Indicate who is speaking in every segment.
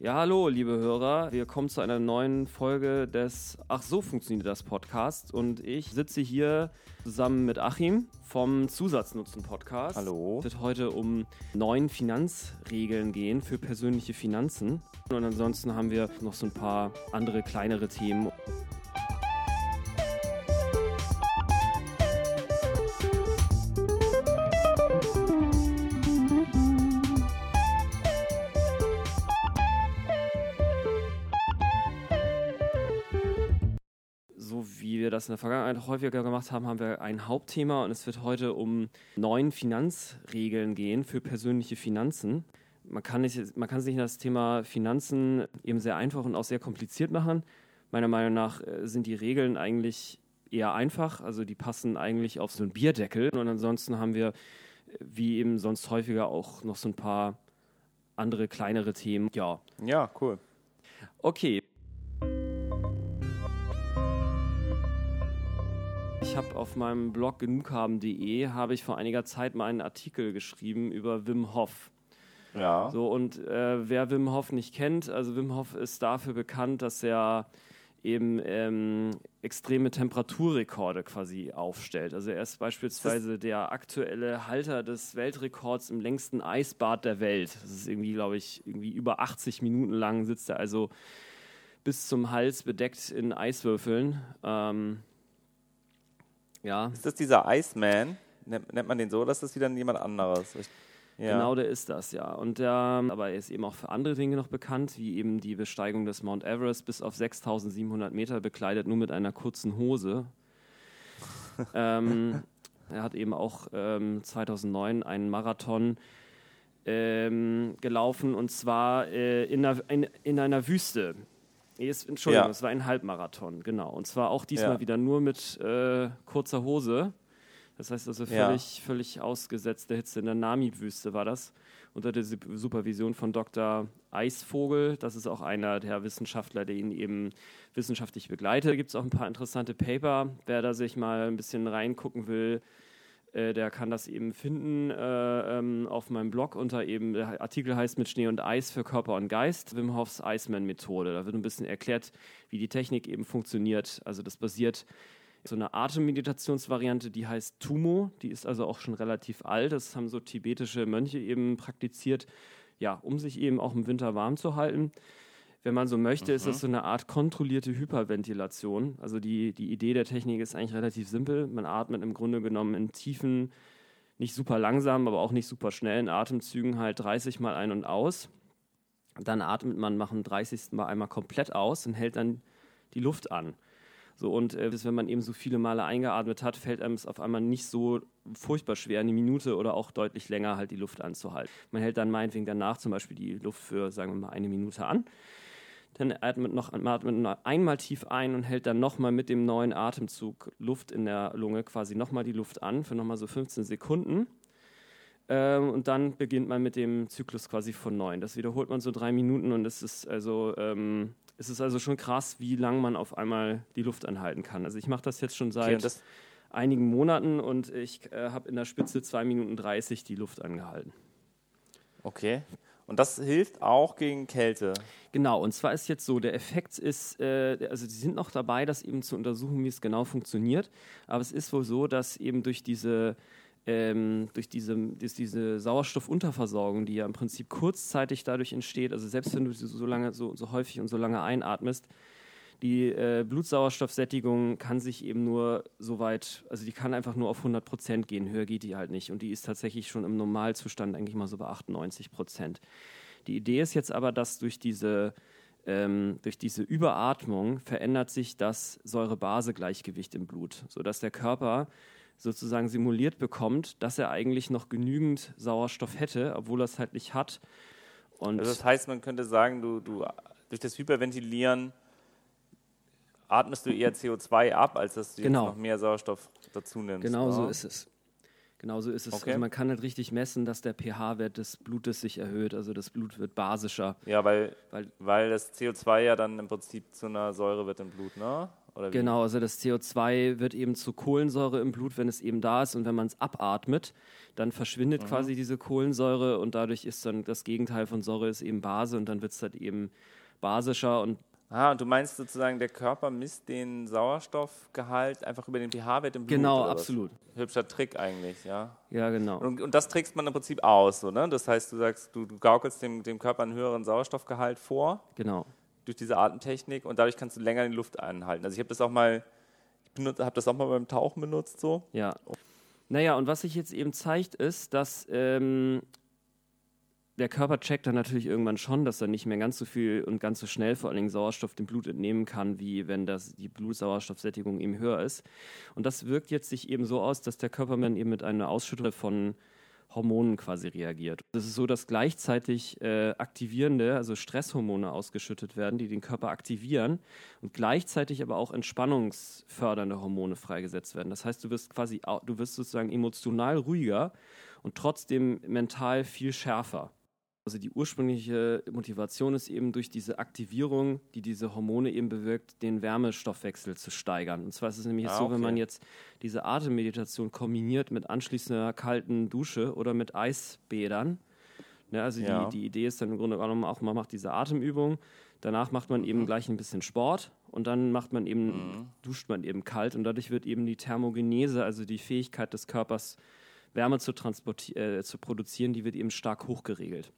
Speaker 1: Ja, hallo, liebe Hörer. Wir kommen zu einer neuen Folge des Ach so funktioniert das Podcast. Und ich sitze hier zusammen mit Achim vom Zusatznutzen Podcast.
Speaker 2: Hallo.
Speaker 1: Es wird heute um neun Finanzregeln gehen für persönliche Finanzen. Und ansonsten haben wir noch so ein paar andere kleinere Themen. Das in der Vergangenheit häufiger gemacht haben, haben wir ein Hauptthema und es wird heute um neun Finanzregeln gehen für persönliche Finanzen. Man kann, nicht, man kann sich das Thema Finanzen eben sehr einfach und auch sehr kompliziert machen. Meiner Meinung nach äh, sind die Regeln eigentlich eher einfach, also die passen eigentlich auf so einen Bierdeckel. Und ansonsten haben wir, äh, wie eben sonst häufiger, auch noch so ein paar andere kleinere Themen. Ja,
Speaker 2: Ja, cool.
Speaker 1: Okay. Ich habe auf meinem Blog genughaben.de habe ich vor einiger Zeit mal einen Artikel geschrieben über Wim Hof.
Speaker 2: Ja.
Speaker 1: So und äh, wer Wim Hof nicht kennt, also Wim Hof ist dafür bekannt, dass er eben ähm, extreme Temperaturrekorde quasi aufstellt. Also er ist beispielsweise der aktuelle Halter des Weltrekords im längsten Eisbad der Welt. Das ist irgendwie, glaube ich, irgendwie über 80 Minuten lang sitzt er also bis zum Hals bedeckt in Eiswürfeln. Ähm, ja,
Speaker 2: Ist das dieser Iceman? Nennt, nennt man den so oder ist das wieder jemand anderes? Ich, ja.
Speaker 1: Genau, der ist das, ja. Und der, aber er ist eben auch für andere Dinge noch bekannt, wie eben die Besteigung des Mount Everest bis auf 6700 Meter bekleidet, nur mit einer kurzen Hose. ähm, er hat eben auch ähm, 2009 einen Marathon ähm, gelaufen und zwar äh, in, einer, in, in einer Wüste. Nee, es- Entschuldigung,
Speaker 2: Ja.
Speaker 1: es war ein Halbmarathon, genau. Und zwar auch diesmal
Speaker 2: Ja.
Speaker 1: wieder nur mit äh, kurzer Hose. Das heißt also
Speaker 2: Ja.
Speaker 1: völlig, völlig ausgesetzt der Hitze. In der Namib-Wüste war das. Unter der Sup- Supervision von Dr. Eisvogel. Das ist auch einer der Wissenschaftler, der ihn eben wissenschaftlich begleitet. Da gibt es auch ein paar interessante Paper. Wer da sich mal ein bisschen reingucken will, äh, der kann das eben finden äh, ähm, auf meinem Blog unter eben, der Artikel heißt mit Schnee und Eis für Körper und Geist, Wim Hofs Iceman-Methode. Da wird ein bisschen erklärt, wie die Technik eben funktioniert. Also das basiert so eine Atemmeditationsvariante, die heißt Tumo, die ist also auch schon relativ alt. Das haben so tibetische Mönche eben praktiziert, ja, um sich eben auch im Winter warm zu halten. Wenn man so möchte, ist das so eine Art kontrollierte Hyperventilation. Also die, die Idee der Technik ist eigentlich relativ simpel. Man atmet im Grunde genommen in tiefen, nicht super langsam, aber auch nicht super schnellen Atemzügen halt 30 Mal ein und aus. Dann atmet man nach dem 30. Mal einmal komplett aus und hält dann die Luft an. So, und äh, wenn man eben so viele Male eingeatmet hat, fällt einem es auf einmal nicht so furchtbar schwer, eine Minute oder auch deutlich länger halt die Luft anzuhalten. Man hält dann meinetwegen danach zum Beispiel die Luft für, sagen wir mal, eine Minute an. Dann atmet noch atmet noch einmal tief ein und hält dann nochmal mit dem neuen Atemzug Luft in der Lunge quasi nochmal die Luft an für nochmal so 15 Sekunden. Ähm, und dann beginnt man mit dem Zyklus quasi von neun. Das wiederholt man so drei Minuten und es ist also, ähm, es ist also schon krass, wie lang man auf einmal die Luft anhalten kann. Also ich mache das jetzt schon
Speaker 2: Okay,
Speaker 1: seit
Speaker 2: das,
Speaker 1: einigen Monaten und ich äh, habe in der Spitze zwei Minuten 30 die Luft angehalten.
Speaker 2: okay. Und das hilft auch gegen Kälte.
Speaker 1: Genau, und zwar ist jetzt so, der Effekt ist, äh, also sie sind noch dabei, das eben zu untersuchen, wie es genau funktioniert. Aber es ist wohl so, dass eben durch diese, ähm, durch diese, durch diese Sauerstoffunterversorgung, die ja im Prinzip kurzzeitig dadurch entsteht, also selbst wenn du so so lange, so, so häufig und so lange einatmest, die äh, Blutsauerstoffsättigung kann sich eben nur so weit, also die kann einfach nur auf 100 Prozent gehen, höher geht die halt nicht. Und die ist tatsächlich schon im Normalzustand eigentlich mal so bei 98 Prozent. Die Idee ist jetzt aber, dass durch diese, ähm, durch diese Überatmung verändert sich das Säure-Base-Gleichgewicht im Blut, sodass der Körper sozusagen simuliert bekommt, dass er eigentlich noch genügend Sauerstoff hätte, obwohl er es halt nicht hat. Und
Speaker 2: Also das heißt, man könnte sagen, du, du durch das Hyperventilieren atmest du eher CO2 ab, als dass du
Speaker 1: Genau.
Speaker 2: noch mehr Sauerstoff dazu nimmst.
Speaker 1: Genau so
Speaker 2: oder?
Speaker 1: ist es. Genau so ist es.
Speaker 2: Okay.
Speaker 1: Also man kann halt richtig messen, dass der pH-Wert des Blutes sich erhöht. Also das Blut wird basischer.
Speaker 2: Ja, weil,
Speaker 1: Weil-
Speaker 2: weil das CO2 ja dann im Prinzip zu einer Säure wird im Blut, ne?
Speaker 1: Genau, also das CO2 wird eben zu Kohlensäure im Blut, wenn es eben da ist. Und wenn man es abatmet, dann verschwindet mhm. quasi diese Kohlensäure und dadurch ist dann das Gegenteil von Säure ist eben Base und dann wird es halt eben basischer und
Speaker 2: Ah, und du meinst sozusagen, der Körper misst den Sauerstoffgehalt einfach über den pH-Wert im
Speaker 1: Blut? Genau, absolut.
Speaker 2: Hübscher Trick eigentlich, ja.
Speaker 1: Ja, genau.
Speaker 2: Und, und, das trickst man im Prinzip aus, so, ne? Das heißt, du sagst, du, du gaukelst dem, dem Körper einen höheren Sauerstoffgehalt vor.
Speaker 1: Genau.
Speaker 2: Durch diese Atemtechnik und dadurch kannst du länger die Luft einhalten. Also ich habe das auch mal, ich habe das auch mal beim Tauchen benutzt, so.
Speaker 1: Ja. Naja, und was sich jetzt eben zeigt, ist, dass ähm, der Körper checkt dann natürlich irgendwann schon, dass er nicht mehr ganz so viel und ganz so schnell vor allen Dingen Sauerstoff dem Blut entnehmen kann, wie wenn das, die Blutsauerstoffsättigung eben höher ist. Und das wirkt jetzt sich eben so aus, dass der Körper dann eben mit einer Ausschüttung von Hormonen quasi reagiert. Es ist so, dass gleichzeitig äh, aktivierende, also Stresshormone ausgeschüttet werden, die den Körper aktivieren und gleichzeitig aber auch entspannungsfördernde Hormone freigesetzt werden. Das heißt, du wirst quasi, du wirst sozusagen emotional ruhiger und trotzdem mental viel schärfer. Also die ursprüngliche Motivation ist eben durch diese Aktivierung, die diese Hormone eben bewirkt, den Wärmestoffwechsel zu steigern. Und zwar ist es nämlich ah, so, okay. wenn man jetzt diese Atemmeditation kombiniert mit anschließender kalten Dusche oder mit Eisbädern. Ne, also ja. die, die Idee ist dann im Grunde genommen auch, man macht diese Atemübung, danach macht man eben mhm. gleich ein bisschen Sport und dann macht man eben, mhm. duscht man eben kalt und dadurch wird eben die Thermogenese, also die Fähigkeit des Körpers, Wärme zu, äh, zu produzieren, die wird eben stark hochgeregelt.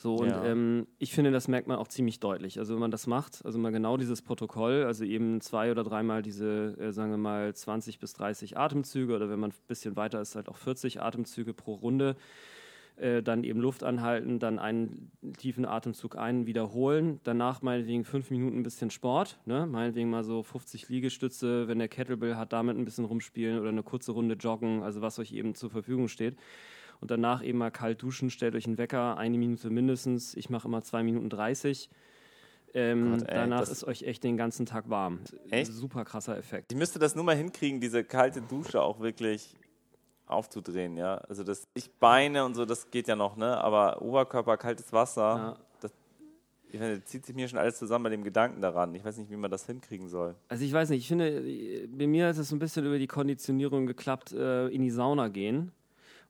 Speaker 1: So, und ja. ähm, ich finde, das merkt man auch ziemlich deutlich. Also wenn man das macht, also mal genau dieses Protokoll, also eben zwei oder dreimal diese, äh, sagen wir mal, 20 bis 30 Atemzüge oder wenn man ein bisschen weiter ist, halt auch 40 Atemzüge pro Runde, äh, dann eben Luft anhalten, dann einen tiefen Atemzug ein, wiederholen, danach meinetwegen fünf Minuten ein bisschen Sport, ne? meinetwegen mal so 50 Liegestütze, wenn der Kettlebell hat, damit ein bisschen rumspielen oder eine kurze Runde joggen, also was euch eben zur Verfügung steht und danach eben mal kalt duschen, stellt euch einen Wecker, eine Minute mindestens. Ich mache immer zwei Minuten 30. Ähm, Gott, ey, danach ist euch echt den ganzen Tag warm. Echt? Super krasser Effekt.
Speaker 2: Ich müsste das nur mal hinkriegen, diese kalte Dusche auch wirklich aufzudrehen, ja. Also das ich Beine und so, das geht ja noch, ne? Aber Oberkörper, kaltes Wasser, ja. das, ich meine, zieht sich mir schon alles zusammen bei dem Gedanken daran. Ich weiß nicht, wie man das hinkriegen soll.
Speaker 1: Also ich weiß nicht, ich finde, bei mir ist es so ein bisschen über die Konditionierung geklappt, äh, in die Sauna gehen.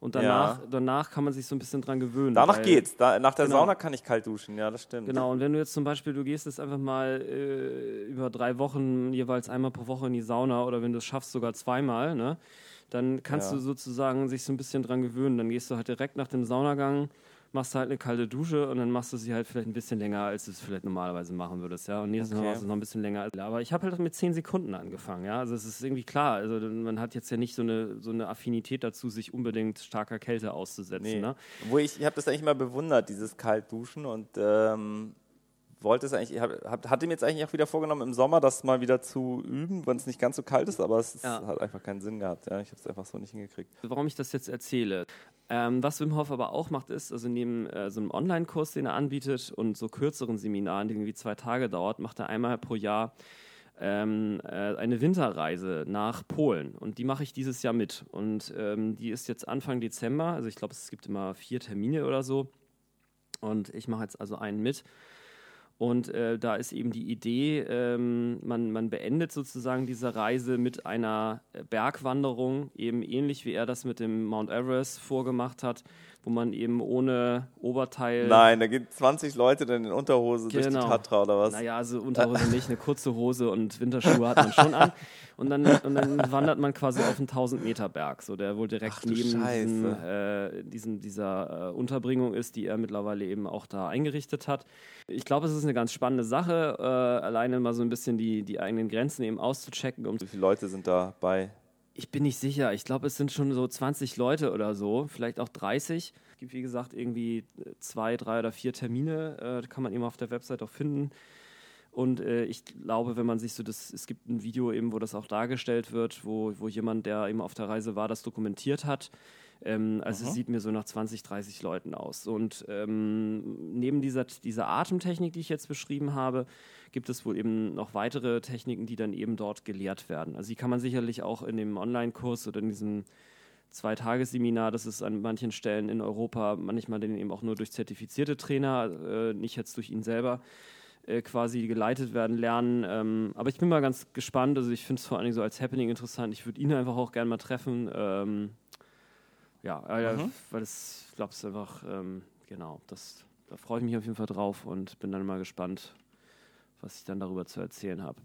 Speaker 1: Und danach, ja. danach kann man sich so ein bisschen dran gewöhnen.
Speaker 2: Danach geht's. Da, nach der genau. Sauna kann ich kalt duschen, ja, das stimmt.
Speaker 1: Genau, und wenn du jetzt zum Beispiel, du gehst jetzt einfach mal äh, über drei Wochen jeweils einmal pro Woche in die Sauna oder wenn du es schaffst, sogar zweimal, ne? Dann kannst ja. du sozusagen sich so ein bisschen dran gewöhnen. Dann gehst du halt direkt nach dem Saunagang machst du halt eine kalte Dusche und dann machst du sie halt vielleicht ein bisschen länger, als du es vielleicht normalerweise machen würdest, ja. Und nächstes okay. Mal machst du es noch ein bisschen länger. Aber ich habe halt mit zehn Sekunden angefangen, ja. Also es ist irgendwie klar. Also man hat jetzt ja nicht so eine, so eine Affinität dazu, sich unbedingt starker Kälte auszusetzen. Nee. Ne?
Speaker 2: Wo ich, ich habe das eigentlich mal bewundert, dieses Kaltduschen und ähm, wollte es eigentlich, hab, hatte mir jetzt eigentlich auch wieder vorgenommen, im Sommer das mal wieder zu üben, wenn es nicht ganz so kalt ist, aber es ja. hat einfach keinen Sinn gehabt. Ja, ich habe es einfach so nicht hingekriegt.
Speaker 1: Warum ich das jetzt erzähle? Ähm, was Wim Hof aber auch macht, ist, also neben äh, so einem Online-Kurs, den er anbietet und so kürzeren Seminaren, die irgendwie zwei Tage dauert, macht er einmal pro Jahr ähm, äh, eine Winterreise nach Polen. Und die mache ich dieses Jahr mit. Und ähm, die ist jetzt Anfang Dezember. Also ich glaube, es gibt immer vier Termine oder so. Und ich mache jetzt also einen mit. Und äh, da ist eben die Idee, ähm, man, man beendet sozusagen diese Reise mit einer Bergwanderung, eben ähnlich wie er das mit dem Mount Everest vorgemacht hat wo man eben ohne Oberteil.
Speaker 2: Nein, da gehen 20 Leute dann in Unterhose genau. durch die genau. Tatra oder was?
Speaker 1: Naja, also Unterhose nicht, eine kurze Hose und Winterschuhe hat man schon an. Und dann, und dann wandert man quasi auf einen 1000 Meter Berg, so der wohl direkt Ach, neben diesen, äh, diesen, dieser äh, Unterbringung ist, die er mittlerweile eben auch da eingerichtet hat. Ich glaube, es ist eine ganz spannende Sache, äh, alleine mal so ein bisschen die, die eigenen Grenzen eben auszuchecken.
Speaker 2: Um Wie viele Leute sind dabei?
Speaker 1: Ich bin nicht sicher. Ich glaube, es sind schon so 20 Leute oder so, vielleicht auch 30. Es gibt, wie gesagt, irgendwie zwei, drei oder vier Termine. Äh, kann man eben auf der Website auch finden. Und äh, ich glaube, wenn man sich so das, es gibt ein Video eben, wo das auch dargestellt wird, wo, wo jemand, der eben auf der Reise war, das dokumentiert hat. Ähm, also Aha. es sieht mir so nach 20, 30 Leuten aus. Und ähm, neben dieser, dieser Atemtechnik, die ich jetzt beschrieben habe, gibt es wohl eben noch weitere Techniken, die dann eben dort gelehrt werden. Also die kann man sicherlich auch in dem Online-Kurs oder in diesem Zweitagesseminar, das ist an manchen Stellen in Europa manchmal dann eben auch nur durch zertifizierte Trainer, äh, nicht jetzt durch ihn selber, äh, quasi geleitet werden, lernen. Ähm, aber ich bin mal ganz gespannt. Also ich finde es vor allen Dingen so als Happening interessant. Ich würde ihn einfach auch gerne mal treffen. Ähm, ja, äh, mhm. weil das, ich glaube, es einfach, ähm, genau, das, da freue ich mich auf jeden Fall drauf und bin dann mal gespannt, was ich dann darüber zu erzählen habe.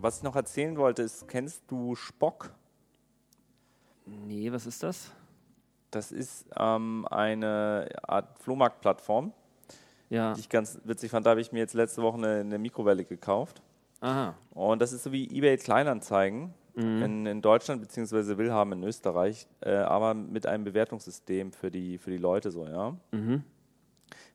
Speaker 2: was ich noch erzählen wollte, ist, kennst du Spock?
Speaker 1: Nee, was ist das?
Speaker 2: Das ist ähm, eine Art Flohmarktplattform, ja. die ich ganz witzig fand. Da habe ich mir jetzt letzte Woche eine, eine Mikrowelle gekauft. Aha. Und das ist so wie eBay Kleinanzeigen mhm. in, in, Deutschland beziehungsweise Willhaben in Österreich, äh, aber mit einem Bewertungssystem für die, für die Leute so, ja. Mhm.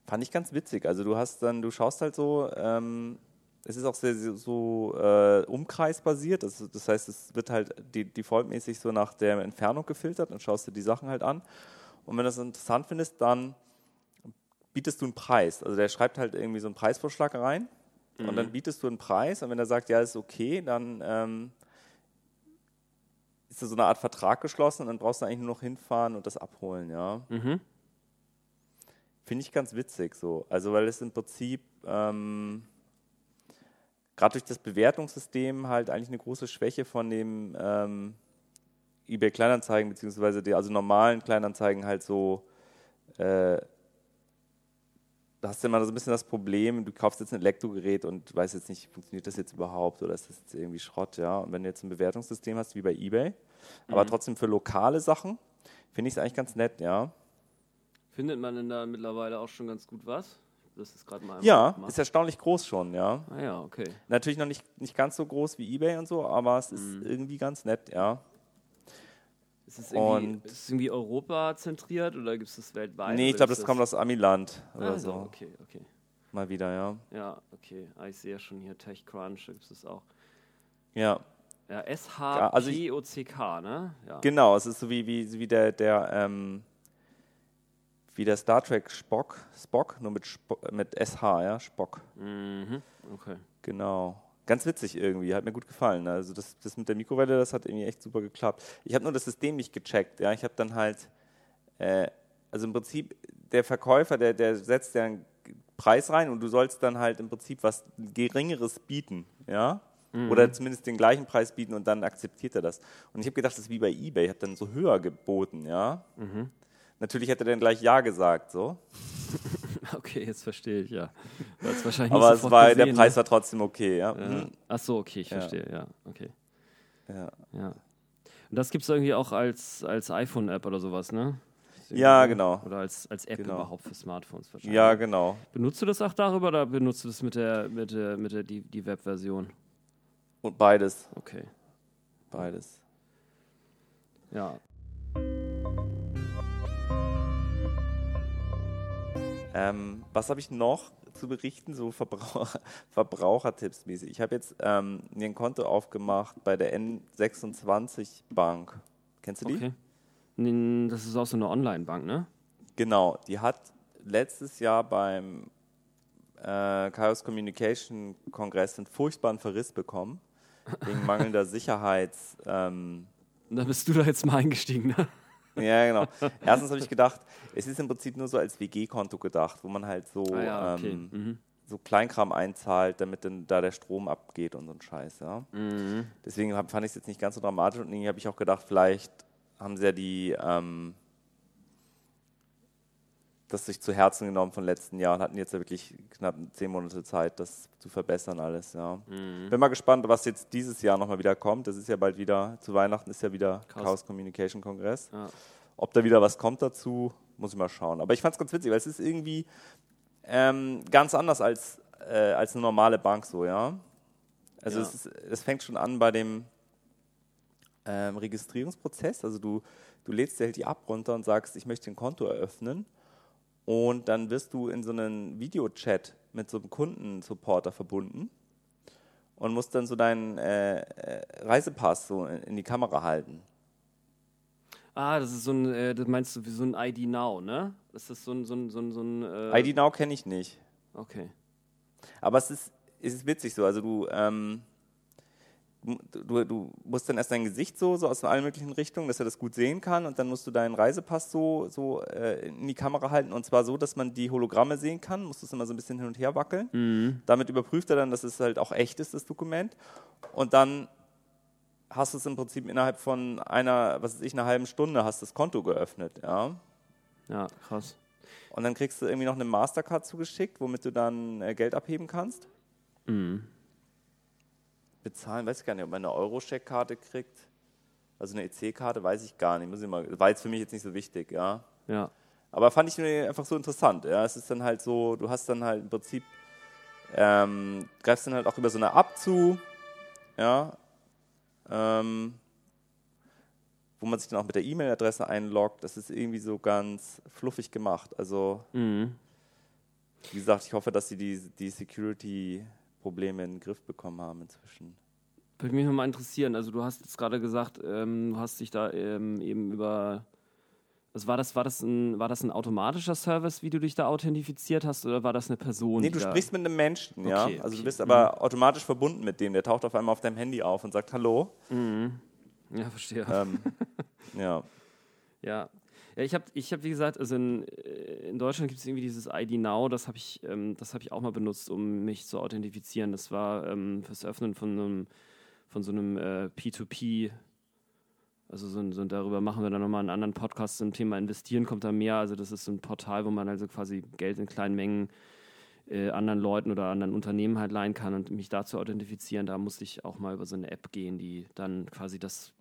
Speaker 2: Fand ich ganz witzig. Also du hast dann, du schaust halt so, ähm, es ist auch sehr, sehr so äh, umkreisbasiert. Das, das, heißt, es wird halt defaultmäßig so nach der Entfernung gefiltert und schaust dir die Sachen halt an. Und wenn du das interessant findest, dann bietest du einen Preis. Also der schreibt halt irgendwie so einen Preisvorschlag rein mhm. und dann bietest du einen Preis. Und wenn er sagt, ja, ist okay, dann ähm, ist da so eine Art Vertrag geschlossen und dann brauchst du eigentlich nur noch hinfahren und das abholen, ja. Mhm. Finde ich ganz witzig so. Also weil es im Prinzip ähm, gerade durch das Bewertungssystem halt eigentlich eine große Schwäche von dem ähm, eBay Kleinanzeigen beziehungsweise die also normalen Kleinanzeigen halt so äh, da hast du immer so ein bisschen das Problem, du kaufst jetzt ein Elektrogerät und weißt jetzt nicht, funktioniert das jetzt überhaupt oder ist das jetzt irgendwie Schrott, ja. Und wenn du jetzt ein Bewertungssystem hast wie bei eBay, mhm. aber trotzdem für lokale Sachen, finde ich es eigentlich ganz nett, ja.
Speaker 1: Findet man denn da mittlerweile auch schon ganz gut was?
Speaker 2: Das ist gerade mal. Ja, ist erstaunlich groß schon, ja.
Speaker 1: Ah ja, okay.
Speaker 2: Natürlich noch nicht, nicht ganz so groß wie eBay und so, aber es ist mhm. irgendwie ganz nett, ja.
Speaker 1: Ist es irgendwie, ist es irgendwie Europa zentriert oder gibt es das weltweit?
Speaker 2: Nee, ich glaube, das, das kommt aus Amiland oder ah, so.
Speaker 1: Okay, okay.
Speaker 2: Mal wieder, ja.
Speaker 1: Ja, okay. Ah, ich sehe ja schon hier TechCrunch, gibt es das auch.
Speaker 2: Ja.
Speaker 1: Ja, S-H-P-O-C-K, ne? Ja.
Speaker 2: Genau, es ist so wie, wie, wie der, der ähm, wie der Star Trek Spock, Spock, nur mit, Spock, mit SH, ja, Spock. Mhm, okay. Genau. Ganz witzig irgendwie, hat mir gut gefallen. Also das, das mit der Mikrowelle, das hat irgendwie echt super geklappt. Ich habe nur das System nicht gecheckt. Ja, ich habe dann halt, äh, also im Prinzip der Verkäufer, der, der setzt ja einen Preis rein und du sollst dann halt im Prinzip was geringeres bieten, ja. Mhm. Oder zumindest den gleichen Preis bieten und dann akzeptiert er das. Und ich habe gedacht, das ist wie bei eBay, ich habe dann so höher geboten, ja. Mhm. Natürlich hätte er dann gleich Ja gesagt, so.
Speaker 1: okay, jetzt verstehe ich, ja. wahrscheinlich
Speaker 2: Aber es war, gesehen, der Preis ne? war trotzdem okay, ja. ja.
Speaker 1: Mhm. Ach so, okay, ich verstehe, ja, okay. Ja. ja. Und das gibt es irgendwie auch als, als iPhone-App oder sowas, ne?
Speaker 2: Ja, genau.
Speaker 1: Oder als, als App genau. überhaupt für Smartphones
Speaker 2: wahrscheinlich. Ja, genau.
Speaker 1: Benutzt du das auch darüber oder benutzt du das mit der, mit der, mit der die, die Web-Version?
Speaker 2: Und beides.
Speaker 1: Okay.
Speaker 2: Beides.
Speaker 1: Ja.
Speaker 2: Ähm, was habe ich noch zu berichten, so Verbraucher, Verbrauchertipps mäßig? Ich habe jetzt ähm, mir ein Konto aufgemacht bei der N26 Bank. Kennst du die?
Speaker 1: Okay. Das ist auch so eine Online-Bank, ne?
Speaker 2: Genau, die hat letztes Jahr beim äh, Chaos Communication Kongress einen furchtbaren Verriss bekommen, wegen mangelnder Sicherheits. Ähm,
Speaker 1: da bist du da jetzt mal eingestiegen, ne?
Speaker 2: Ja, genau. Erstens habe ich gedacht, es ist im Prinzip nur so als WG-Konto gedacht, wo man halt so, ah, ja, okay. ähm, mhm. so Kleinkram einzahlt, damit dann da der Strom abgeht und so ein Scheiß. Ja? Mhm. Deswegen hab, fand ich es jetzt nicht ganz so dramatisch und irgendwie habe ich auch gedacht, vielleicht haben sie ja die ähm, das sich zu Herzen genommen von letzten Jahr und hatten jetzt ja wirklich knapp zehn Monate Zeit, das zu verbessern alles. Ja. Mhm. Bin mal gespannt, was jetzt dieses Jahr nochmal wieder kommt. Das ist ja bald wieder, zu Weihnachten ist ja wieder Chaos, Chaos Communication Kongress. Ja. Ob da wieder was kommt dazu, muss ich mal schauen. Aber ich fand es ganz witzig, weil es ist irgendwie ähm, ganz anders als, äh, als eine normale Bank so, ja. Also ja. Es, ist, es fängt schon an bei dem ähm, Registrierungsprozess. Also du, du lädst dir halt die App runter und sagst, ich möchte ein Konto eröffnen. Und dann wirst du in so einen Videochat mit so einem Kundensupporter verbunden und musst dann so deinen äh, äh Reisepass so in, die Kamera halten.
Speaker 1: Ah, das ist so ein, äh, das meinst du wie so ein ID Now, ne? Das ist so ein, so ein, so ein, so ein
Speaker 2: äh ID Now kenne ich nicht.
Speaker 1: Okay.
Speaker 2: Aber es ist, es ist witzig so, also du, ähm, du, du musst dann erst dein Gesicht so, so aus allen möglichen Richtungen, dass er das gut sehen kann und dann musst du deinen Reisepass so, so äh, in die Kamera halten und zwar so, dass man die Hologramme sehen kann, musst du es immer so ein bisschen hin und her wackeln. Mhm. Damit überprüft er dann, dass es halt auch echt ist, das Dokument und dann hast du es im Prinzip innerhalb von einer, was weiß ich, einer halben Stunde hast das Konto geöffnet, ja.
Speaker 1: Ja, krass.
Speaker 2: Und dann kriegst du irgendwie noch eine Mastercard zugeschickt, womit du dann äh, Geld abheben kannst. Mhm. Bezahlen, weiß ich gar nicht, ob man eine Euro-Scheck-Karte kriegt. Also eine EC-Karte, weiß ich gar nicht. Muss ich mal, war jetzt für mich jetzt nicht so wichtig, ja.
Speaker 1: Ja.
Speaker 2: Aber fand ich einfach so interessant. Ja. Es ist dann halt so, du hast dann halt im Prinzip, ähm, greifst dann halt auch über so eine App zu, ja, ähm, wo man sich dann auch mit der E-Mail-Adresse einloggt. Das ist irgendwie so ganz fluffig gemacht. Also, mhm. wie gesagt, ich hoffe, dass sie die, die Security-Probleme in den Griff bekommen haben inzwischen.
Speaker 1: Würde mich nochmal interessieren. Also, du hast jetzt gerade gesagt, ähm, du hast dich da ähm, eben über also war das, war, das ein, war das ein automatischer Service, wie du dich da authentifiziert hast, oder war das eine Person?
Speaker 2: Nee, du sprichst mit einem Menschen, okay, ja. Also okay. du bist aber mhm. automatisch verbunden mit dem. Der taucht auf einmal auf deinem Handy auf und sagt Hallo.
Speaker 1: Mhm. Ja, verstehe.
Speaker 2: Ähm, ja.
Speaker 1: Ja. Ja, ich habe, ich hab, wie gesagt, also in, äh, in Deutschland gibt es irgendwie dieses ID Now, das habe ich, ähm, hab ich auch mal benutzt, um mich zu authentifizieren. Das war ähm, fürs Öffnen von, einem, von so einem äh, P2P- also so, so, darüber machen wir dann nochmal einen anderen Podcast zum Thema Investieren kommt da mehr. Also das ist so ein Portal, wo man also quasi Geld in kleinen Mengen äh, anderen Leuten oder anderen Unternehmen halt leihen kann und mich dazu authentifizieren. Da musste ich auch mal über so eine App gehen, die dann quasi das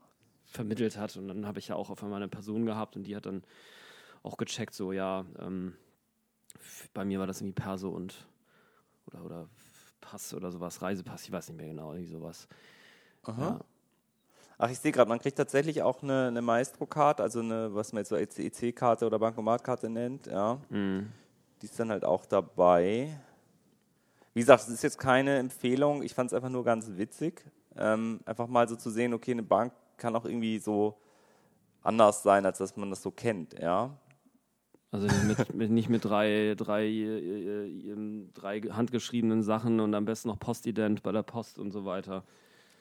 Speaker 1: vermittelt hat. Und dann habe ich ja auch auf einmal eine Person gehabt und die hat dann auch gecheckt, so ja, ähm, bei mir war das irgendwie Perso und oder, oder Pass oder sowas, Reisepass, ich weiß nicht mehr genau, irgendwie sowas.
Speaker 2: Aha. Ja. Ach, ich sehe gerade, man kriegt tatsächlich auch eine, eine Maestro-Karte, also eine, was man jetzt so EC-Karte oder Bankomatkarte nennt, ja. Mhm. Die ist dann halt auch dabei. Wie gesagt, es ist jetzt keine Empfehlung, ich fand es einfach nur ganz witzig. Ähm, einfach mal so zu sehen, okay, eine Bank kann auch irgendwie so anders sein, als dass man das so kennt, ja.
Speaker 1: Also mit, mit, nicht mit drei, drei, äh, äh, drei handgeschriebenen Sachen und am besten noch Postident bei der Post und so weiter.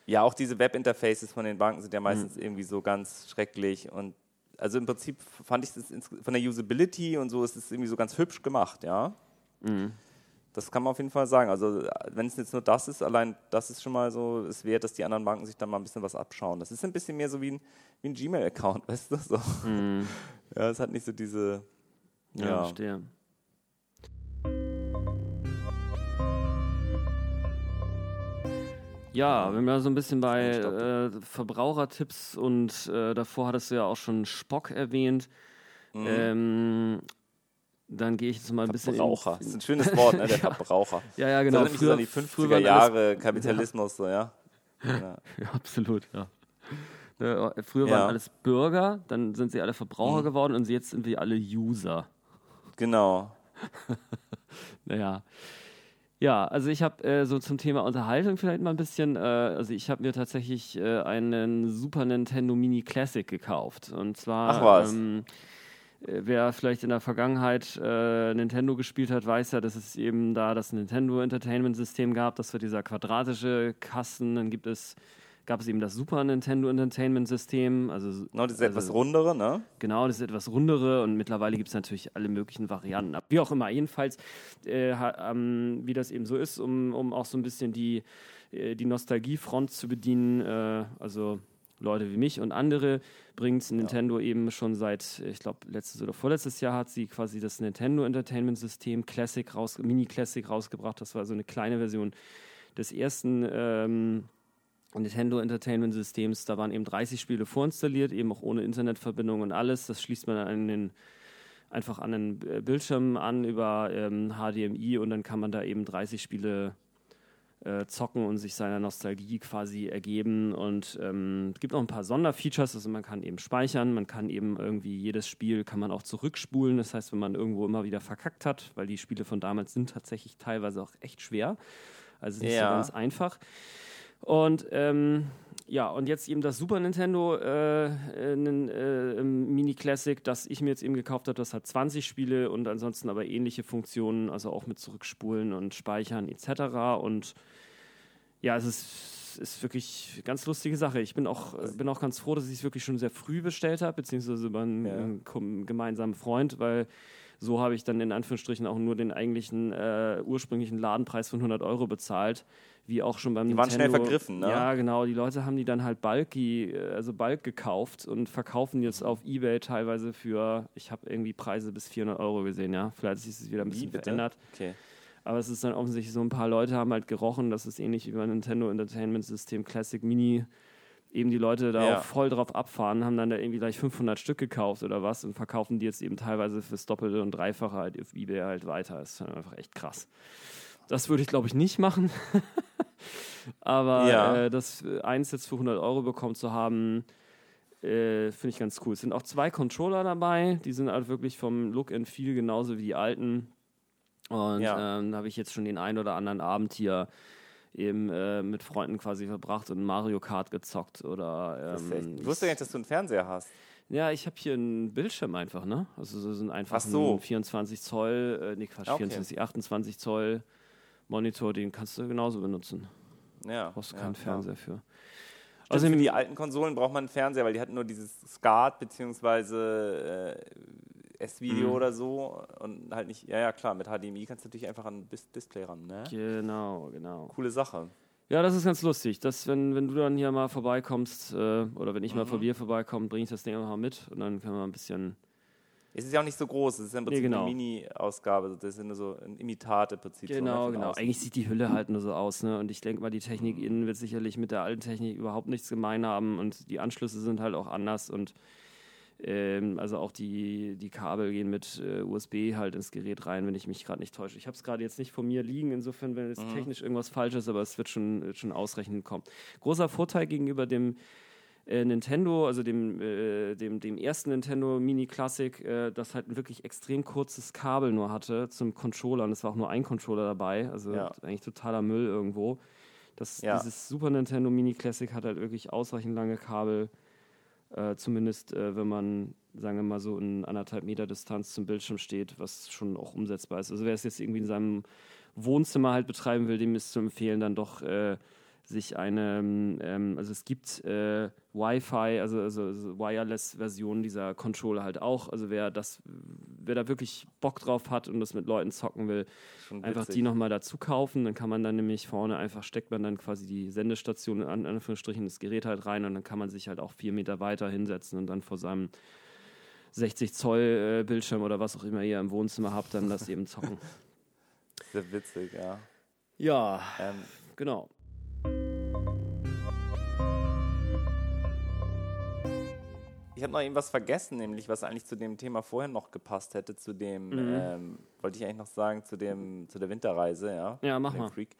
Speaker 2: Ja, auch diese Webinterfaces von den Banken sind ja meistens mhm. irgendwie so ganz schrecklich und also im Prinzip fand ich das von der Usability und so ist es irgendwie so ganz hübsch gemacht, ja. Mhm. Das kann man auf jeden Fall sagen. Also wenn es jetzt nur das ist, allein das ist schon mal so, es wert, dass die anderen Banken sich da mal ein bisschen was abschauen. Das ist ein bisschen mehr so wie ein, wie ein Gmail-Account, weißt du? So. Mhm. Ja, es hat nicht so diese.
Speaker 1: Ja, ja. verstehe. Ja, wenn wir so ein bisschen bei äh, Verbrauchertipps und äh, davor hattest du ja auch schon Spock erwähnt. Mhm. Ähm, dann gehe ich jetzt mal ein bisschen.
Speaker 2: Verbraucher. das ist ein schönes Wort, ne? Der ja. Verbraucher.
Speaker 1: Ja, ja, genau.
Speaker 2: Das früher, so die 50er Jahre Kapitalismus, so, ja.
Speaker 1: ja. ja absolut, ja. Ne, früher waren alles Bürger, dann sind sie alle Verbraucher mhm. geworden und jetzt sind wir alle User.
Speaker 2: Genau.
Speaker 1: naja. Ja, also ich habe äh, so zum Thema Unterhaltung vielleicht mal ein bisschen, äh, also ich habe mir tatsächlich äh, einen Super Nintendo Mini Classic gekauft. Und zwar,
Speaker 2: Ach was. Ähm,
Speaker 1: äh, wer vielleicht in der Vergangenheit äh, Nintendo gespielt hat, weiß ja, dass es eben da das Nintendo Entertainment System gab. Das war dieser quadratische Kasten. Dann gibt es gab es eben das Super Nintendo Entertainment System. Also,
Speaker 2: genau, das ist also, etwas rundere, ne?
Speaker 1: Genau, das ist etwas rundere und mittlerweile gibt es natürlich alle möglichen Varianten. Wie auch immer, jedenfalls, äh, ähm, wie das eben so ist, um, um auch so ein bisschen die, äh, die Nostalgiefront zu bedienen, äh, also Leute wie mich und andere bringt Nintendo ja. eben schon seit, ich glaube, letztes oder vorletztes Jahr hat sie quasi das Nintendo Entertainment System Classic raus, Mini Classic rausgebracht. Das war so eine kleine Version des ersten ähm, Nintendo Entertainment Systems, da waren eben 30 Spiele vorinstalliert, eben auch ohne Internetverbindung und alles. Das schließt man an den, einfach an den Bildschirm an über ähm, HDMI und dann kann man da eben 30 Spiele äh, zocken und sich seiner Nostalgie quasi ergeben. Und ähm, es gibt auch ein paar Sonderfeatures, also man kann eben speichern, man kann eben irgendwie jedes Spiel kann man auch zurückspulen. Das heißt, wenn man irgendwo immer wieder verkackt hat, weil die Spiele von damals sind tatsächlich teilweise auch echt schwer. Also nicht ja. so ganz einfach. Und ähm, ja, und jetzt eben das Super Nintendo äh, äh, äh, Mini Classic, das ich mir jetzt eben gekauft habe, das hat 20 Spiele und ansonsten aber ähnliche Funktionen, also auch mit Zurückspulen und Speichern etc. Und ja, es ist, ist wirklich eine ganz lustige Sache. Ich bin auch, bin auch ganz froh, dass ich es wirklich schon sehr früh bestellt habe, beziehungsweise über einen, ja. einen gemeinsamen Freund, weil so habe ich dann in Anführungsstrichen auch nur den eigentlichen äh, ursprünglichen Ladenpreis von 100 Euro bezahlt, wie auch schon beim
Speaker 2: die Nintendo. Waren schnell vergriffen, ne?
Speaker 1: Ja, genau. Die Leute haben die dann halt bulky, äh, also bulk gekauft und verkaufen jetzt auf Ebay teilweise für, ich habe irgendwie Preise bis 400 Euro gesehen, ja. Vielleicht ist es wieder ein bisschen verändert. Okay. Aber es ist dann offensichtlich so, ein paar Leute haben halt gerochen, das ist ähnlich wie beim Nintendo Entertainment System Classic Mini eben die Leute da ja. auch voll drauf abfahren, haben dann da irgendwie gleich 500 Stück gekauft oder was und verkaufen die jetzt eben teilweise fürs Doppelte und Dreifache halt auf Ebay halt weiter. Das ist einfach echt krass. Das würde ich, glaube ich, nicht machen. Aber ja. äh, das eins jetzt für 100 Euro bekommen zu haben, äh, finde ich ganz cool. Es sind auch zwei Controller dabei, die sind halt wirklich vom Look and Feel genauso wie die alten. Und ja. ähm, da habe ich jetzt schon den einen oder anderen Abend hier eben äh, mit Freunden quasi verbracht und Mario Kart gezockt oder.
Speaker 2: Ähm, ich wusste gar nicht, dass du einen Fernseher hast.
Speaker 1: Ja, ich habe hier einen Bildschirm einfach, ne? Also so sind einfach so. 24 Zoll, äh, nee Quatsch, okay. 24, 28 Zoll Monitor, den kannst du genauso benutzen. Ja. Brauchst du keinen ja, Fernseher für.
Speaker 2: Also für die alten Konsolen braucht man einen Fernseher, weil die hatten nur dieses SCART bzw. Äh, S-Video mhm. oder so und halt nicht, ja, ja, klar, mit HDMI kannst du natürlich einfach an das Display ran, ne?
Speaker 1: Genau, genau.
Speaker 2: Coole Sache.
Speaker 1: Ja, das ist ganz lustig. Das, wenn, wenn du dann hier mal vorbeikommst äh, oder wenn ich mhm. mal vor dir vorbeikomme, bringe ich das Ding einfach mal mit und dann können wir ein bisschen.
Speaker 2: Es ist ja auch nicht so groß, es ist im Prinzip nee, genau. eine Mini-Ausgabe, das ist nur so ein Imitat im Prinzip.
Speaker 1: Genau, so genau. Eigentlich sieht die Hülle halt nur so aus, ne? Und ich denke mal, die Technik mhm. innen wird sicherlich mit der alten Technik überhaupt nichts gemein haben und die Anschlüsse sind halt auch anders und ähm, also auch die, die Kabel gehen mit äh, USB halt ins Gerät rein, wenn ich mich gerade nicht täusche. Ich habe es gerade jetzt nicht vor mir liegen, insofern, wenn jetzt mhm. technisch irgendwas falsch ist, aber es wird schon, wird schon ausreichend kommen. Großer Vorteil gegenüber dem äh, Nintendo, also dem, äh, dem, dem ersten Nintendo Mini Classic, äh, das halt ein wirklich extrem kurzes Kabel nur hatte zum Controller und es war auch nur ein Controller dabei, also ja. eigentlich totaler Müll irgendwo. Das, ja. Dieses Super Nintendo Mini Classic hat halt wirklich ausreichend lange Kabel äh, zumindest äh, wenn man, sagen wir mal, so in anderthalb Meter Distanz zum Bildschirm steht, was schon auch umsetzbar ist. Also wer es jetzt irgendwie in seinem Wohnzimmer halt betreiben will, dem ist zu empfehlen, dann doch äh, sich eine, ähm, also es gibt äh, Wi-Fi, also, also, also Wireless-Versionen dieser Controller halt auch. Also wer das, wer da wirklich Bock drauf hat und das mit Leuten zocken will, einfach die nochmal dazu kaufen. Dann kann man dann nämlich vorne einfach steckt man dann quasi die Sendestation an Anführungsstrichen das Gerät halt rein und dann kann man sich halt auch vier Meter weiter hinsetzen und dann vor seinem 60 Zoll äh, Bildschirm oder was auch immer ihr im Wohnzimmer habt, dann das eben zocken.
Speaker 2: Sehr witzig, ja.
Speaker 1: Ja, ähm, genau.
Speaker 2: Ich habe noch irgendwas vergessen, nämlich was eigentlich zu dem Thema vorher noch gepasst hätte, zu dem, mhm. ähm, wollte ich eigentlich noch sagen, zu dem, zu der Winterreise, ja.
Speaker 1: Ja, mach mal.
Speaker 2: Freak.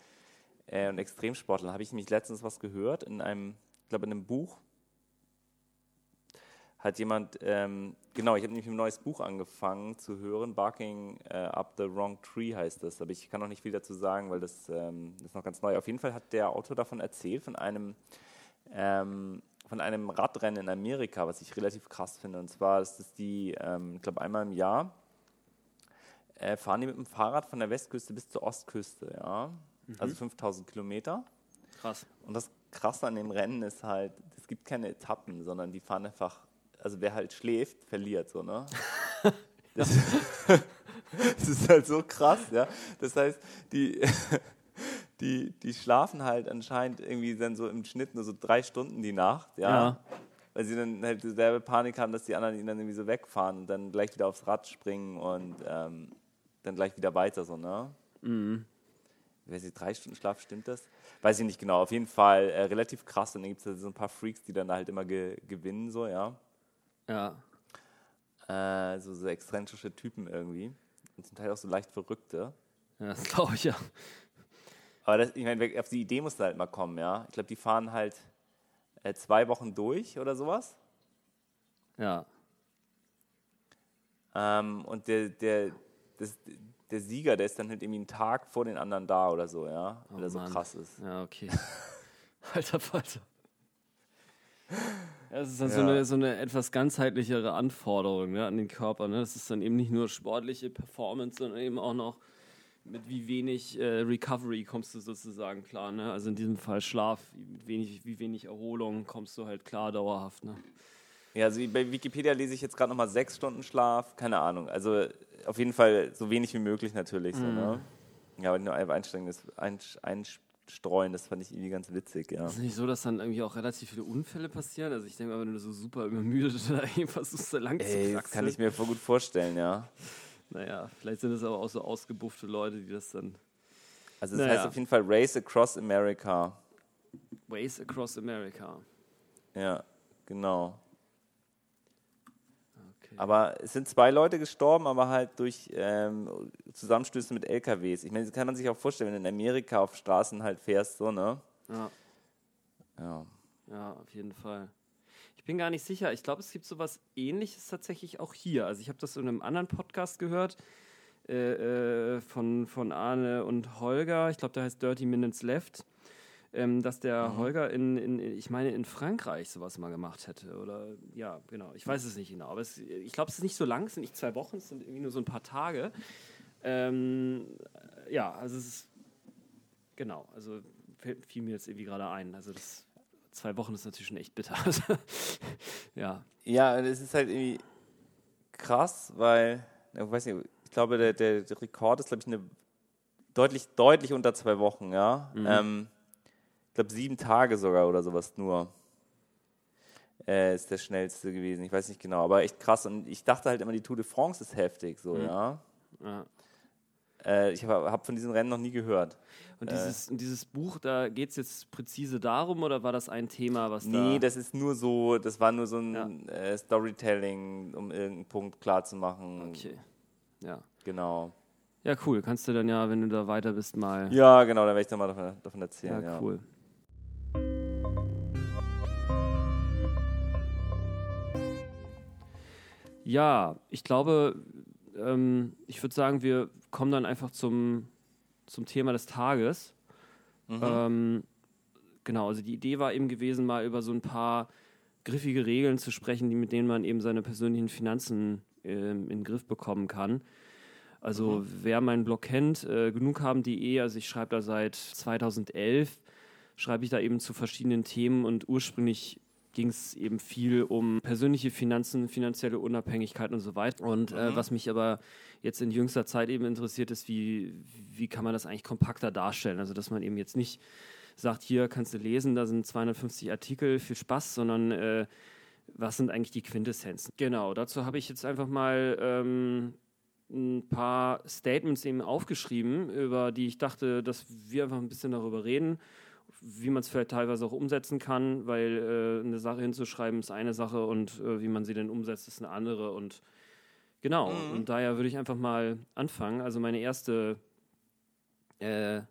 Speaker 2: Äh, und Extremsportler. Habe ich nämlich letztens was gehört in einem, ich glaube in einem Buch. Hat jemand, ähm, genau, ich habe nämlich ein neues Buch angefangen zu hören, Barking uh, Up the Wrong Tree heißt das, aber ich kann noch nicht viel dazu sagen, weil das ähm, ist noch ganz neu. Auf jeden Fall hat der Autor davon erzählt, von einem ähm, von einem Radrennen in Amerika, was ich relativ krass finde. Und zwar ist es die, ähm, ich glaube, einmal im Jahr äh, fahren die mit dem Fahrrad von der Westküste bis zur Ostküste, ja. Mhm. Also 5000 Kilometer.
Speaker 1: Krass.
Speaker 2: Und das Krasse an dem Rennen ist halt, es gibt keine Etappen, sondern die fahren einfach, also wer halt schläft, verliert, so, ne? das, das ist halt so krass, ja. Das heißt, die die, die schlafen halt anscheinend irgendwie dann so im Schnitt nur so drei Stunden die Nacht, ja. ja. Weil sie dann halt dieselbe Panik haben, dass die anderen ihnen dann irgendwie so wegfahren und dann gleich wieder aufs Rad springen und ähm, dann gleich wieder weiter, so, ne? Mhm. Wer sie drei Stunden Schlaf, stimmt das? Weiß ich nicht genau. Auf jeden Fall äh, relativ krass. Und dann gibt es so ein paar Freaks, die dann halt immer ge gewinnen, so, ja.
Speaker 1: Ja.
Speaker 2: Äh, so, so exzentrische Typen irgendwie. Und zum Teil auch so leicht verrückte.
Speaker 1: Ja, das glaube ich ja.
Speaker 2: Aber das, ich meine, auf die Idee musst du halt mal kommen, ja. Ich glaube, die fahren halt äh, zwei Wochen durch oder sowas.
Speaker 1: Ja.
Speaker 2: Ähm, und der, der, das, der Sieger, der ist dann halt irgendwie einen Tag vor den anderen da oder so, ja. Weil oh, er so krass ist.
Speaker 1: Ja, okay. Alter Falter. Ja, es ist dann ja. so, eine, so eine etwas ganzheitlichere Anforderung ne, an den Körper. Ne? Das ist dann eben nicht nur sportliche Performance, sondern eben auch noch mit wie wenig äh, Recovery kommst du sozusagen klar, ne? Also in diesem Fall Schlaf, wenig, wie wenig Erholung kommst du halt klar dauerhaft, ne?
Speaker 2: Ja, also bei Wikipedia lese ich jetzt gerade nochmal sechs Stunden Schlaf, keine Ahnung. Also auf jeden Fall so wenig wie möglich natürlich. So, ne? Mhm. Ja, aber nur einsteigendes einstreuen, das fand ich irgendwie ganz witzig, ja.
Speaker 1: Ist es nicht so, dass dann irgendwie auch relativ viele Unfälle passieren? Also ich denke mal, wenn du so super übermüdet oder versuchst, so lang Ey, zu
Speaker 2: Das kann ich mir voll gut vorstellen, ja.
Speaker 1: Naja, vielleicht sind es aber auch so ausgebuffte Leute, die das dann.
Speaker 2: Also, es naja. heißt auf jeden Fall Race Across America.
Speaker 1: Race Across America.
Speaker 2: Ja, genau. Okay. Aber es sind zwei Leute gestorben, aber halt durch ähm, Zusammenstöße mit LKWs. Ich meine, das kann man sich auch vorstellen, wenn du in Amerika auf Straßen halt fährst, so, ne?
Speaker 1: Ja. Ja. Ja, auf jeden Fall. Ich bin gar nicht sicher. Ich glaube, es gibt sowas ähnliches tatsächlich auch hier. Also ich habe das in einem anderen Podcast gehört äh, äh, von, von Arne und Holger. Ich glaube, der heißt Dirty Minutes Left. Ähm, dass der mhm. Holger in, in, ich meine, in Frankreich sowas mal gemacht hätte. Oder ja, genau. Ich weiß es nicht genau. Aber es, ich glaube, es ist nicht so lang, es sind nicht zwei Wochen, es sind irgendwie nur so ein paar Tage. Ähm, ja, also es ist genau, also fiel mir jetzt irgendwie gerade ein. Also das zwei Wochen ist natürlich schon echt bitter. ja.
Speaker 2: Ja, es ist halt irgendwie krass, weil, ich weiß nicht, ich glaube, der, der, der Rekord ist, glaube ich, eine deutlich, deutlich unter zwei Wochen, ja. Mhm. Ähm, ich glaube, sieben Tage sogar oder sowas nur. Äh, ist der schnellste gewesen. Ich weiß nicht genau, aber echt krass. Und ich dachte halt immer, die Tour de France ist heftig, so, mhm. ja. ja. Äh, ich habe hab von diesen Rennen noch nie gehört.
Speaker 1: Und dieses, äh, dieses Buch, da geht es jetzt präzise darum oder war das ein Thema, was
Speaker 2: Nee, da das ist nur so, das war nur so ein ja. äh, Storytelling, um irgendeinen Punkt klar zu machen.
Speaker 1: Okay. Ja.
Speaker 2: Genau.
Speaker 1: Ja, cool. Kannst du dann ja, wenn du da weiter bist, mal.
Speaker 2: Ja, genau, dann werde ich dann mal davon, davon erzählen. Ja,
Speaker 1: ja, cool. Ja, ich glaube, ähm, ich würde sagen, wir kommen dann einfach zum, zum Thema des Tages. Mhm. Ähm, genau, also die Idee war eben gewesen, mal über so ein paar griffige Regeln zu sprechen, die, mit denen man eben seine persönlichen Finanzen äh, in den Griff bekommen kann. Also mhm. wer meinen Blog kennt, äh, genughaben.de, also ich schreibe da seit 2011, schreibe ich da eben zu verschiedenen Themen und ursprünglich ging es eben viel um persönliche Finanzen, finanzielle Unabhängigkeit und so weiter. Und äh, mhm. was mich aber jetzt in jüngster Zeit eben interessiert ist, wie, wie kann man das eigentlich kompakter darstellen? Also, dass man eben jetzt nicht sagt, hier kannst du lesen, da sind 250 Artikel, viel Spaß, sondern äh, was sind eigentlich die Quintessenzen? Genau, dazu habe ich jetzt einfach mal ähm, ein paar Statements eben aufgeschrieben, über die ich dachte, dass wir einfach ein bisschen darüber reden wie man es vielleicht teilweise auch umsetzen kann, weil äh, eine Sache hinzuschreiben ist eine Sache und äh, wie man sie denn umsetzt, ist eine andere. Und genau, mhm. und daher würde ich einfach mal anfangen. Also meine erste äh,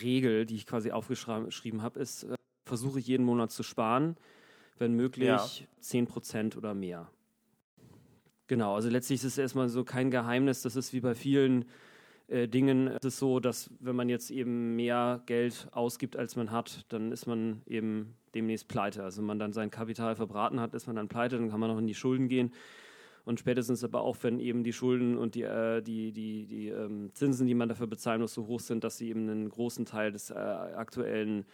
Speaker 1: Regel, die ich quasi aufgeschrieben habe, ist, äh, versuche jeden Monat zu sparen, wenn möglich ja. 10% oder mehr. Genau, also letztlich ist es erstmal so kein Geheimnis, das ist wie bei vielen äh, Dingen ist es so, dass wenn man jetzt eben mehr Geld ausgibt, als man hat, dann ist man eben demnächst pleite. Also wenn man dann sein Kapital verbraten hat, ist man dann pleite, dann kann man auch in die Schulden gehen. Und spätestens aber auch, wenn eben die Schulden und die, äh, die, die, die ähm, Zinsen, die man dafür bezahlen muss, so hoch sind, dass sie eben einen großen Teil des äh, aktuellen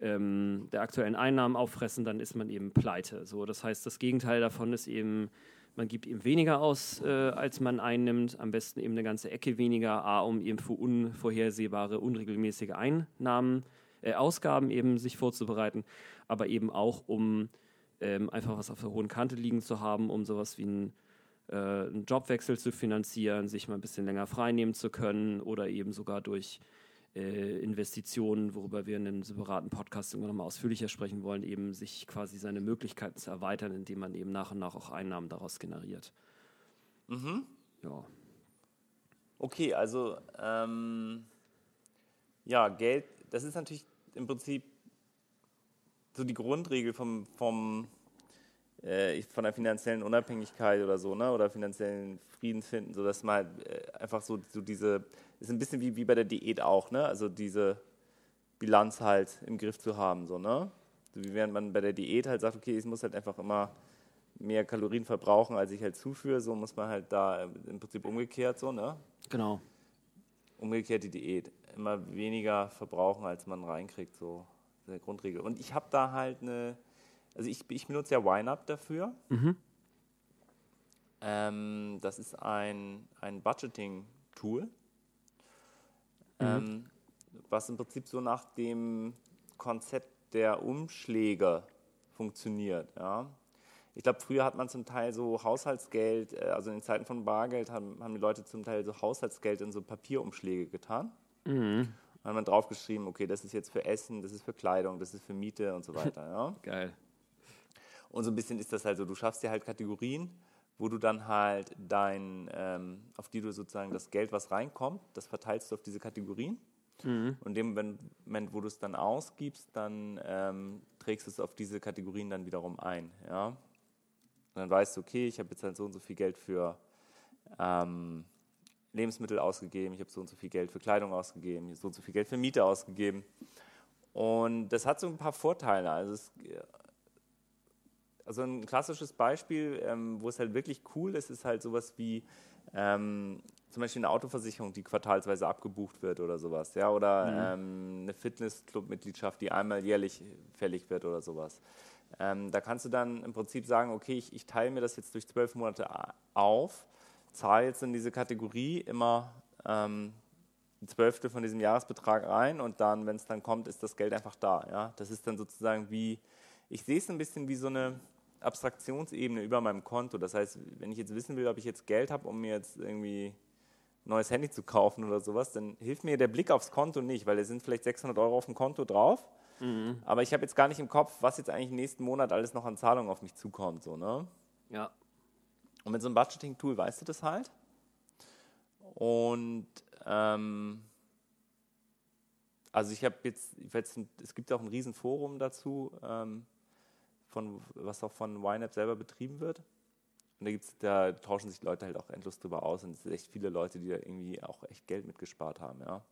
Speaker 1: ähm, der aktuellen Einnahmen auffressen, dann ist man eben pleite. So, das heißt, das Gegenteil davon ist eben man gibt eben weniger aus, äh, als man einnimmt. Am besten eben eine ganze Ecke weniger, A, um eben für unvorhersehbare, unregelmäßige Einnahmen, äh, Ausgaben eben sich vorzubereiten, aber eben auch, um ähm, einfach was auf der hohen Kante liegen zu haben, um sowas wie ein äh, einen Jobwechsel zu finanzieren, sich mal ein bisschen länger freinehmen zu können oder eben sogar durch äh, Investitionen, worüber wir in einem separaten Podcast immer noch mal ausführlicher sprechen wollen, eben sich quasi seine Möglichkeiten zu erweitern, indem man eben nach und nach auch Einnahmen daraus generiert.
Speaker 2: Mhm.
Speaker 1: Ja.
Speaker 2: Okay, also ähm, ja, Geld, das ist natürlich im Prinzip so die Grundregel vom, vom, äh, von der finanziellen Unabhängigkeit oder so, ne? oder finanziellen Frieden finden, sodass man halt, äh, einfach so, so diese ist ein bisschen wie, wie bei der Diät auch, ne? Also diese Bilanz halt im Griff zu haben, so, ne? So wie während man bei der Diät halt sagt, okay, ich muss halt einfach immer mehr Kalorien verbrauchen, als ich halt zuführe, so muss man halt da im Prinzip umgekehrt, so, ne?
Speaker 1: Genau.
Speaker 2: umgekehrt die Diät. Immer weniger verbrauchen, als man reinkriegt, so eine Grundregel. Und ich habe da halt eine, also ich, ich benutze ja YNAB dafür. Mhm. Ähm, das ist ein, ein Budgeting-Tool, mhm. ähm, was im Prinzip so nach dem Konzept der Umschläge funktioniert. Ja. Ich glaube, früher hat man zum Teil so Haushaltsgeld, äh, also in Zeiten von Bargeld haben, haben die Leute zum Teil so Haushaltsgeld in so Papierumschläge getan. Mhm. Dann hat man draufgeschrieben, okay, das ist jetzt für Essen, das ist für Kleidung, das ist für Miete und so weiter. Ja.
Speaker 1: Geil.
Speaker 2: Und so ein bisschen ist das halt so, du schaffst dir halt Kategorien, wo du dann halt dein, ähm, auf die du sozusagen das Geld, was reinkommt, das verteilst du auf diese Kategorien. Mhm. Und in dem Moment, wo du es dann ausgibst, dann ähm, trägst du es auf diese Kategorien dann wiederum ein. Ja? Und dann weißt du, okay, ich habe jetzt halt so und so viel Geld für ähm, Lebensmittel ausgegeben, ich habe so und so viel Geld für Kleidung ausgegeben, so und so viel Geld für Miete ausgegeben. Und das hat so ein paar Vorteile. Also, es, also ein klassisches Beispiel, ähm, wo es halt wirklich cool ist, ist halt sowas wie ähm, zum Beispiel eine Autoversicherung, die quartalsweise abgebucht wird oder sowas, ja, oder mhm. ähm, eine Fitnessclub-Mitgliedschaft, die einmal jährlich fällig wird oder sowas. Ähm, da kannst du dann im Prinzip sagen, okay, ich, ich teile mir das jetzt durch zwölf Monate auf, zahle jetzt in diese Kategorie immer ähm, ein Zwölftel von diesem Jahresbetrag rein und dann, wenn es dann kommt, ist das Geld einfach da. Ja? Das ist dann sozusagen wie, ich sehe es ein bisschen wie so eine Abstraktionsebene über meinem Konto. Das heißt, wenn ich jetzt wissen will, ob ich jetzt Geld habe, um mir jetzt irgendwie neues Handy zu kaufen oder sowas, dann hilft mir der Blick aufs Konto nicht, weil es sind vielleicht 600 Euro auf dem Konto drauf. Mhm. Aber ich habe jetzt gar nicht im Kopf, was jetzt eigentlich im nächsten Monat alles noch an Zahlungen auf mich zukommt. So, ne?
Speaker 1: Ja.
Speaker 2: Und mit so einem Budgeting-Tool weißt du das halt. Und ähm, also ich habe jetzt, jetzt, es gibt auch ein Riesenforum dazu, ähm, von, was auch von YNAB selber betrieben wird. Und da, gibt's, da tauschen sich Leute halt auch endlos drüber aus und es sind echt viele Leute, die da irgendwie auch echt Geld mitgespart haben, ja.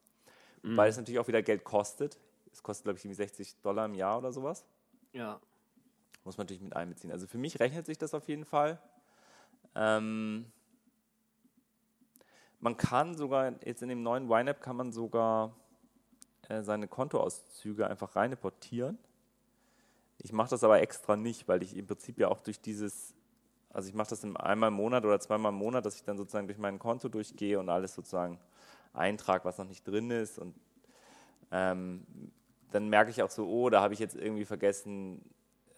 Speaker 2: Mhm. Weil es natürlich auch wieder Geld kostet. Es kostet, glaube ich, irgendwie 60 Dollar im Jahr oder sowas.
Speaker 1: Ja.
Speaker 2: Muss man natürlich mit einbeziehen. Also für mich rechnet sich das auf jeden Fall. Ähm, man kann sogar, jetzt in dem neuen YNAB kann man sogar äh, seine Kontoauszüge einfach rein importieren. Ich mache das aber extra nicht, weil ich im Prinzip ja auch durch dieses also ich mache das einmal im Monat oder zweimal im Monat, dass ich dann sozusagen durch mein Konto durchgehe und alles sozusagen eintrage, was noch nicht drin ist. Und ähm, dann merke ich auch so, oh, da habe ich jetzt irgendwie vergessen,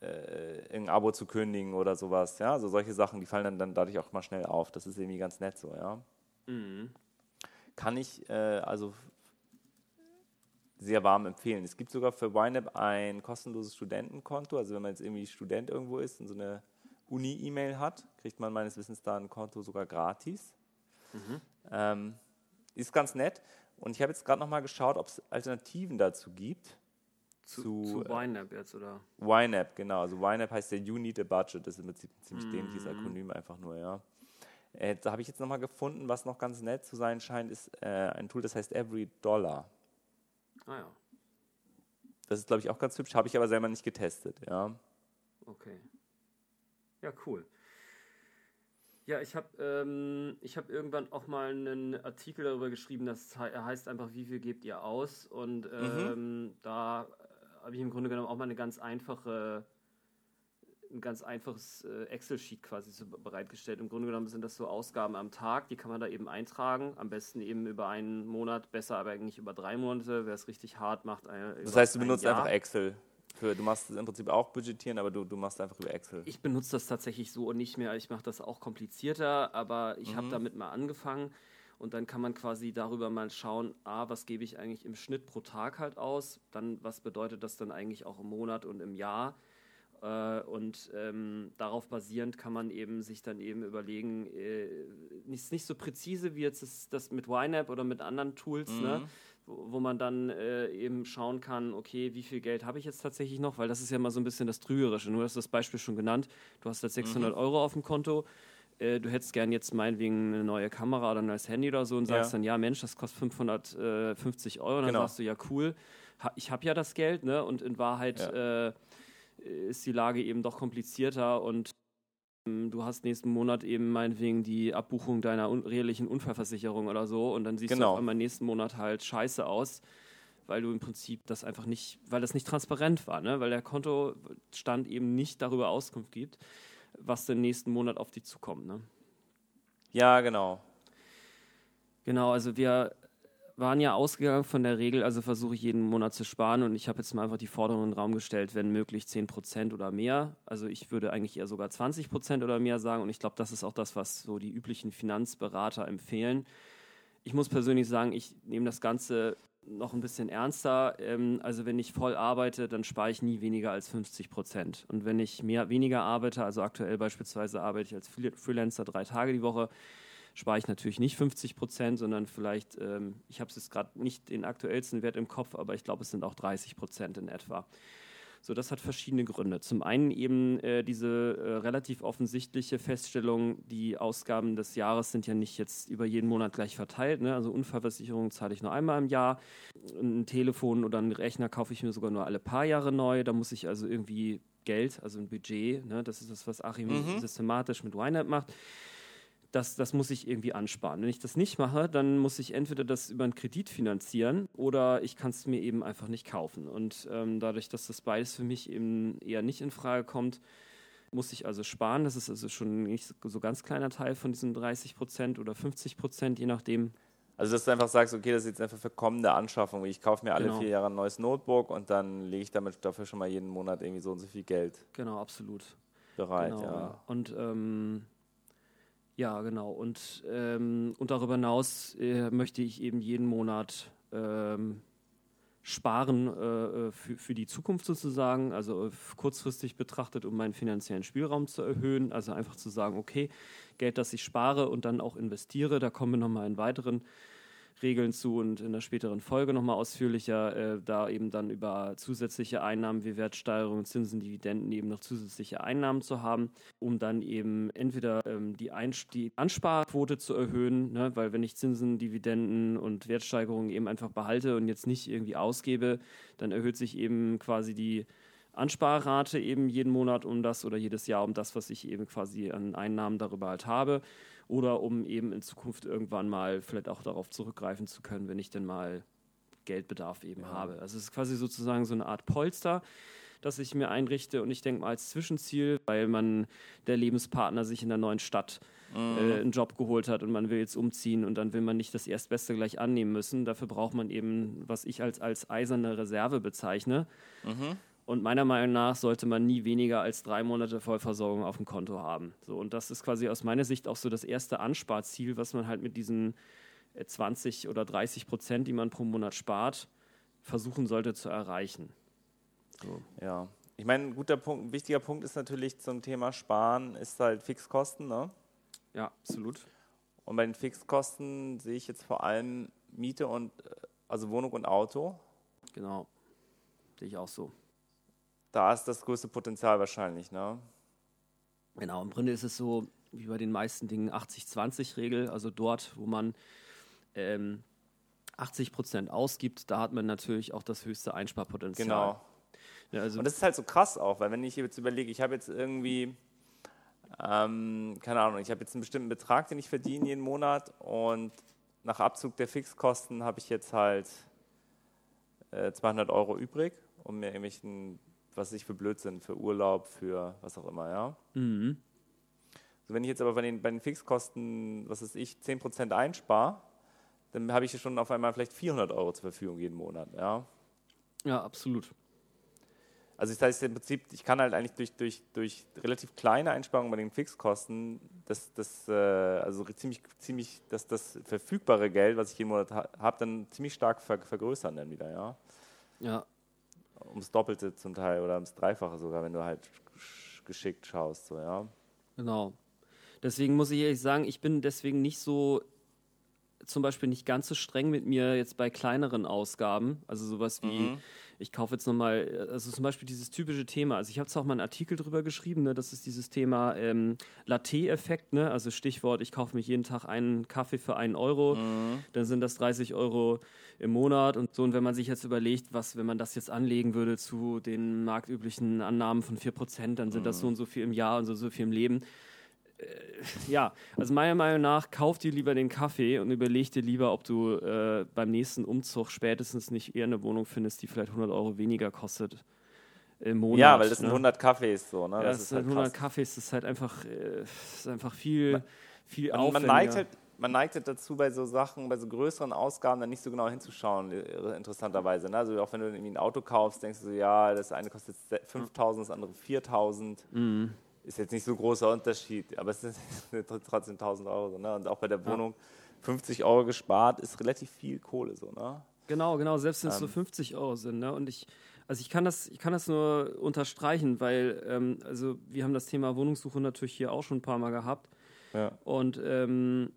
Speaker 2: äh, ein Abo zu kündigen oder sowas. Ja, also solche Sachen, die fallen dann, dann dadurch auch mal schnell auf. Das ist irgendwie ganz nett so, ja. Mhm. Kann ich äh, also sehr warm empfehlen. Es gibt sogar für YNAB ein kostenloses Studentenkonto. Also wenn man jetzt irgendwie Student irgendwo ist und so eine Uni-E-Mail hat, kriegt man meines Wissens da ein Konto sogar gratis. Mhm. Ähm, ist ganz nett. Und ich habe jetzt gerade noch mal geschaut, ob es Alternativen dazu gibt.
Speaker 1: Zu, zu, zu YNAB jetzt, oder?
Speaker 2: YNAB, genau. Also YNAB heißt der You Need a Budget. Das ist im Prinzip ein ziemlich mhm. dämliches Akronym einfach nur, ja. Äh, da habe ich jetzt noch mal gefunden, was noch ganz nett zu sein scheint, ist äh, ein Tool, das heißt Every Dollar.
Speaker 1: Ah ja.
Speaker 2: Das ist, glaube ich, auch ganz hübsch, habe ich aber selber nicht getestet, ja.
Speaker 1: Okay. Ja, cool. Ja, ich habe ähm, hab irgendwann auch mal einen Artikel darüber geschrieben, das heißt einfach, wie viel gebt ihr aus? Und mhm. ähm, mhm. da habe ich im Grunde genommen auch mal eine ganz einfache, ein ganz einfaches äh, Excel-Sheet quasi so bereitgestellt. Im Grunde genommen sind das so Ausgaben am Tag, die kann man da eben eintragen. Am besten eben über einen Monat, besser aber eigentlich über drei Monate. Wer es richtig hart macht.
Speaker 2: Äh, das heißt, du benutzt Jahr. einfach Excel? Für, du machst es im Prinzip auch budgetieren, aber du, du machst einfach über Excel.
Speaker 1: Ich benutze das tatsächlich so und nicht mehr. Ich mache das auch komplizierter, aber ich mhm. habe damit mal angefangen und dann kann man quasi darüber mal schauen, a, was gebe ich eigentlich im Schnitt pro Tag halt aus, dann was bedeutet das dann eigentlich auch im Monat und im Jahr. Äh, und ähm, darauf basierend kann man eben sich dann eben überlegen, äh, nicht, nicht so präzise wie jetzt das, das mit YNAB oder mit anderen Tools, ne? mhm. ne? wo man dann äh, eben schauen kann, okay, wie viel Geld habe ich jetzt tatsächlich noch, weil das ist ja mal so ein bisschen das Trügerische. Du hast das Beispiel schon genannt, du hast jetzt 600 mhm. Euro auf dem Konto, äh, du hättest gern jetzt meinetwegen eine neue Kamera oder ein neues Handy oder so und sagst ja. dann, ja Mensch, das kostet 550 Euro und dann genau. sagst du, ja cool, ha ich habe ja das Geld ne? und in Wahrheit ja. Ist die Lage eben doch komplizierter und du hast nächsten Monat eben meinetwegen die Abbuchung deiner un Unfallversicherung oder so und dann siehst genau. du auf einmal nächsten Monat halt scheiße aus, weil du im Prinzip das einfach nicht, weil das nicht transparent war, ne? weil der Kontostand eben nicht darüber Auskunft gibt, was den nächsten Monat auf dich zukommt. Ne?
Speaker 2: Ja, genau.
Speaker 1: Genau, also wir waren ja ausgegangen von der Regel, also versuche ich jeden Monat zu sparen und ich habe jetzt mal einfach die Forderung in den Raum gestellt, wenn möglich 10% oder mehr. Also ich würde eigentlich eher sogar 20% oder mehr sagen und ich glaube, das ist auch das, was so die üblichen Finanzberater empfehlen. Ich muss persönlich sagen, ich nehme das Ganze noch ein bisschen ernster. Ähm, also wenn ich voll arbeite, dann spare ich nie weniger als 50 Prozent. Und wenn ich mehr, weniger arbeite, also aktuell beispielsweise arbeite ich als Freelancer drei Tage die Woche, spare ich natürlich nicht 50 Prozent, sondern vielleicht, ähm, ich habe es jetzt gerade nicht den aktuellsten Wert im Kopf, aber ich glaube, es sind auch 30 Prozent in etwa. So, das hat verschiedene Gründe. Zum einen eben äh, diese äh, relativ offensichtliche Feststellung, die Ausgaben des Jahres sind ja nicht jetzt über jeden Monat gleich verteilt. Ne? Also Unfallversicherung zahle ich nur einmal im Jahr. Ein Telefon oder einen Rechner kaufe ich mir sogar nur alle paar Jahre neu. Da muss ich also irgendwie Geld, also ein Budget, ne? das ist das, was Achim mhm. systematisch mit YNAB macht das, das muss ich irgendwie ansparen. Wenn ich das nicht mache, dann muss ich entweder das über einen Kredit finanzieren oder ich kann es mir eben einfach nicht kaufen. Und ähm, dadurch, dass das beides für mich eben eher nicht in Frage kommt, muss ich also sparen. Das ist also schon nicht so ganz kleiner Teil von diesen 30 Prozent oder 50 Prozent, je nachdem.
Speaker 2: Also, dass du einfach sagst, okay, das ist jetzt einfach für kommende Anschaffung. Ich kaufe mir alle genau. vier Jahre ein neues Notebook und dann lege ich damit dafür schon mal jeden Monat irgendwie so und so viel Geld.
Speaker 1: Genau, absolut.
Speaker 2: Bereit, genau. ja.
Speaker 1: Und ähm, ja, genau. Und, ähm, und darüber hinaus äh, möchte ich eben jeden Monat ähm, sparen äh, äh für, für die Zukunft sozusagen, also äh, kurzfristig betrachtet, um meinen finanziellen Spielraum zu erhöhen. Also einfach zu sagen, okay, Geld, das ich spare und dann auch investiere, da kommen wir nochmal in weiteren Regeln zu und in der späteren Folge nochmal ausführlicher, äh, da eben dann über zusätzliche Einnahmen wie Wertsteigerung, Zinsen, Dividenden eben noch zusätzliche Einnahmen zu haben, um dann eben entweder ähm, die, die, Ansparquote zu erhöhen, ne? weil wenn ich Zinsen, Dividenden und Wertsteigerungen eben einfach behalte und jetzt nicht irgendwie ausgebe, dann erhöht sich eben quasi die Ansparrate eben jeden Monat um das oder jedes Jahr um das, was ich eben quasi an Einnahmen darüber halt habe oder um eben in Zukunft irgendwann mal vielleicht auch darauf zurückgreifen zu können, wenn ich denn mal Geldbedarf eben ja. habe. Also es ist quasi sozusagen so eine Art Polster, das ich mir einrichte und ich denke mal als Zwischenziel, weil man der Lebenspartner sich in der neuen Stadt mhm. äh, einen Job geholt hat und man will jetzt umziehen und dann will man nicht das Erstbeste gleich annehmen müssen. Dafür braucht man eben, was ich als, als eiserne Reserve bezeichne. Mhm. Und meiner Meinung nach sollte man nie weniger als drei Monate Vollversorgung auf dem Konto haben. So, und das ist quasi aus meiner Sicht auch so das erste Ansparziel, was man halt mit diesen 20 äh, oder 30 Prozent, die man pro Monat spart, versuchen sollte zu erreichen.
Speaker 2: So. Ja, ich meine, ein guter Punkt, ein wichtiger Punkt ist natürlich zum Thema Sparen, ist halt Fixkosten, ne?
Speaker 1: Ja, absolut.
Speaker 2: Und bei den Fixkosten sehe ich jetzt vor allem Miete und, äh, also Wohnung und Auto.
Speaker 1: Genau, sehe ich auch so
Speaker 2: da ist das größte Potenzial wahrscheinlich, ne?
Speaker 1: Genau, im Grunde ist es so, wie bei den meisten Dingen 80-20-Regel, also dort, wo man ähm, 80 Prozent ausgibt, da hat man natürlich auch das höchste Einsparpotenzial.
Speaker 2: Genau. Ja, also und das ist halt so krass auch, weil wenn ich jetzt überlege, ich habe jetzt irgendwie, ähm, keine Ahnung, ich habe jetzt einen bestimmten Betrag, den ich verdiene jeden Monat und nach Abzug der Fixkosten habe ich jetzt halt äh, 200 Euro übrig, um mir irgendwelchen was ich für Blödsinn, für Urlaub, für was auch immer, ja. Mhm. So, wenn ich jetzt aber bei den, bei den Fixkosten, was weiß ich, 10% einspare, dann habe ich schon auf einmal vielleicht 400 Euro zur Verfügung jeden Monat, ja.
Speaker 1: Ja, absolut.
Speaker 2: Also das heißt im Prinzip, ich kann halt eigentlich durch, durch, durch relativ kleine Einsparungen bei den Fixkosten das, das, äh, also ziemlich, ziemlich das, das verfügbare Geld, was ich jeden Monat ha habe, dann ziemlich stark ver vergrößern dann wieder, ja.
Speaker 1: Ja,
Speaker 2: ums Doppelte zum Teil oder ums Dreifache sogar, wenn du halt geschickt schaust, so, ja.
Speaker 1: Genau. Deswegen muss ich ehrlich sagen, ich bin deswegen nicht so, zum Beispiel nicht ganz so streng mit mir jetzt bei kleineren Ausgaben. Also sowas wie, mhm ich kaufe jetzt nochmal, also zum Beispiel dieses typische Thema, also ich habe zwar auch mal einen Artikel drüber geschrieben, ne, das ist dieses Thema ähm, Latte-Effekt, ne, also Stichwort, ich kaufe mich jeden Tag einen Kaffee für einen Euro, mhm. dann sind das 30 Euro im Monat und so, und wenn man sich jetzt überlegt, was, wenn man das jetzt anlegen würde zu den marktüblichen Annahmen von 4%, dann sind mhm. das so und so viel im Jahr und so, so viel im Leben äh, ja, also meiner Meinung nach, kauf dir lieber den Kaffee und überleg dir lieber, ob du äh, beim nächsten Umzug spätestens nicht eher eine Wohnung findest, die vielleicht 100 Euro weniger kostet im Monat.
Speaker 2: Ja, weil das
Speaker 1: ne?
Speaker 2: sind 100 Kaffees so, ne?
Speaker 1: Ja,
Speaker 2: das,
Speaker 1: das
Speaker 2: ist halt
Speaker 1: 100
Speaker 2: krass.
Speaker 1: Kaffees, das ist halt einfach, äh, ist einfach viel,
Speaker 2: Man-
Speaker 1: viel
Speaker 2: Man, man,
Speaker 1: aufwendiger.
Speaker 2: neigt halt, man neigt halt dazu, bei so Sachen, bei so größeren Ausgaben dann nicht so genau hinzuschauen, äh, interessanterweise. Ne? Also auch wenn du irgendwie ein Auto kaufst, denkst du so, ja, das eine kostet 5.000, das andere 4.000.
Speaker 1: Mhm.
Speaker 2: Ist jetzt nicht so ein großer Unterschied, aber es sind trotzdem 1.000 Euro. So, ne? Und auch bei der Wohnung 50 Euro gespart ist relativ viel Kohle. So, ne?
Speaker 1: Genau, genau, selbst wenn es so
Speaker 2: Ähm.
Speaker 1: 50 Euro sind. Ne? Und ich, also ich kann das, ich kann das nur unterstreichen, weil, ähm, also wir haben das Thema Wohnungssuche natürlich hier auch schon ein paar Mal gehabt.
Speaker 2: Ja.
Speaker 1: Und ähm,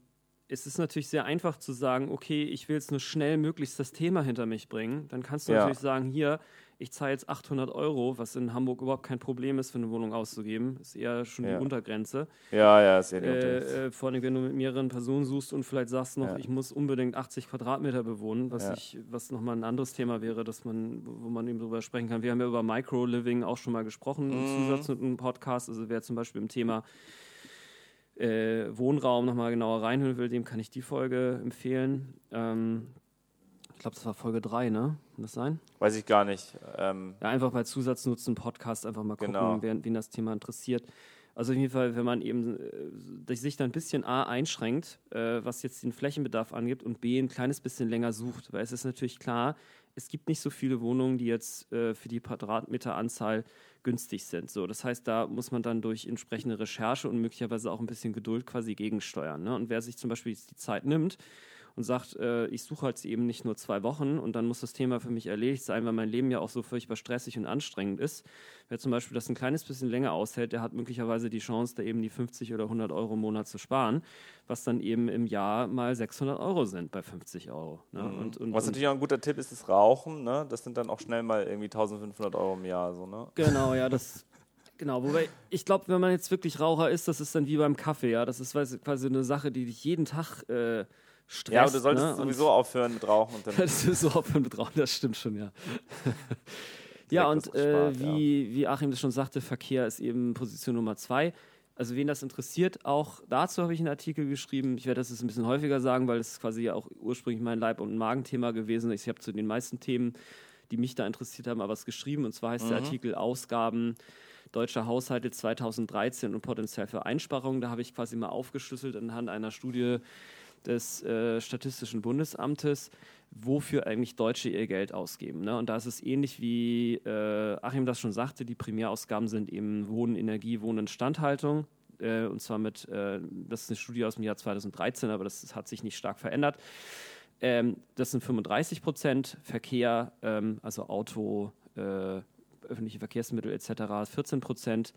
Speaker 1: es ist natürlich sehr einfach zu sagen, okay, ich will jetzt nur schnell möglichst das Thema hinter mich bringen. Dann kannst du
Speaker 2: Ja.
Speaker 1: natürlich sagen, hier, ich zahle jetzt 800 Euro, was in Hamburg überhaupt kein Problem ist, für eine Wohnung auszugeben. Ist eher schon
Speaker 2: Ja.
Speaker 1: die Untergrenze.
Speaker 2: Ja, ja, ist ja die Untergrenze.
Speaker 1: Äh, äh, vor allem, wenn du mit mehreren Personen suchst und vielleicht sagst noch,
Speaker 2: Ja.
Speaker 1: ich muss unbedingt 80 Quadratmeter bewohnen, was,
Speaker 2: Ja.
Speaker 1: ich, was nochmal ein anderes Thema wäre, dass man, wo man eben drüber sprechen kann. Wir haben ja über Micro-Living auch schon mal gesprochen im
Speaker 2: Mhm.
Speaker 1: Zusatz mit einem Podcast. Also wer zum Beispiel im Thema äh, Wohnraum nochmal genauer reinhören will, dem kann ich die Folge empfehlen. Ähm, ich glaube, das war Folge 3, ne? Kann das sein?
Speaker 2: Weiß ich gar nicht. Ähm,
Speaker 1: Ja, einfach bei Zusatznutzen Podcast einfach mal gucken,
Speaker 2: Genau.
Speaker 1: wer, wen das Thema interessiert. Also auf jeden Fall, wenn man eben äh, sich dann ein bisschen A einschränkt, äh, was jetzt den Flächenbedarf angibt und B ein kleines bisschen länger sucht, weil es ist natürlich klar, es gibt nicht so viele Wohnungen, die jetzt äh, für die Quadratmeteranzahl günstig sind. So, das heißt, da muss man dann durch entsprechende Recherche und möglicherweise auch ein bisschen Geduld quasi gegensteuern. Ne? Und wer sich zum Beispiel jetzt die Zeit nimmt und sagt, äh, ich suche halt eben nicht nur zwei Wochen und dann muss das Thema für mich erledigt sein, weil mein Leben ja auch so furchtbar stressig und anstrengend ist. Wer zum Beispiel das ein kleines bisschen länger aushält, der hat möglicherweise die Chance, da eben die 50 oder 100 Euro im Monat zu sparen, was dann eben im Jahr mal 600 Euro sind bei 50 Euro. Ne? Und, und,
Speaker 2: was natürlich auch ein guter Tipp ist, ist Rauchen. Ne? Das sind dann auch schnell mal irgendwie 1500 Euro im Jahr. So, ne?
Speaker 1: Genau, ja, das. Genau, wobei ich glaube, wenn man jetzt wirklich Raucher ist, das ist dann wie beim Kaffee, ja. Das ist quasi quasi eine Sache, die dich jeden Tag äh, stresst.
Speaker 2: Ja, aber du solltest
Speaker 1: ne?
Speaker 2: Sowieso aufhören mit Rauchen. Und dann
Speaker 1: Das ist so aufhören mit Rauchen, das stimmt schon, ja. ja, und
Speaker 2: was
Speaker 1: äh,
Speaker 2: gespart,
Speaker 1: wie, wie Achim das schon sagte, Verkehr ist eben Position Nummer zwei. Also wen das interessiert, auch dazu habe ich einen Artikel geschrieben. Ich werde das jetzt ein bisschen häufiger sagen, weil das ist quasi ja auch ursprünglich mein Leib- und Magenthema gewesen. Ich habe zu den meisten Themen, die mich da interessiert haben, aber was geschrieben. Und zwar heißt der Artikel Ausgaben deutscher Haushalte 2013 und Potenzial für Einsparungen. Da habe ich quasi mal aufgeschlüsselt anhand einer Studie des äh, Statistischen Bundesamtes, wofür eigentlich Deutsche ihr Geld ausgeben. Ne? Und da ist es ähnlich wie äh, Achim das schon sagte, die Primärausgaben sind eben Wohnen, Energie, Wohnen, Instandhaltung. Äh, und zwar mit, äh, das ist eine Studie aus dem Jahr 2013, aber das hat sich nicht stark verändert. Ähm, das sind 35 Prozent, Verkehr, ähm, also Auto, äh, öffentliche Verkehrsmittel etc. 14 Prozent,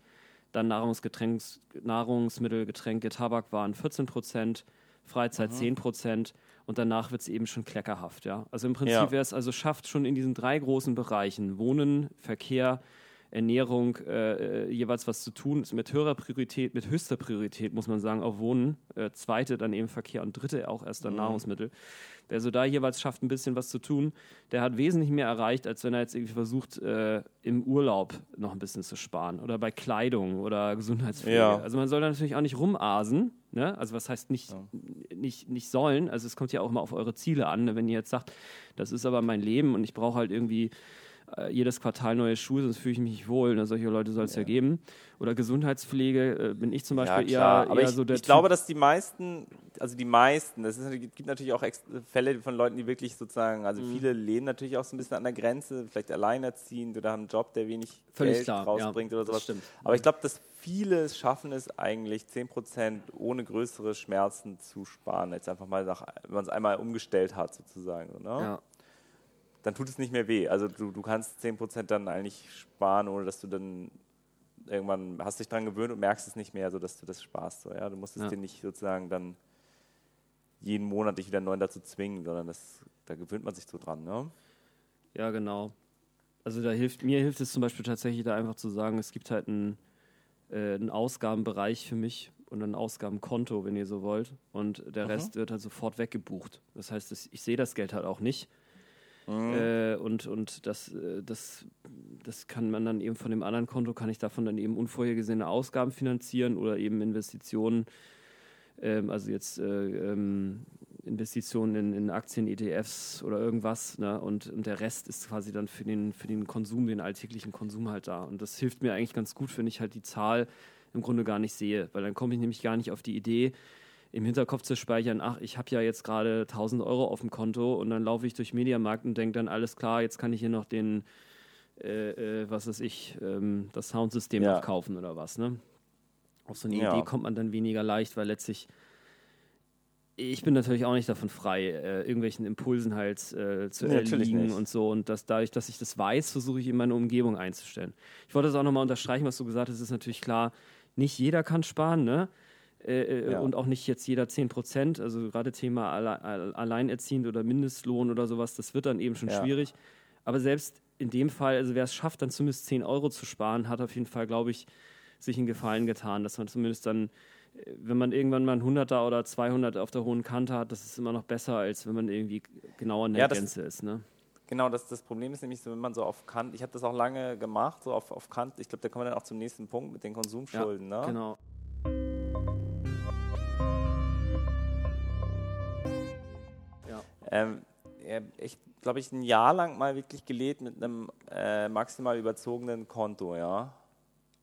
Speaker 1: dann Nahrungsgetränks, Nahrungsmittel, Getränke, Tabak waren 14 Prozent, Freizeit 10 Prozent und danach wird es eben schon kleckerhaft. Ja? Also im Prinzip,
Speaker 2: Ja.
Speaker 1: wer es also schafft, schon in diesen drei großen Bereichen, Wohnen, Verkehr, Ernährung äh, äh, jeweils was zu tun, ist mit höherer Priorität, mit höchster Priorität, muss man sagen, auf Wohnen, äh, zweite dann eben Verkehr und dritte auch erst dann Nahrungsmittel. Wer so da jeweils schafft, ein bisschen was zu tun, der hat wesentlich mehr erreicht, als wenn er jetzt irgendwie versucht, äh, im Urlaub noch ein bisschen zu sparen oder bei Kleidung oder Gesundheitspflege.
Speaker 2: Ja.
Speaker 1: Also man soll da natürlich auch nicht rumasen, ne? Also was heißt nicht, nicht, nicht sollen, also es kommt ja auch immer auf eure Ziele an, ne? wenn ihr jetzt sagt, das ist aber mein Leben und ich brauche halt irgendwie jedes Quartal neue Schuhe, sonst fühle ich mich nicht wohl. Ne? Solche Leute soll es ja. geben. Oder Gesundheitspflege äh, bin ich zum
Speaker 2: Ja,
Speaker 1: Beispiel
Speaker 2: klar.
Speaker 1: eher,
Speaker 2: Aber
Speaker 1: eher
Speaker 2: ich,
Speaker 1: so der
Speaker 2: ich
Speaker 1: Typ.
Speaker 2: glaube, dass die meisten, also die meisten, es gibt natürlich auch Fälle von Leuten, die wirklich sozusagen, also
Speaker 1: Mhm.
Speaker 2: viele leben natürlich auch so ein bisschen an der Grenze, vielleicht alleinerziehend oder haben einen Job, der wenig
Speaker 1: Völlig
Speaker 2: Geld
Speaker 1: klar,
Speaker 2: rausbringt
Speaker 1: ja,
Speaker 2: oder sowas.
Speaker 1: stimmt.
Speaker 2: Aber ich glaube, dass viele es schaffen es eigentlich 10% ohne größere Schmerzen zu sparen. Jetzt einfach mal nach, wenn man es einmal umgestellt hat sozusagen. so, Ne?
Speaker 1: ja.
Speaker 2: Dann tut es nicht mehr weh. Also du, du kannst 10% dann eigentlich sparen, ohne dass du dann irgendwann hast dich dran gewöhnt und merkst es nicht mehr, so dass du das sparst. So, ja? Du musst es
Speaker 1: Ja.
Speaker 2: dir nicht sozusagen dann jeden Monat dich wieder neu dazu zwingen, sondern das, da gewöhnt man sich so dran. Ne?
Speaker 1: Ja, genau. Also da hilft, mir hilft es zum Beispiel tatsächlich da einfach zu sagen, es gibt halt einen, äh, einen Ausgabenbereich für mich und ein Ausgabenkonto, wenn ihr so wollt. Und der Rest wird halt sofort weggebucht. Das heißt, ich sehe das Geld halt auch nicht. Mhm. Äh, und und das, äh, das, das kann man dann eben von dem anderen Konto, kann ich davon dann eben unvorhergesehene Ausgaben finanzieren oder eben Investitionen, ähm, also jetzt äh, ähm, Investitionen in, in, Aktien, ETFs oder irgendwas. Ne? Und, und der Rest ist quasi dann für den, für den Konsum, den alltäglichen Konsum halt da. Und das hilft mir eigentlich ganz gut, wenn ich halt die Zahl im Grunde gar nicht sehe, weil dann komme ich nämlich gar nicht auf die Idee, im Hinterkopf zu speichern, ach, ich habe ja jetzt gerade 1000 Euro auf dem Konto und dann laufe ich durch Mediamarkt und denke dann, alles klar, jetzt kann ich hier noch den, äh, äh, was weiß ich, ähm, das Soundsystem ja. kaufen oder was. Ne? Auf so eine ja. Idee kommt man dann weniger leicht, weil letztlich ich bin natürlich auch nicht davon frei, äh, irgendwelchen Impulsen halt äh, zu nee, erliegen und so. Und das, dadurch, dass ich das weiß, versuche ich in meine Umgebung einzustellen. Ich wollte das auch nochmal unterstreichen, was du gesagt hast. Es ist natürlich klar, nicht jeder kann sparen, ne? Äh, äh, ja. und auch nicht jetzt jeder 10 Prozent. Also gerade Thema alle, Alleinerziehend oder Mindestlohn oder sowas, das wird dann eben schon ja. schwierig. Aber selbst in dem Fall, also wer es schafft, dann zumindest 10 Euro zu sparen, hat auf jeden Fall, glaube ich, sich einen Gefallen getan, dass man zumindest dann, äh, wenn man irgendwann mal ein 100er oder 200 auf der hohen Kante hat, das ist immer noch besser, als wenn man irgendwie genauer in der ja, Grenze ist. Ne?
Speaker 2: Genau, das, das Problem ist nämlich so, wenn man so auf Kant, ich habe das auch lange gemacht, so auf, auf Kant, ich glaube, da kommen wir dann auch zum nächsten Punkt mit den Konsumschulden. Ja, ne?
Speaker 1: Genau.
Speaker 2: Ähm, ich glaube ich ein Jahr lang mal wirklich gelebt mit einem äh, maximal überzogenen Konto, ja.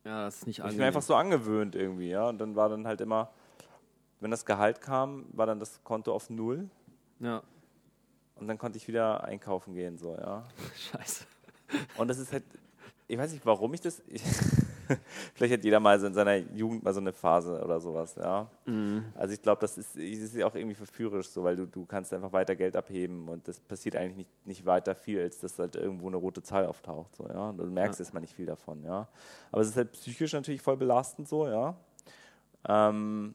Speaker 1: Ja, das ist nicht
Speaker 2: angenehm. Ich bin einfach so angewöhnt irgendwie, ja. Und dann war dann halt immer, wenn das Gehalt kam, war dann das Konto auf Null.
Speaker 1: Ja.
Speaker 2: Und dann konnte ich wieder einkaufen gehen, so, ja.
Speaker 1: Scheiße.
Speaker 2: Und das ist halt, ich weiß nicht, warum ich das. Ich Vielleicht hat jeder mal so in seiner Jugend mal so eine Phase oder sowas, ja. Mhm. Also ich glaube, das ist, ist auch irgendwie verführerisch so, weil du, du kannst einfach weiter Geld abheben und das passiert eigentlich nicht, nicht weiter viel, als dass halt irgendwo eine rote Zahl auftaucht. So, ja. Du merkst ja. erstmal nicht viel davon, ja. Aber es ist halt psychisch natürlich voll belastend so, ja. Ähm,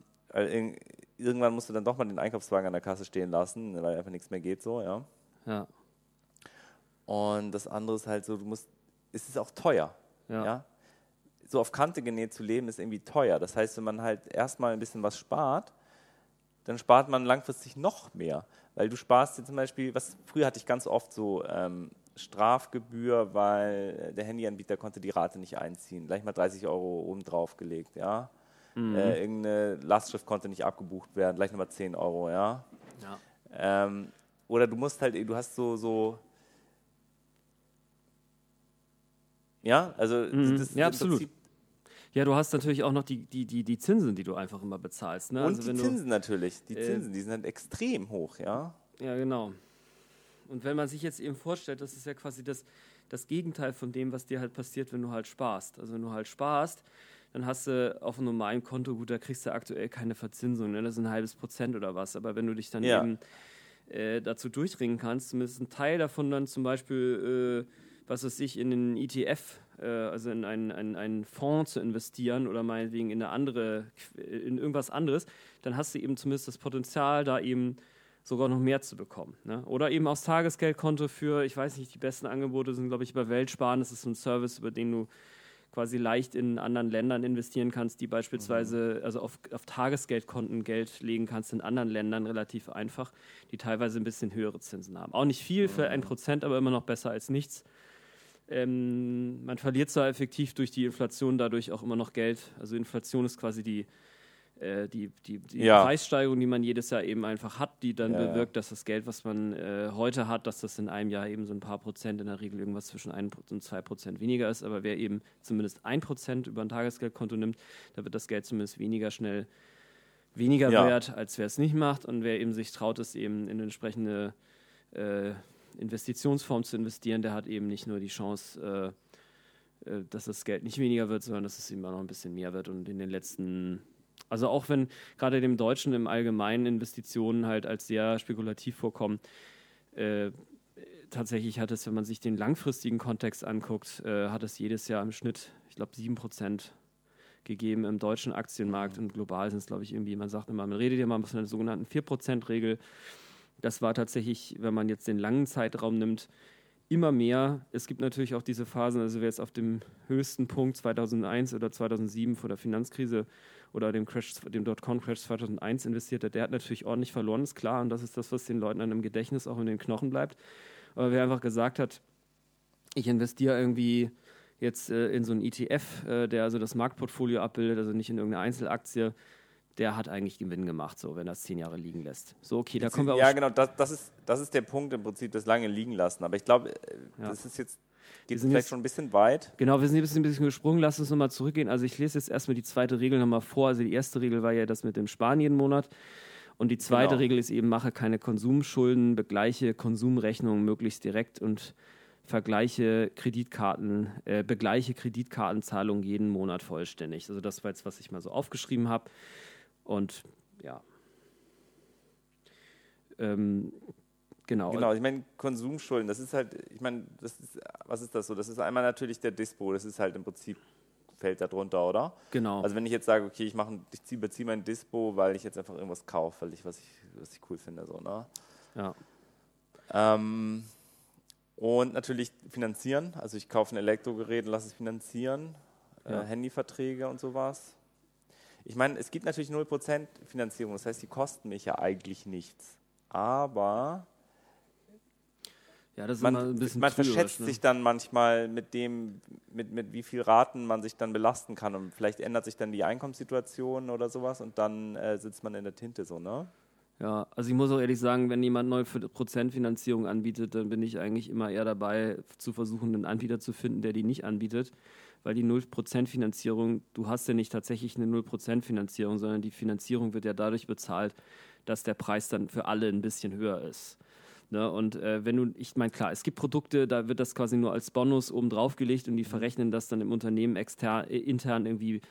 Speaker 2: irgendwann musst du dann doch mal den Einkaufswagen an der Kasse stehen lassen, weil einfach nichts mehr geht so, ja.
Speaker 1: Ja.
Speaker 2: Und das andere ist halt so, du musst, es ist auch teuer. Ja. ja? So auf Kante genäht zu leben, ist irgendwie teuer. Das heißt, wenn man halt erstmal ein bisschen was spart, dann spart man langfristig noch mehr. Weil du sparst dir zum Beispiel, was früher hatte ich ganz oft so ähm, Strafgebühr, weil der Handyanbieter konnte die Rate nicht einziehen. Gleich mal 30 Euro oben drauf gelegt, ja. Mhm. Äh, irgendeine Lastschrift konnte nicht abgebucht werden, gleich nochmal 10 Euro, ja.
Speaker 1: ja.
Speaker 2: Ähm, oder du musst halt, du hast so, so Ja, also
Speaker 1: mhm. das, ja, absolut. Prinzip ja, du hast natürlich auch noch die, die, die, die Zinsen, die du einfach immer bezahlst. Ne?
Speaker 2: Und also die Zinsen natürlich. Die äh, Zinsen, die sind halt extrem hoch, ja.
Speaker 1: Ja, genau. Und wenn man sich jetzt eben vorstellt, das ist ja quasi das, das Gegenteil von dem, was dir halt passiert, wenn du halt sparst. Also wenn du halt sparst, dann hast du auf einem normalen Konto, gut, da kriegst du aktuell keine Verzinsung, ne? das ist ein halbes Prozent oder was. Aber wenn du dich dann ja. eben äh, dazu durchringen kannst, zumindest ein Teil davon dann zum Beispiel, äh, was weiß ich, in den ETF äh, also in einen, einen, einen Fonds zu investieren oder meinetwegen in eine andere, in irgendwas anderes, dann hast du eben zumindest das Potenzial, da eben sogar noch mehr zu bekommen. Ne? Oder eben aufs Tagesgeldkonto für, ich weiß nicht, die besten Angebote sind, glaube ich, über Weltsparen. Das ist so ein Service, über den du quasi leicht in anderen Ländern investieren kannst, die beispielsweise, also auf, auf Tagesgeldkonten Geld legen kannst in anderen Ländern relativ einfach, die teilweise ein bisschen höhere Zinsen haben. Auch nicht viel für ein Prozent, aber immer noch besser als nichts. Ähm, man verliert zwar effektiv durch die Inflation dadurch auch immer noch Geld. Also Inflation ist quasi die, äh, die, die, die ja. Preissteigerung, die man jedes Jahr eben einfach hat, die dann ja, bewirkt, dass das Geld, was man äh, heute hat, dass das in einem Jahr eben so ein paar Prozent, in der Regel irgendwas zwischen 1 und 2 Prozent weniger ist. Aber wer eben zumindest 1 Prozent über ein Tagesgeldkonto nimmt, da wird das Geld zumindest weniger schnell weniger ja. wert, als wer es nicht macht. Und wer eben sich traut, es eben in entsprechende äh, Investitionsform zu investieren, der hat eben nicht nur die Chance, äh, äh, dass das Geld nicht weniger wird, sondern dass es immer noch ein bisschen mehr wird. Und in den letzten, also auch wenn gerade dem Deutschen im Allgemeinen Investitionen halt als sehr spekulativ vorkommen, äh, tatsächlich hat es, wenn man sich den langfristigen Kontext anguckt, äh, hat es jedes Jahr im Schnitt, ich glaube, 7% gegeben im deutschen Aktienmarkt und global sind es, glaube ich, irgendwie, man sagt immer, man redet ja mal von der sogenannten 4%-Regel. Das war tatsächlich, wenn man jetzt den langen Zeitraum nimmt, immer mehr. Es gibt natürlich auch diese Phasen, also wer jetzt auf dem höchsten Punkt 2001 oder 2007 vor der Finanzkrise oder dem Crash, dem Dotcom-Crash 2001 investiert hat, der hat natürlich ordentlich verloren, ist klar. Und das ist das, was den Leuten dann im Gedächtnis auch in den Knochen bleibt. aber wer einfach gesagt hat, ich investiere irgendwie jetzt äh, in so einen ETF, äh, der also das Marktportfolio abbildet, also nicht in irgendeine Einzelaktie, der hat eigentlich Gewinn gemacht, so wenn er es zehn Jahre liegen lässt. So, okay, da kommen wir
Speaker 2: Ja, genau, das, das, ist, das ist der Punkt im Prinzip, das lange liegen lassen. Aber ich glaube, äh, ja. das ist jetzt Geht vielleicht jetzt, schon ein bisschen weit.
Speaker 1: Genau, wir sind jetzt ein bisschen gesprungen. Lass uns nochmal zurückgehen. Also ich lese jetzt erstmal die zweite Regel nochmal vor. Also die erste Regel war ja das mit dem Sparen jeden Monat. Und die zweite genau. Regel ist eben, mache keine Konsumschulden, begleiche Konsumrechnungen möglichst direkt und vergleiche Kreditkarten, äh, begleiche Kreditkartenzahlungen jeden Monat vollständig. Also das war jetzt, was ich mal so aufgeschrieben habe. Und ja. Ähm, genau.
Speaker 2: Genau, ich meine, Konsumschulden, das ist halt, ich meine, das ist, was ist das so? Das ist einmal natürlich der Dispo, das ist halt im Prinzip fällt da drunter, oder?
Speaker 1: Genau.
Speaker 2: Also wenn ich jetzt sage, okay, ich, mach, ich beziehe mein Dispo, weil ich jetzt einfach irgendwas kaufe, weil ich was ich, was ich cool finde, so, ne?
Speaker 1: Ja.
Speaker 2: Ähm, und natürlich finanzieren. Also ich kaufe ein Elektrogerät und lasse es finanzieren. Äh, ja. Äh, Handyverträge und sowas. Ich meine, es gibt natürlich 0% Finanzierung, das heißt, die kosten mich ja eigentlich nichts. Aber
Speaker 1: ja, das ist
Speaker 2: man,
Speaker 1: ein bisschen
Speaker 2: man verschätzt ne? sich dann manchmal mit dem, mit, mit wie viel Raten man sich dann belasten kann. Und vielleicht ändert sich dann die Einkommenssituation oder sowas und dann äh, sitzt man in der Tinte so, ne?
Speaker 1: Ja, also ich muss auch ehrlich sagen, wenn jemand 0% Finanzierung anbietet, dann bin ich eigentlich immer eher dabei, zu versuchen, einen Anbieter zu finden, der die nicht anbietet. Weil die 0% Finanzierung, du hast ja nicht tatsächlich eine 0% Finanzierung, sondern die Finanzierung wird ja dadurch bezahlt, dass der Preis dann für alle ein bisschen höher ist. Ne? Und äh, wenn du, ich meine, klar, es gibt Produkte, da wird das quasi nur als Bonus oben drauf gelegt und die verrechnen das dann im Unternehmen extern, äh, intern irgendwie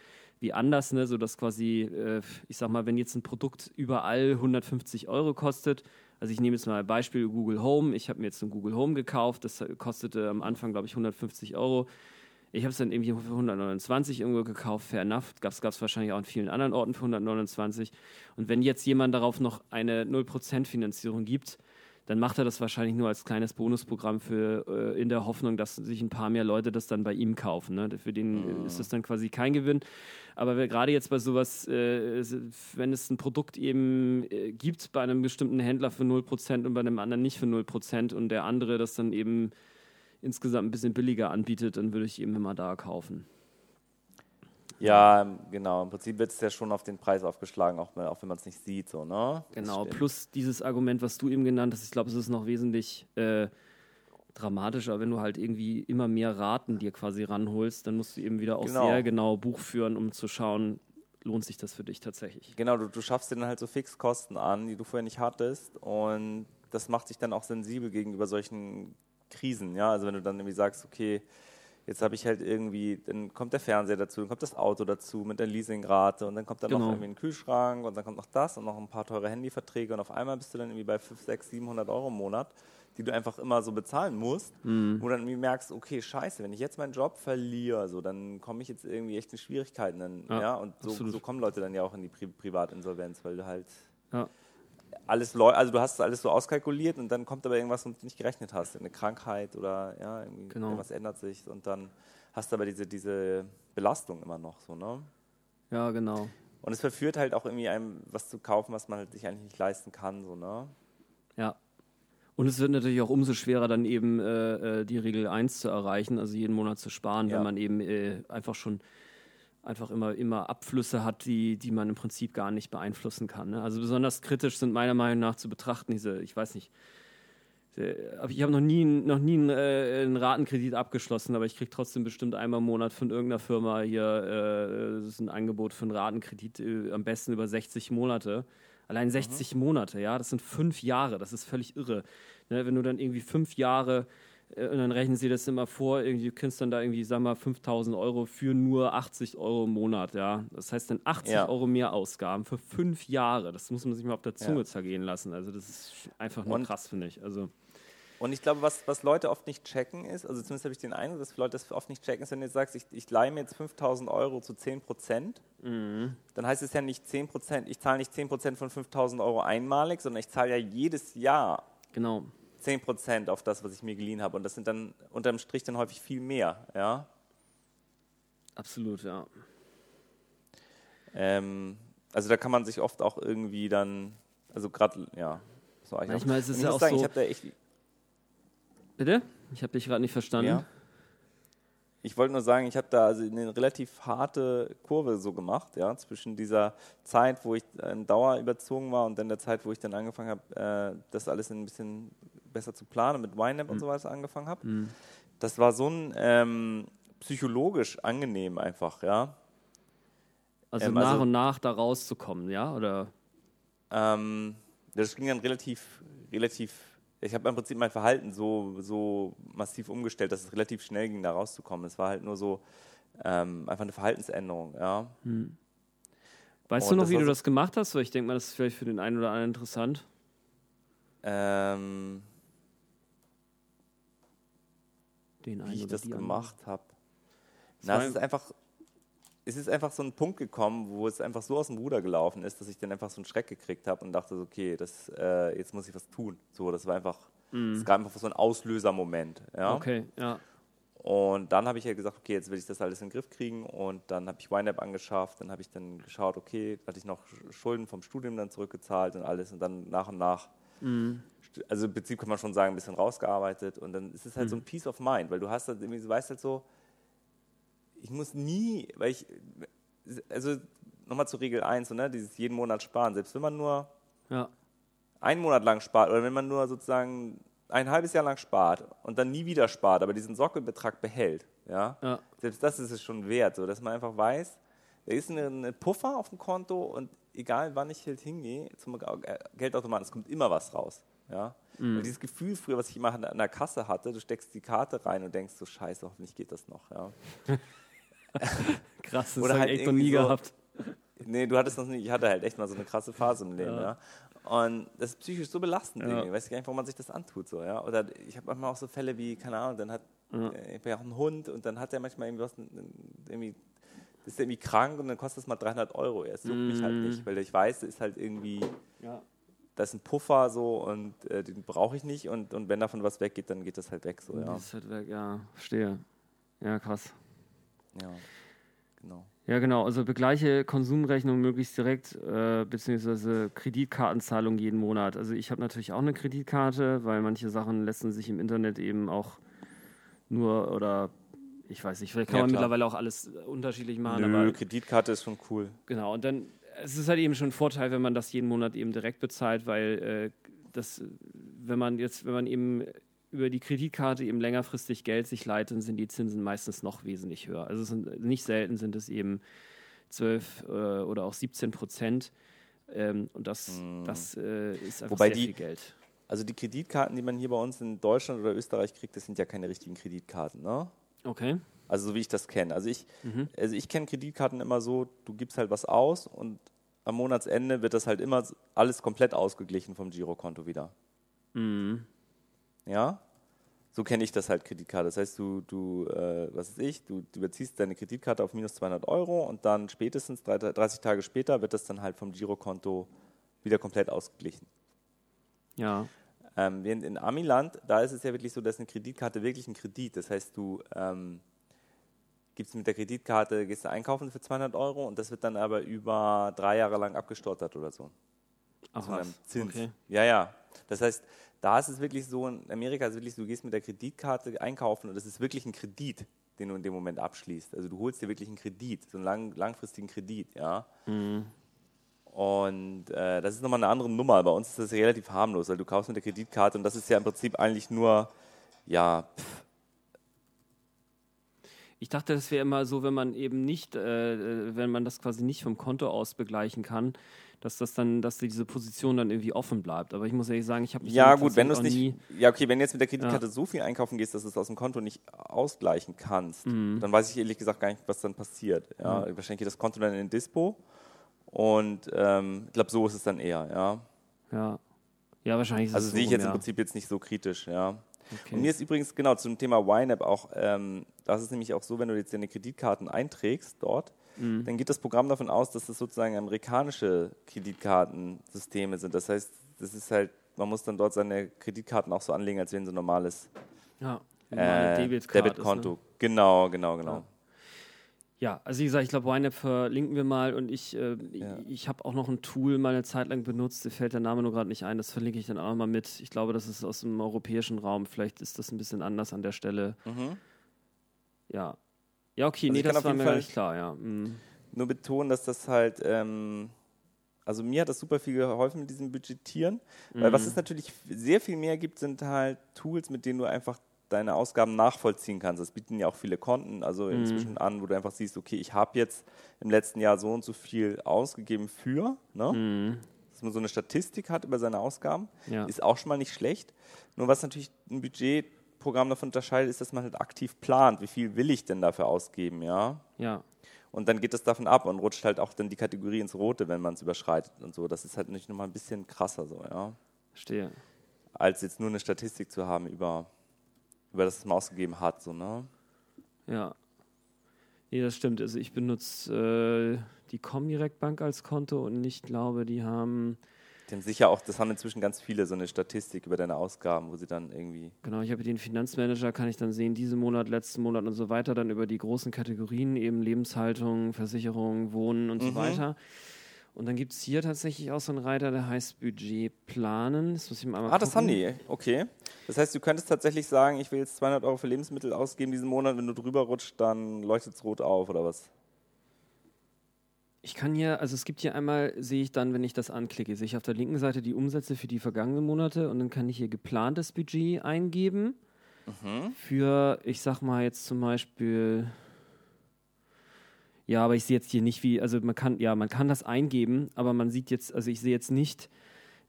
Speaker 1: wie anders, ne? sodass quasi, äh, ich sag mal, wenn jetzt ein Produkt überall 150 Euro kostet, also ich nehme jetzt mal ein Beispiel Google Home, ich habe mir jetzt ein Google Home gekauft, das kostete am Anfang, glaube ich, 150 Euro. Ich habe es dann irgendwie für 129 irgendwo gekauft, fair enough. Gab es wahrscheinlich auch in vielen anderen Orten für 129. Und wenn jetzt jemand darauf noch eine 0% Finanzierung gibt, dann macht er das wahrscheinlich nur als kleines Bonusprogramm für äh, in der Hoffnung, dass sich ein paar mehr Leute das dann bei ihm kaufen. Ne? Für den mhm. ist das dann quasi kein Gewinn. Aber gerade jetzt bei sowas, äh, wenn es ein Produkt eben äh, gibt bei einem bestimmten Händler für 0% und bei einem anderen nicht für 0% und der andere das dann eben insgesamt ein bisschen billiger anbietet, dann würde ich eben immer da kaufen.
Speaker 2: Ja, genau. Im Prinzip wird es ja schon auf den Preis aufgeschlagen, auch, auch wenn man es nicht sieht. So, ne?
Speaker 1: Genau, plus dieses Argument, was du eben genannt hast, ich glaube, es ist noch wesentlich äh, dramatischer, wenn du halt irgendwie immer mehr Raten dir quasi ranholst, dann musst du eben wieder auch genau. sehr genau Buch führen, um zu schauen, lohnt sich das für dich tatsächlich.
Speaker 2: Genau, du, du schaffst dir dann halt so Fixkosten an, die du vorher nicht hattest und das macht dich dann auch sensibel gegenüber solchen Krisen. Ja, also wenn du dann irgendwie sagst, okay, Jetzt habe ich halt irgendwie, dann kommt der Fernseher dazu, dann kommt das Auto dazu mit der Leasingrate und dann kommt dann genau. noch irgendwie ein Kühlschrank und dann kommt noch das und noch ein paar teure Handyverträge und auf einmal bist du dann irgendwie bei 5, 6, 700 Euro im Monat, die du einfach immer so bezahlen musst, mhm. wo du dann irgendwie merkst, okay, scheiße, wenn ich jetzt meinen Job verliere, so, dann komme ich jetzt irgendwie echt in Schwierigkeiten. Dann, ja, ja, und so, so, kommen Leute dann ja auch in die Pri Privatinsolvenz, weil du halt ja alles also du hast alles so auskalkuliert und dann kommt aber irgendwas, womit du nicht gerechnet hast, eine Krankheit oder ja, genau. irgendwas ändert sich und dann hast du aber diese, diese Belastung immer noch so, ne?
Speaker 1: Ja, genau.
Speaker 2: Und es verführt halt auch irgendwie einem was zu kaufen, was man halt sich eigentlich nicht leisten kann, so, ne?
Speaker 1: Ja. Und es wird natürlich auch umso schwerer, dann eben äh, äh die Regel 1 zu erreichen, also jeden Monat zu sparen, ja. wenn man eben äh, einfach schon einfach immer, immer Abflüsse hat, die, die man im Prinzip gar nicht beeinflussen kann. Ne? Also besonders kritisch sind meiner Meinung nach zu betrachten diese, ich weiß nicht, ich habe noch nie, noch nie einen, äh, einen, Ratenkredit abgeschlossen, aber ich kriege trotzdem bestimmt einmal im Monat von irgendeiner Firma hier äh, ein Angebot für einen Ratenkredit, äh, am besten über 60 Monate. Allein 60 mhm. Monate, ja, das sind fünf Jahre, das ist völlig irre. Ne, wenn du dann irgendwie fünf Jahre und dann rechnen sie das immer vor, irgendwie, du kriegst dann da irgendwie, sag mal, 5000 Euro für nur 80 Euro im Monat, ja. Das heißt dann 80 ja. Euro mehr Ausgaben für fünf Jahre. Das muss man sich mal auf der Zunge ja. zergehen lassen. Also das ist einfach nur und, krass, finde ich. Also
Speaker 2: und ich glaube, was, was Leute oft nicht checken ist, also zumindest habe ich den Eindruck, dass Leute das oft nicht checken, ist, wenn du jetzt sagst, ich, ich leihe mir jetzt 5000 Euro zu 10 Prozent, mhm. dann heißt es ja nicht 10 Prozent, ich zahle nicht 10 Prozent von 5000 Euro einmalig, sondern ich zahle ja jedes Jahr
Speaker 1: genau.
Speaker 2: 10 Prozent auf das, was ich mir geliehen habe. Und das sind dann unterm Strich dann häufig viel mehr, ja.
Speaker 1: Absolut, ja.
Speaker 2: Ähm, also da kann man sich oft auch irgendwie dann, also gerade, ja,
Speaker 1: so Manchmal ist es ja auch sagen, so.
Speaker 2: Ich da echt
Speaker 1: Bitte? Ich habe dich gerade nicht verstanden. Ja.
Speaker 2: Ich wollte nur sagen, ich habe da also eine relativ harte Kurve so gemacht, ja, zwischen dieser Zeit, wo ich in Dauer überzogen war und dann der Zeit, wo ich dann angefangen habe, äh, das alles ein bisschen besser zu planen, mit YNAB mhm. und so weiter angefangen habe. Mhm. Das war so ein ähm, psychologisch angenehm einfach, ja.
Speaker 1: Also ähm, nach also, und nach da rauszukommen, ja, oder?
Speaker 2: Ähm, das ging dann relativ, relativ ich habe im Prinzip mein Verhalten so, so massiv umgestellt, dass es relativ schnell ging, da rauszukommen. Es war halt nur so ähm, einfach eine Verhaltensänderung, ja. Hm.
Speaker 1: Weißt Und du noch, wie du das gemacht hast? Weil ich denke mal, das ist vielleicht für den einen oder anderen interessant.
Speaker 2: Ähm, den wie ich das gemacht habe. Na, es ist einfach es ist einfach so ein Punkt gekommen, wo es einfach so aus dem Ruder gelaufen ist, dass ich dann einfach so einen Schreck gekriegt habe und dachte, okay, das, äh, jetzt muss ich was tun. So, das war einfach, mm. es gab einfach so einen Auslösermoment. Ja?
Speaker 1: Okay, ja.
Speaker 2: Und dann habe ich ja gesagt, okay, jetzt will ich das alles in den Griff kriegen und dann habe ich YNAB angeschafft, dann habe ich dann geschaut, okay, hatte ich noch Schulden vom Studium dann zurückgezahlt und alles und dann nach und nach, mm. Also im Prinzip kann man schon sagen, ein bisschen rausgearbeitet und dann ist es halt mm. so ein Peace of Mind, weil du hast halt irgendwie, du weißt halt so, ich muss nie, weil ich, also nochmal zur Regel 1, so, ne, dieses jeden Monat sparen, selbst wenn man nur ja. einen Monat lang spart oder wenn man nur sozusagen ein halbes Jahr lang spart und dann nie wieder spart, aber diesen Sockelbetrag behält, ja, ja. selbst das ist es schon wert, so, dass man einfach weiß, da ist ein Puffer auf dem Konto und egal wann ich halt hingehe zum Geldautomaten, es kommt immer was raus. Ja? Mhm. dieses Gefühl früher, was ich immer an der Kasse hatte, du steckst die Karte rein und denkst so, scheiße, hoffentlich geht das noch. Ja?
Speaker 1: Krass, das habe halt ich echt noch nie so, gehabt.
Speaker 2: Nee, du hattest das nicht. Ich hatte halt echt mal so eine krasse Phase im Leben, ja. ja. Und das ist psychisch so belastend. Ja. Ich weiß gar nicht, warum man sich das antut. So, ja? Oder ich habe manchmal auch so Fälle wie, keine Ahnung, dann hat ja. Äh, ich habe ja auch einen Hund und dann hat er manchmal irgendwie was, irgendwie, ist irgendwie krank und dann kostet das mal 300 Euro. Es juckt mm. mich halt mhm. nicht, weil ich weiß, es ist halt irgendwie, ja. Das ist ein Puffer so und äh, den brauche ich nicht und, und wenn davon was weggeht, dann geht das halt weg. So, ja.
Speaker 1: Das ist halt weg, ja, verstehe. Ja, krass.
Speaker 2: Ja, genau.
Speaker 1: Ja, genau. Also begleiche Konsumrechnung möglichst direkt, äh, beziehungsweise Kreditkartenzahlung jeden Monat. Also ich habe natürlich auch eine Kreditkarte, weil manche Sachen lassen sich im Internet eben auch nur oder ich weiß nicht, vielleicht kann ja, man klar. mittlerweile auch alles unterschiedlich machen.
Speaker 2: Nö, aber, Kreditkarte ist schon cool.
Speaker 1: Genau, und dann es ist halt eben schon ein Vorteil, wenn man das jeden Monat eben direkt bezahlt, weil äh, das, wenn man jetzt, wenn man eben über die Kreditkarte eben längerfristig Geld sich leitet, sind die Zinsen meistens noch wesentlich höher. Also sind, nicht selten sind es eben 12 äh, oder auch 17 Prozent. Ähm, und das, hm. das äh, ist einfach Wobei sehr die, viel Geld.
Speaker 2: Also die Kreditkarten, die man hier bei uns in Deutschland oder Österreich kriegt, das sind ja keine richtigen Kreditkarten, ne?
Speaker 1: Okay.
Speaker 2: Also so wie ich das kenne. Also ich, mhm. also ich kenne Kreditkarten immer so, du gibst halt was aus und am Monatsende wird das halt immer alles komplett ausgeglichen vom Girokonto wieder. Mhm. Ja? So kenne ich das halt, Kreditkarte. Das heißt, du, du äh, was ist ich, du, du überziehst deine Kreditkarte auf minus 200 Euro und dann spätestens 30 Tage später wird das dann halt vom Girokonto wieder komplett ausgeglichen.
Speaker 1: Ja.
Speaker 2: Ähm, während in Amiland, da ist es ja wirklich so, dass eine Kreditkarte wirklich ein Kredit. Das heißt, du ähm, gibst mit der Kreditkarte, gehst du einkaufen für 200 Euro und das wird dann aber über drei Jahre lang abgestottert oder so.
Speaker 1: Ach was,
Speaker 2: Zins. Okay. Ja, ja. Das heißt, da ist es wirklich so, in Amerika ist es wirklich so, du gehst mit der Kreditkarte einkaufen und das ist wirklich ein Kredit, den du in dem Moment abschließt. Also du holst dir wirklich einen Kredit, so einen lang, langfristigen Kredit, ja. Mhm. Und äh, das ist nochmal eine andere Nummer. Bei uns ist das relativ harmlos, weil du kaufst mit der Kreditkarte und das ist ja im Prinzip eigentlich nur, ja, pff,
Speaker 1: ich dachte, das wäre immer so, wenn man eben nicht, äh, äh, wenn man das quasi nicht vom Konto aus begleichen kann, dass das dann, dass diese Position dann irgendwie offen bleibt. Aber ich muss ehrlich sagen, ich habe
Speaker 2: ja gut, wenn du es nicht, ja okay, wenn du jetzt mit der Kreditkarte ja. so viel einkaufen gehst, dass du es aus dem Konto nicht ausgleichen kannst, mhm. dann weiß ich ehrlich gesagt gar nicht, was dann passiert. Ja, mhm. wahrscheinlich geht das Konto dann in den Dispo und ähm, ich glaube, so ist es dann eher. Ja,
Speaker 1: ja, ja wahrscheinlich. Ist
Speaker 2: also sehe ich jetzt ja. im Prinzip jetzt nicht so kritisch. Ja. Okay. Und mir ist übrigens genau zum Thema YNAB auch, ähm, das ist nämlich auch so, wenn du jetzt deine Kreditkarten einträgst dort, mhm. dann geht das Programm davon aus, dass das sozusagen amerikanische Kreditkartensysteme sind. Das heißt, das ist halt, man muss dann dort seine Kreditkarten auch so anlegen, als wären so normales
Speaker 1: ja,
Speaker 2: äh, Debitkonto. Ne? Genau, genau, genau. Ja.
Speaker 1: Ja, also wie gesagt, ich glaube, YNAB verlinken wir mal und ich, äh, ja. ich, ich habe auch noch ein Tool mal eine Zeit lang benutzt, mir fällt der Name nur gerade nicht ein, das verlinke ich dann auch mal mit. Ich glaube, das ist aus dem europäischen Raum, vielleicht ist das ein bisschen anders an der Stelle. Mhm. Ja. Ja, okay, also nee, das war mir gar nicht klar, ja. Mhm.
Speaker 2: Nur betonen, dass das halt, ähm, also mir hat das super viel geholfen mit diesem Budgetieren, mhm. weil was mhm. es natürlich sehr viel mehr gibt, sind halt Tools, mit denen du einfach deine Ausgaben nachvollziehen kannst. Das bieten ja auch viele Konten, also mhm. inzwischen an, wo du einfach siehst, okay, ich habe jetzt im letzten Jahr so und so viel ausgegeben für, ne? Mhm. dass man so eine Statistik hat über seine Ausgaben, ja. ist auch schon mal nicht schlecht. Nur was natürlich ein Budgetprogramm davon unterscheidet, ist, dass man halt aktiv plant, wie viel will ich denn dafür ausgeben, ja?
Speaker 1: Ja.
Speaker 2: Und dann geht es davon ab und rutscht halt auch dann die Kategorie ins Rote, wenn man es überschreitet und so. Das ist halt nicht nochmal ein bisschen krasser so, ja.
Speaker 1: Verstehe.
Speaker 2: Als jetzt nur eine Statistik zu haben über über das es mal ausgegeben hat. So, ne?
Speaker 1: Ja. Nee, das stimmt. Also ich benutze äh, die Comdirect Bank als Konto und ich glaube, die haben.
Speaker 2: Die haben sicher auch, das haben inzwischen ganz viele, so eine Statistik über deine Ausgaben, wo sie dann irgendwie.
Speaker 1: Genau, ich habe den Finanzmanager, kann ich dann sehen, diesen Monat, letzten Monat und so weiter, dann über die großen Kategorien, eben Lebenshaltung, Versicherung, Wohnen und mhm. so weiter. Und dann gibt es hier tatsächlich auch so einen Reiter, der heißt Budget planen.
Speaker 2: Das muss ich mal ah, gucken. das haben die, okay. Das heißt, du könntest tatsächlich sagen, ich will jetzt 200 Euro für Lebensmittel ausgeben diesen Monat. Wenn du drüber rutscht, dann leuchtet es rot auf oder was?
Speaker 1: Ich kann hier, also es gibt hier einmal, sehe ich dann, wenn ich das anklicke, sehe ich auf der linken Seite die Umsätze für die vergangenen Monate und dann kann ich hier geplantes Budget eingeben. Mhm. Für, ich sag mal jetzt zum Beispiel ja, aber ich sehe jetzt hier nicht, wie, also man kann, ja, man kann das eingeben, aber man sieht jetzt, also ich sehe jetzt nicht,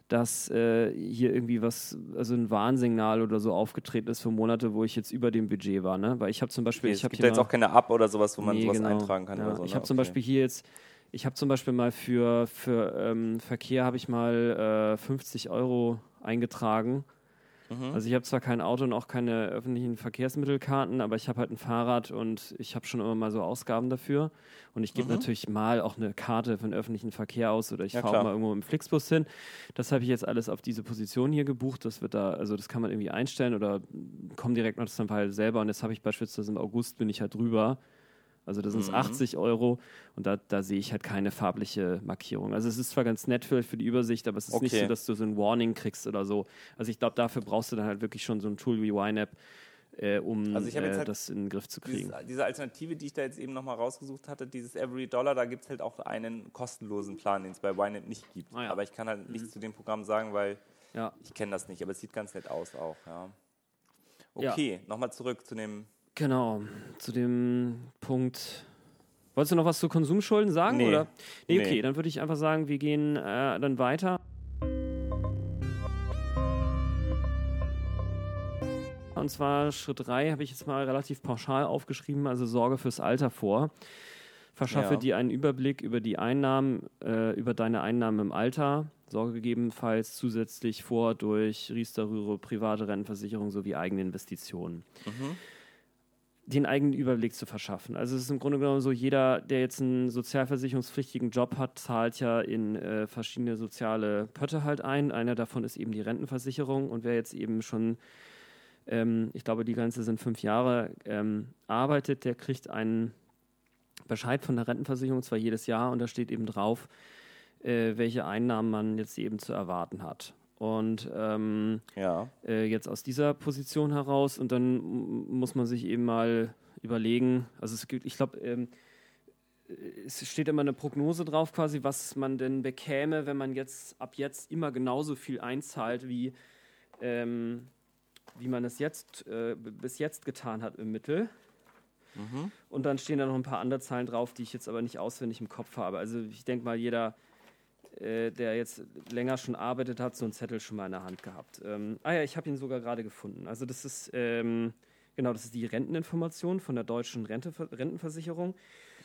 Speaker 1: dass äh, hier irgendwie was, also ein Warnsignal oder so aufgetreten ist für Monate, wo ich jetzt über dem Budget war, ne? Weil ich habe zum Beispiel, okay, ich habe
Speaker 2: jetzt auch keine App oder sowas, wo man nee, sowas genau, eintragen kann. Ja.
Speaker 1: So, ne? Ich habe zum Beispiel hier jetzt, ich habe zum Beispiel mal für, für ähm, Verkehr habe ich mal äh, 50 Euro eingetragen Mhm. Also ich habe zwar kein Auto und auch keine öffentlichen Verkehrsmittelkarten, aber ich habe halt ein Fahrrad und ich habe schon immer mal so Ausgaben dafür. Und ich gebe mhm. natürlich mal auch eine Karte für den öffentlichen Verkehr aus oder ich ja, fahre mal irgendwo im Flixbus hin. Das habe ich jetzt alles auf diese Position hier gebucht. Das wird da, also das kann man irgendwie einstellen oder kommen direkt das dann halt selber. Und jetzt habe ich beispielsweise im August bin ich halt drüber also das sind mhm. 80 Euro und da, da sehe ich halt keine farbliche Markierung. Also es ist zwar ganz nett für, für die Übersicht, aber es ist okay. nicht so, dass du so ein Warning kriegst oder so. Also ich glaube, dafür brauchst du dann halt wirklich schon so ein Tool wie YNAB, äh, um also äh, halt das in den Griff zu kriegen.
Speaker 2: Dieses, diese Alternative, die ich da jetzt eben nochmal rausgesucht hatte, dieses Every Dollar, da gibt es halt auch einen kostenlosen Plan, den es bei YNAB nicht gibt. Ah, ja. Aber ich kann halt mhm. nichts zu dem Programm sagen, weil ja. ich kenne das nicht. Aber es sieht ganz nett aus auch. Ja. Okay, ja. nochmal zurück zu dem
Speaker 1: Genau, zu dem Punkt. Wolltest du noch was zu Konsumschulden sagen? Nee. Oder? Nee, okay, nee. dann würde ich einfach sagen, wir gehen äh, dann weiter. Und zwar Schritt 3 habe ich jetzt mal relativ pauschal aufgeschrieben, also Sorge fürs Alter vor. Verschaffe ja. dir einen Überblick über die Einnahmen, äh, über deine Einnahmen im Alter. Sorge gegebenenfalls zusätzlich vor durch Riester-Rühre, private Rentenversicherung sowie eigene Investitionen. Mhm den eigenen Überblick zu verschaffen. Also es ist im Grunde genommen so, jeder, der jetzt einen sozialversicherungspflichtigen Job hat, zahlt ja in äh, verschiedene soziale Pötte halt ein. Einer davon ist eben die Rentenversicherung und wer jetzt eben schon, ähm, ich glaube, die Grenze sind fünf Jahre, ähm, arbeitet, der kriegt einen Bescheid von der Rentenversicherung zwar jedes Jahr und da steht eben drauf, äh, welche Einnahmen man jetzt eben zu erwarten hat. Und ähm, ja. äh, jetzt aus dieser Position heraus und dann muss man sich eben mal überlegen, also es gibt, ich glaube, ähm, es steht immer eine Prognose drauf quasi, was man denn bekäme, wenn man jetzt ab jetzt immer genauso viel einzahlt, wie, ähm, wie man es jetzt äh, bis jetzt getan hat im Mittel. Mhm. Und dann stehen da noch ein paar andere Zahlen drauf, die ich jetzt aber nicht auswendig im Kopf habe. Also ich denke mal, jeder äh, der jetzt länger schon arbeitet hat, so einen Zettel schon mal in der Hand gehabt. Ähm, ah ja, ich habe ihn sogar gerade gefunden. Also das ist ähm, genau, das ist die Renteninformation von der deutschen Rente, Rentenversicherung.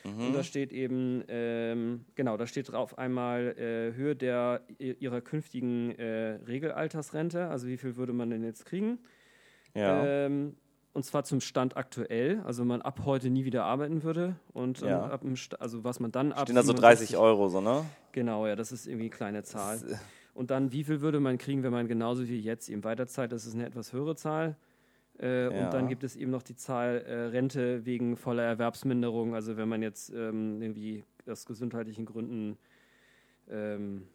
Speaker 1: Mhm. Und da steht eben, ähm, genau, da steht drauf einmal äh, Höhe der ihrer künftigen äh, Regelaltersrente, also wie viel würde man denn jetzt kriegen? Ja. Ähm, und zwar zum Stand aktuell, also wenn man ab heute nie wieder arbeiten würde und ja. ab also was man dann
Speaker 2: ab. Stehen da so 30 Euro, so, ne?
Speaker 1: Genau, ja, das ist irgendwie eine kleine Zahl. Das, äh und dann, wie viel würde man kriegen, wenn man genauso wie jetzt eben weiterzahlt? Das ist eine etwas höhere Zahl. Äh, ja. Und dann gibt es eben noch die Zahl äh, Rente wegen voller Erwerbsminderung. Also wenn man jetzt ähm, irgendwie aus gesundheitlichen Gründen ähm,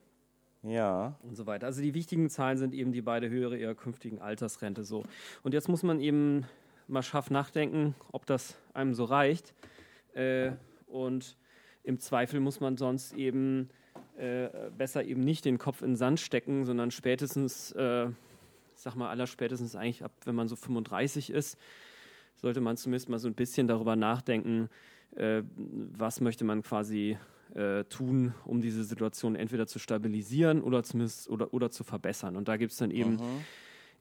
Speaker 2: ja.
Speaker 1: und so weiter. Also die wichtigen Zahlen sind eben die beide höhere ihrer künftigen Altersrente so. Und jetzt muss man eben mal scharf nachdenken, ob das einem so reicht. Äh, und im Zweifel muss man sonst eben äh, besser eben nicht den Kopf in den Sand stecken, sondern spätestens, äh, ich sag mal, aller spätestens eigentlich ab, wenn man so 35 ist, sollte man zumindest mal so ein bisschen darüber nachdenken, äh, was möchte man quasi äh, tun, um diese Situation entweder zu stabilisieren oder zumindest oder, oder zu verbessern. Und da gibt es dann eben mhm.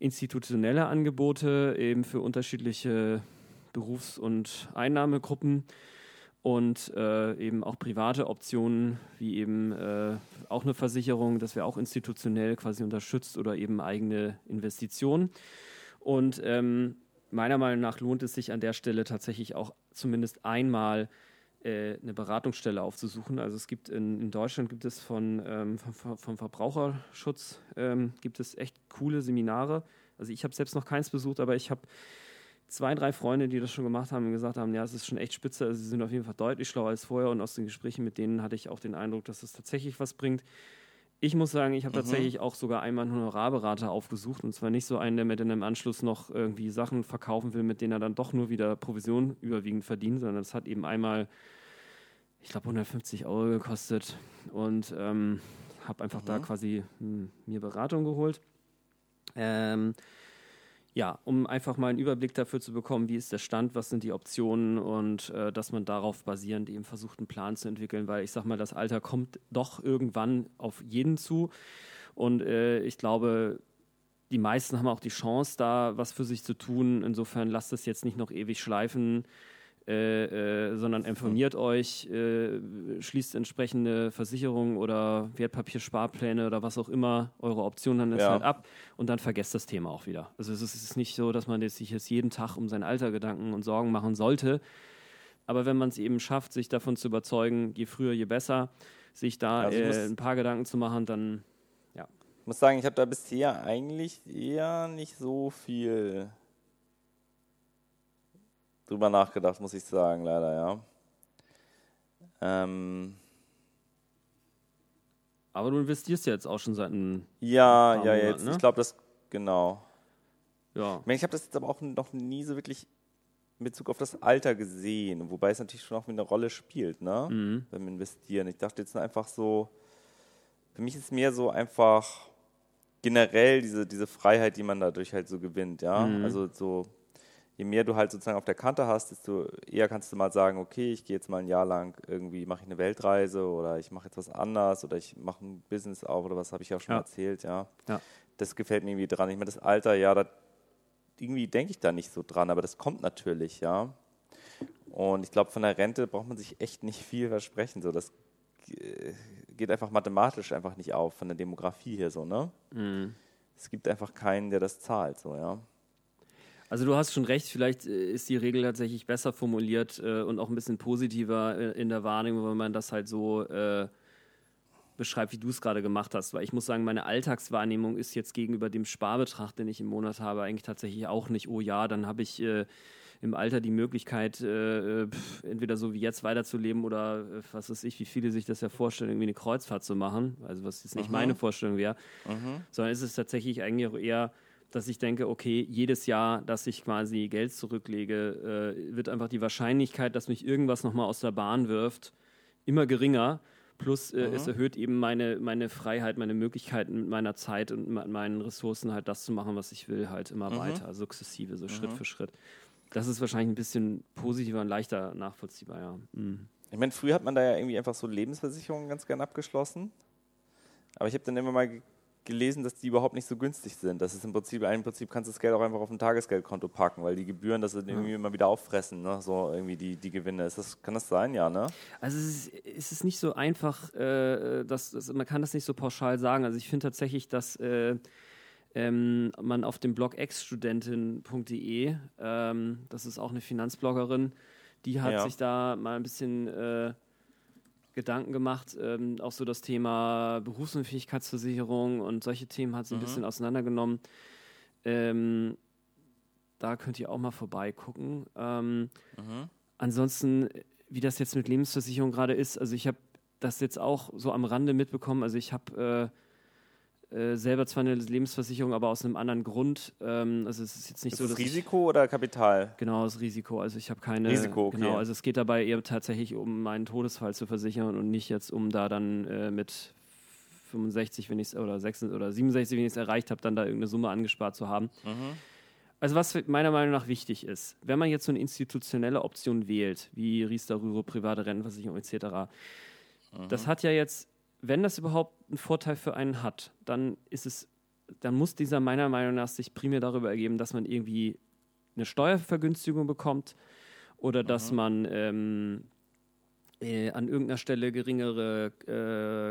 Speaker 1: Institutionelle Angebote eben für unterschiedliche Berufs- und Einnahmegruppen und äh, eben auch private Optionen, wie eben äh, auch eine Versicherung, das wäre auch institutionell quasi unterstützt oder eben eigene Investitionen. Und ähm, meiner Meinung nach lohnt es sich an der Stelle tatsächlich auch zumindest einmal äh, eine Beratungsstelle aufzusuchen. Also es gibt in, in Deutschland gibt es von, ähm, vom, vom, Verbraucherschutz ähm, gibt es echt coole Seminare. Also ich habe selbst noch keins besucht, aber ich habe zwei, drei Freunde, die das schon gemacht haben und gesagt haben, ja, es ist schon echt spitze, also sie sind auf jeden Fall deutlich schlauer als vorher und aus den Gesprächen mit denen hatte ich auch den Eindruck, dass es das tatsächlich was bringt. Ich muss sagen, ich habe mhm. tatsächlich auch sogar einmal einen Honorarberater aufgesucht und zwar nicht so einen, der mir dann im Anschluss noch irgendwie Sachen verkaufen will, mit denen er dann doch nur wieder Provision überwiegend verdient, sondern es hat eben einmal, ich glaube, 150 Euro gekostet und ähm, habe einfach mhm. da quasi mh, hm, mir Beratung geholt. Ähm, ja, um einfach mal einen Überblick dafür zu bekommen, wie ist der Stand, was sind die Optionen und äh, dass man darauf basierend eben versucht, einen Plan zu entwickeln, weil ich sag mal, das Alter kommt doch irgendwann auf jeden zu und äh, ich glaube, die meisten haben auch die Chance, da was für sich zu tun. Insofern lasst es jetzt nicht noch ewig schleifen. Äh, äh, sondern informiert euch, äh, schließt entsprechende Versicherungen oder Wertpapiersparpläne oder was auch immer eure Option dann ist ja. halt ab und dann vergesst das Thema auch wieder. Also es ist nicht so, dass man sich jetzt jeden Tag um sein Alter Gedanken und Sorgen machen sollte. Aber wenn man es eben schafft, sich davon zu überzeugen, je früher, je besser, sich da also äh, ein paar Gedanken zu machen, dann ja.
Speaker 2: Ich muss sagen, ich habe da bisher eigentlich eher nicht so viel drüber nachgedacht, muss ich sagen, leider, ja. Ähm,
Speaker 1: aber du investierst ja jetzt auch schon seit einem.
Speaker 2: Ja, ja, jetzt. Ne? Ich glaube, das, genau.
Speaker 1: Ja.
Speaker 2: Ich, habe das jetzt aber auch noch nie so wirklich in Bezug auf das Alter gesehen, wobei es natürlich schon auch eine Rolle spielt, ne? Mhm. Beim Investieren. Ich dachte jetzt einfach so, für mich ist es mehr so einfach generell diese, diese Freiheit, die man dadurch halt so gewinnt, ja. Mhm. Also so je mehr du halt sozusagen auf der Kante hast, desto eher kannst du mal sagen, okay, ich gehe jetzt mal ein Jahr lang irgendwie, mache ich eine Weltreise oder ich mache jetzt was anders oder ich mache ein Business auf oder was habe ich ja schon ja. erzählt, ja.
Speaker 1: ja.
Speaker 2: Das gefällt mir irgendwie dran. Ich meine, das Alter, ja, da, irgendwie denke ich da nicht so dran, aber das kommt natürlich, ja. Und ich glaube, von der Rente braucht man sich echt nicht viel versprechen. So, das geht einfach mathematisch einfach nicht auf, von der Demografie her so, ne? Mhm. Es gibt einfach keinen, der das zahlt, so, ja.
Speaker 1: Also du hast schon recht, vielleicht äh, ist die Regel tatsächlich besser formuliert äh, und auch ein bisschen positiver äh, in der Wahrnehmung, wenn man das halt so äh, beschreibt, wie du es gerade gemacht hast. Weil ich muss sagen, meine Alltagswahrnehmung ist jetzt gegenüber dem Sparbetrag, den ich im Monat habe, eigentlich tatsächlich auch nicht, oh ja, dann habe ich äh, im Alter die Möglichkeit, äh, pf, entweder so wie jetzt weiterzuleben oder was weiß ich, wie viele sich das ja vorstellen, irgendwie eine Kreuzfahrt zu machen. Also was jetzt nicht mhm. meine Vorstellung wäre, mhm. sondern ist es tatsächlich eigentlich auch eher dass ich denke, okay, jedes Jahr, dass ich quasi Geld zurücklege, äh, wird einfach die Wahrscheinlichkeit, dass mich irgendwas nochmal aus der Bahn wirft, immer geringer. Plus äh, mhm. es erhöht eben meine, meine Freiheit, meine Möglichkeiten mit meiner Zeit und meinen Ressourcen halt das zu machen, was ich will, halt immer mhm. weiter, sukzessive, so mhm. Schritt für Schritt. Das ist wahrscheinlich ein bisschen positiver und leichter nachvollziehbar, ja. Mhm.
Speaker 2: Ich meine, früher hat man da ja irgendwie einfach so Lebensversicherungen ganz gern abgeschlossen. Aber ich habe dann immer mal gelesen, dass die überhaupt nicht so günstig sind. Das ist im Prinzip, im Prinzip kannst du das Geld auch einfach auf ein Tagesgeldkonto packen, weil die Gebühren das irgendwie immer wieder auffressen, ne? so irgendwie die, die Gewinne. Ist das, kann das sein, ja, ne?
Speaker 1: Also es ist, es ist nicht so einfach, äh, dass, dass, man kann das nicht so pauschal sagen. Also ich finde tatsächlich, dass äh, ähm, man auf dem Blog exstudentin.de, ähm, das ist auch eine Finanzbloggerin, die hat ja. sich da mal ein bisschen äh, Gedanken gemacht, ähm, auch so das Thema Berufsunfähigkeitsversicherung und solche Themen hat sie ein mhm. bisschen auseinandergenommen. Ähm, da könnt ihr auch mal vorbeigucken. Ähm, mhm. Ansonsten, wie das jetzt mit Lebensversicherung gerade ist, also ich habe das jetzt auch so am Rande mitbekommen. Also ich habe äh, äh, selber zwar eine Lebensversicherung, aber aus einem anderen Grund. Ähm, also es ist jetzt nicht
Speaker 2: ist
Speaker 1: so,
Speaker 2: das Risiko oder Kapital?
Speaker 1: Genau, das Risiko. Also ich habe keine.
Speaker 2: Risiko, okay.
Speaker 1: Genau, also es geht dabei eher tatsächlich um meinen Todesfall zu versichern und nicht jetzt um da dann äh, mit 65, wenn ich oder 66 oder 67, wenn ich es erreicht habe, dann da irgendeine Summe angespart zu haben. Mhm. Also was meiner Meinung nach wichtig ist, wenn man jetzt so eine institutionelle Option wählt, wie Riester, Rüro, private Rentenversicherung etc., mhm. das hat ja jetzt, wenn das überhaupt einen Vorteil für einen hat, dann ist es, dann muss dieser meiner Meinung nach sich primär darüber ergeben, dass man irgendwie eine Steuervergünstigung bekommt oder mhm. dass man ähm, äh, an irgendeiner Stelle geringere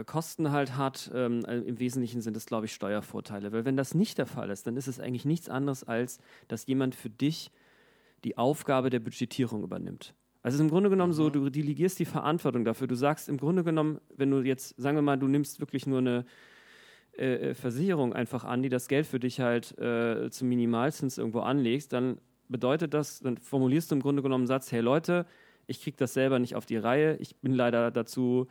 Speaker 1: äh, Kosten halt hat. Ähm, äh, Im Wesentlichen sind es, glaube ich, Steuervorteile. Weil wenn das nicht der Fall ist, dann ist es eigentlich nichts anderes, als dass jemand für dich die Aufgabe der Budgetierung übernimmt. Also im Grunde genommen mhm. so, du delegierst die Verantwortung dafür. Du sagst im Grunde genommen, wenn du jetzt, sagen wir mal, du nimmst wirklich nur eine äh, äh Versicherung einfach an, die das Geld für dich halt äh, zum Minimalzins irgendwo anlegst, dann bedeutet das, dann formulierst du im Grunde genommen einen Satz, hey Leute, ich kriege das selber nicht auf die Reihe. Ich bin leider dazu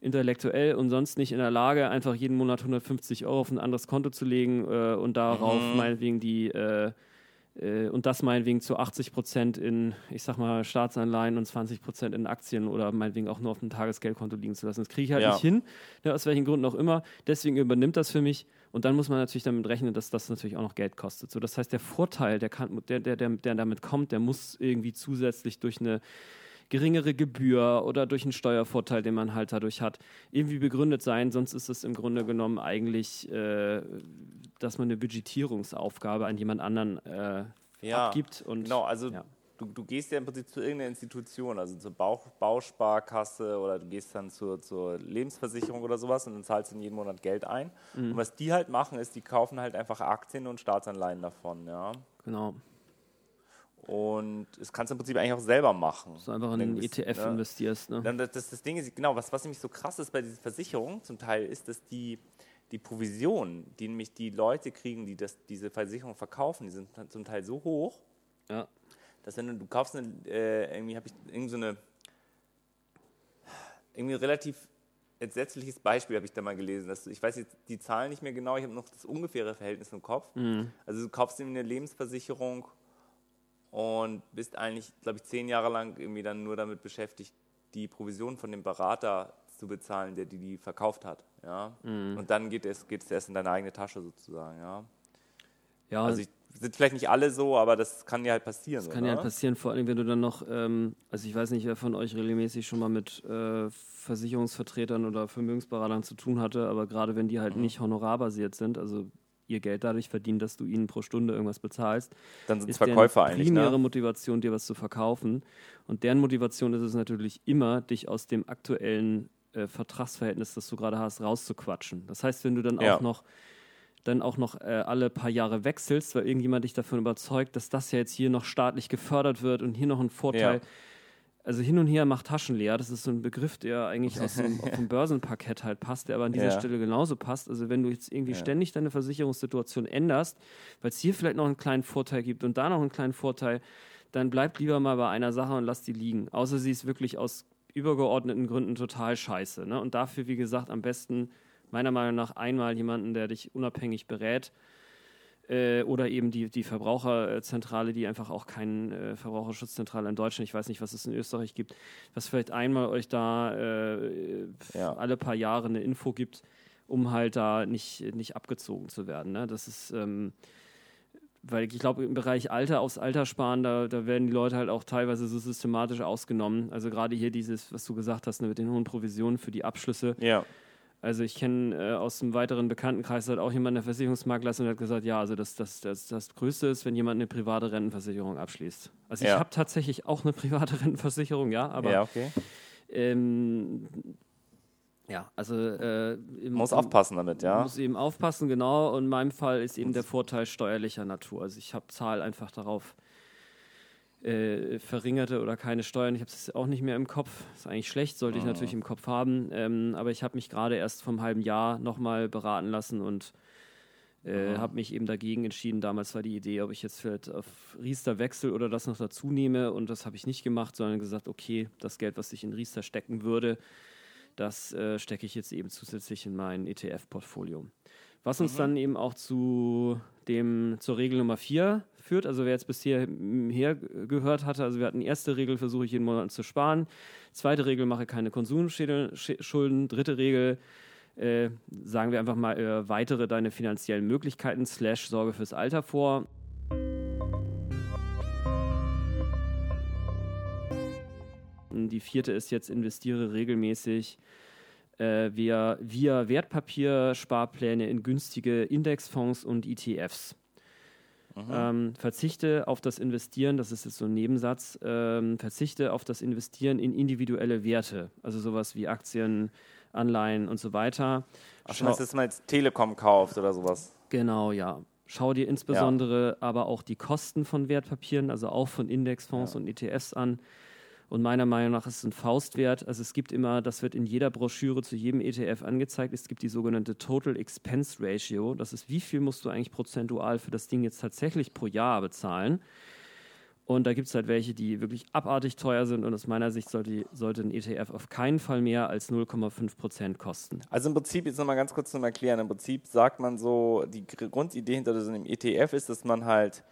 Speaker 1: intellektuell und sonst nicht in der Lage, einfach jeden Monat 150 Euro auf ein anderes Konto zu legen äh, und darauf mhm. meinetwegen die äh, und das meinetwegen zu 80 Prozent in, ich sag mal, Staatsanleihen und 20 Prozent in Aktien oder meinetwegen auch nur auf einem Tagesgeldkonto liegen zu lassen. Das kriege ich halt ja. nicht hin, ne, aus welchen Gründen auch immer. Deswegen übernimmt das für mich. Und dann muss man natürlich damit rechnen, dass das natürlich auch noch Geld kostet. So, das heißt, der Vorteil, der, kann, der, der, der, der damit kommt, der muss irgendwie zusätzlich durch eine geringere Gebühr oder durch einen Steuervorteil, den man halt dadurch hat, irgendwie begründet sein. Sonst ist es im Grunde genommen eigentlich, äh, dass man eine Budgetierungsaufgabe an jemand anderen äh, ja, abgibt. Und,
Speaker 2: genau, also ja du, du gehst ja im Prinzip zu irgendeiner Institution, also zur Bauch, Bausparkasse oder du gehst dann zur, zur Lebensversicherung oder sowas und dann zahlst du jeden Monat Geld ein. Mhm. Und was die halt machen, ist, die kaufen halt einfach Aktien und Staatsanleihen davon, ja.
Speaker 1: Genau.
Speaker 2: Und das kannst du im Prinzip eigentlich auch selber machen.
Speaker 1: Dass du einfach in einen ETF ne? investierst. Ne?
Speaker 2: Dann das, das, das Ding ist, genau, was, was nämlich so krass ist bei dieser Versicherung zum Teil, ist, dass die, die Provision, die nämlich die Leute kriegen, die das, diese Versicherung verkaufen, die sind zum Teil so hoch,
Speaker 1: ja
Speaker 2: dass wenn du, du kaufst eine, äh, irgendwie habe ich irgendwie so eine, irgendwie ein relativ entsetzliches Beispiel habe ich da mal gelesen. Dass du, ich weiß jetzt die Zahlen nicht mehr genau, ich habe noch das ungefähre Verhältnis im Kopf. Mhm. Also du kaufst eine Lebensversicherung und bist eigentlich, glaube ich, zehn Jahre lang irgendwie dann nur damit beschäftigt, die Provision von dem Berater zu bezahlen, der die, die verkauft hat. Ja? Mhm. Und dann geht es, geht es erst in deine eigene Tasche sozusagen. Ja,
Speaker 1: ja
Speaker 2: also ich, sind vielleicht nicht alle so, aber das kann ja halt passieren.
Speaker 1: Das kann ja halt passieren, vor allem wenn du dann noch, ähm, also ich weiß nicht, wer von euch regelmäßig schon mal mit äh, Versicherungsvertretern oder Vermögensberatern zu tun hatte, aber gerade wenn die halt mhm. nicht honorarbasiert sind, also ihr Geld dadurch verdienen, dass du ihnen pro Stunde irgendwas bezahlst,
Speaker 2: dann sind es Verkäufer eigentlich.
Speaker 1: primäre
Speaker 2: ne?
Speaker 1: Motivation, dir was zu verkaufen. Und deren Motivation ist es natürlich immer, dich aus dem aktuellen äh, Vertragsverhältnis, das du gerade hast, rauszuquatschen. Das heißt, wenn du dann ja. auch noch dann auch noch äh, alle paar Jahre wechselst, weil irgendjemand dich davon überzeugt, dass das ja jetzt hier noch staatlich gefördert wird und hier noch ein Vorteil. Ja. Also hin und her macht Taschen leer. Das ist so ein Begriff, der eigentlich aus dem, auf dem Börsenparkett halt passt, der aber an dieser ja. Stelle genauso passt. Also wenn du jetzt irgendwie ja. ständig deine Versicherungssituation änderst, weil es hier vielleicht noch einen kleinen Vorteil gibt und da noch einen kleinen Vorteil, dann bleib lieber mal bei einer Sache und lass die liegen. Außer sie ist wirklich aus übergeordneten Gründen total scheiße. Ne? Und dafür, wie gesagt, am besten meiner Meinung nach einmal jemanden, der dich unabhängig berät. Äh, oder eben die, die Verbraucherzentrale, die einfach auch keine äh, Verbraucherschutzzentrale in Deutschland, ich weiß nicht, was es in Österreich gibt, was vielleicht einmal euch da äh, ja. alle paar Jahre eine Info gibt, um halt da nicht, nicht abgezogen zu werden. Ne? Das ist. Ähm, weil ich glaube, im Bereich Alter aufs Alter sparen, da, da werden die Leute halt auch teilweise so systematisch ausgenommen. Also gerade hier dieses, was du gesagt hast, ne, mit den hohen Provisionen für die Abschlüsse.
Speaker 2: Ja.
Speaker 1: Also ich kenne äh, aus einem weiteren Bekanntenkreis hat auch jemand eine Versicherungsmakler und hat gesagt, ja, also das, das, das, das Größte ist, wenn jemand eine private Rentenversicherung abschließt. Also ja. ich habe tatsächlich auch eine private Rentenversicherung, ja, aber
Speaker 2: ja, okay.
Speaker 1: ähm, ja, also äh,
Speaker 2: im, muss aufpassen damit, ja.
Speaker 1: Muss eben aufpassen, genau. Und in meinem Fall ist eben der Vorteil steuerlicher Natur. Also ich habe Zahl einfach darauf äh, verringerte oder keine Steuern. Ich habe es auch nicht mehr im Kopf. Ist eigentlich schlecht, sollte ich ah. natürlich im Kopf haben. Ähm, aber ich habe mich gerade erst vom halben Jahr nochmal beraten lassen und Äh, habe mich eben dagegen entschieden. Damals war die Idee, ob ich jetzt vielleicht auf Riester wechsle oder das noch dazu nehme. Und das habe ich nicht gemacht, sondern gesagt, okay, das Geld, was ich in Riester stecken würde, das äh, stecke ich jetzt eben zusätzlich in mein ETF-Portfolio. Was uns mhm. dann eben auch zu dem, zur Regel Nummer 4 führt. Also wer jetzt bisher her gehört hatte, also wir hatten erste Regel, versuche ich jeden Monat zu sparen. Zweite Regel, mache keine Konsumschulden. Dritte Regel, äh, sagen wir einfach mal, äh, weitere deine finanziellen Möglichkeiten, slash Sorge fürs Alter vor. Die vierte ist jetzt, investiere regelmäßig äh, via, via Wertpapiersparpläne in günstige Indexfonds und ETFs. Ähm, verzichte auf das Investieren, das ist jetzt so ein Nebensatz, ähm, verzichte auf das Investieren in individuelle Werte, also sowas wie Aktien, Anleihen und so weiter.
Speaker 2: Ach, Schau, dass man jetzt Telekom kauft oder sowas.
Speaker 1: Genau, ja. Schau dir insbesondere ja. aber auch die Kosten von Wertpapieren, also auch von Indexfonds ja. und ETFs an. Und meiner Meinung nach ist es ein Faustwert. Also es gibt immer, das wird in jeder Broschüre zu jedem ETF angezeigt, es gibt die sogenannte Total Expense Ratio. Das ist, wie viel musst du eigentlich prozentual für das Ding jetzt tatsächlich pro Jahr bezahlen. Und da gibt es halt welche, die wirklich abartig teuer sind. Und aus meiner Sicht sollte, sollte ein ETF auf keinen Fall mehr als 0,5 Prozent kosten.
Speaker 2: Also im Prinzip, jetzt nochmal ganz kurz zum Erklären, im Prinzip sagt man so, die Grundidee hinter so einem ETF ist, dass man halt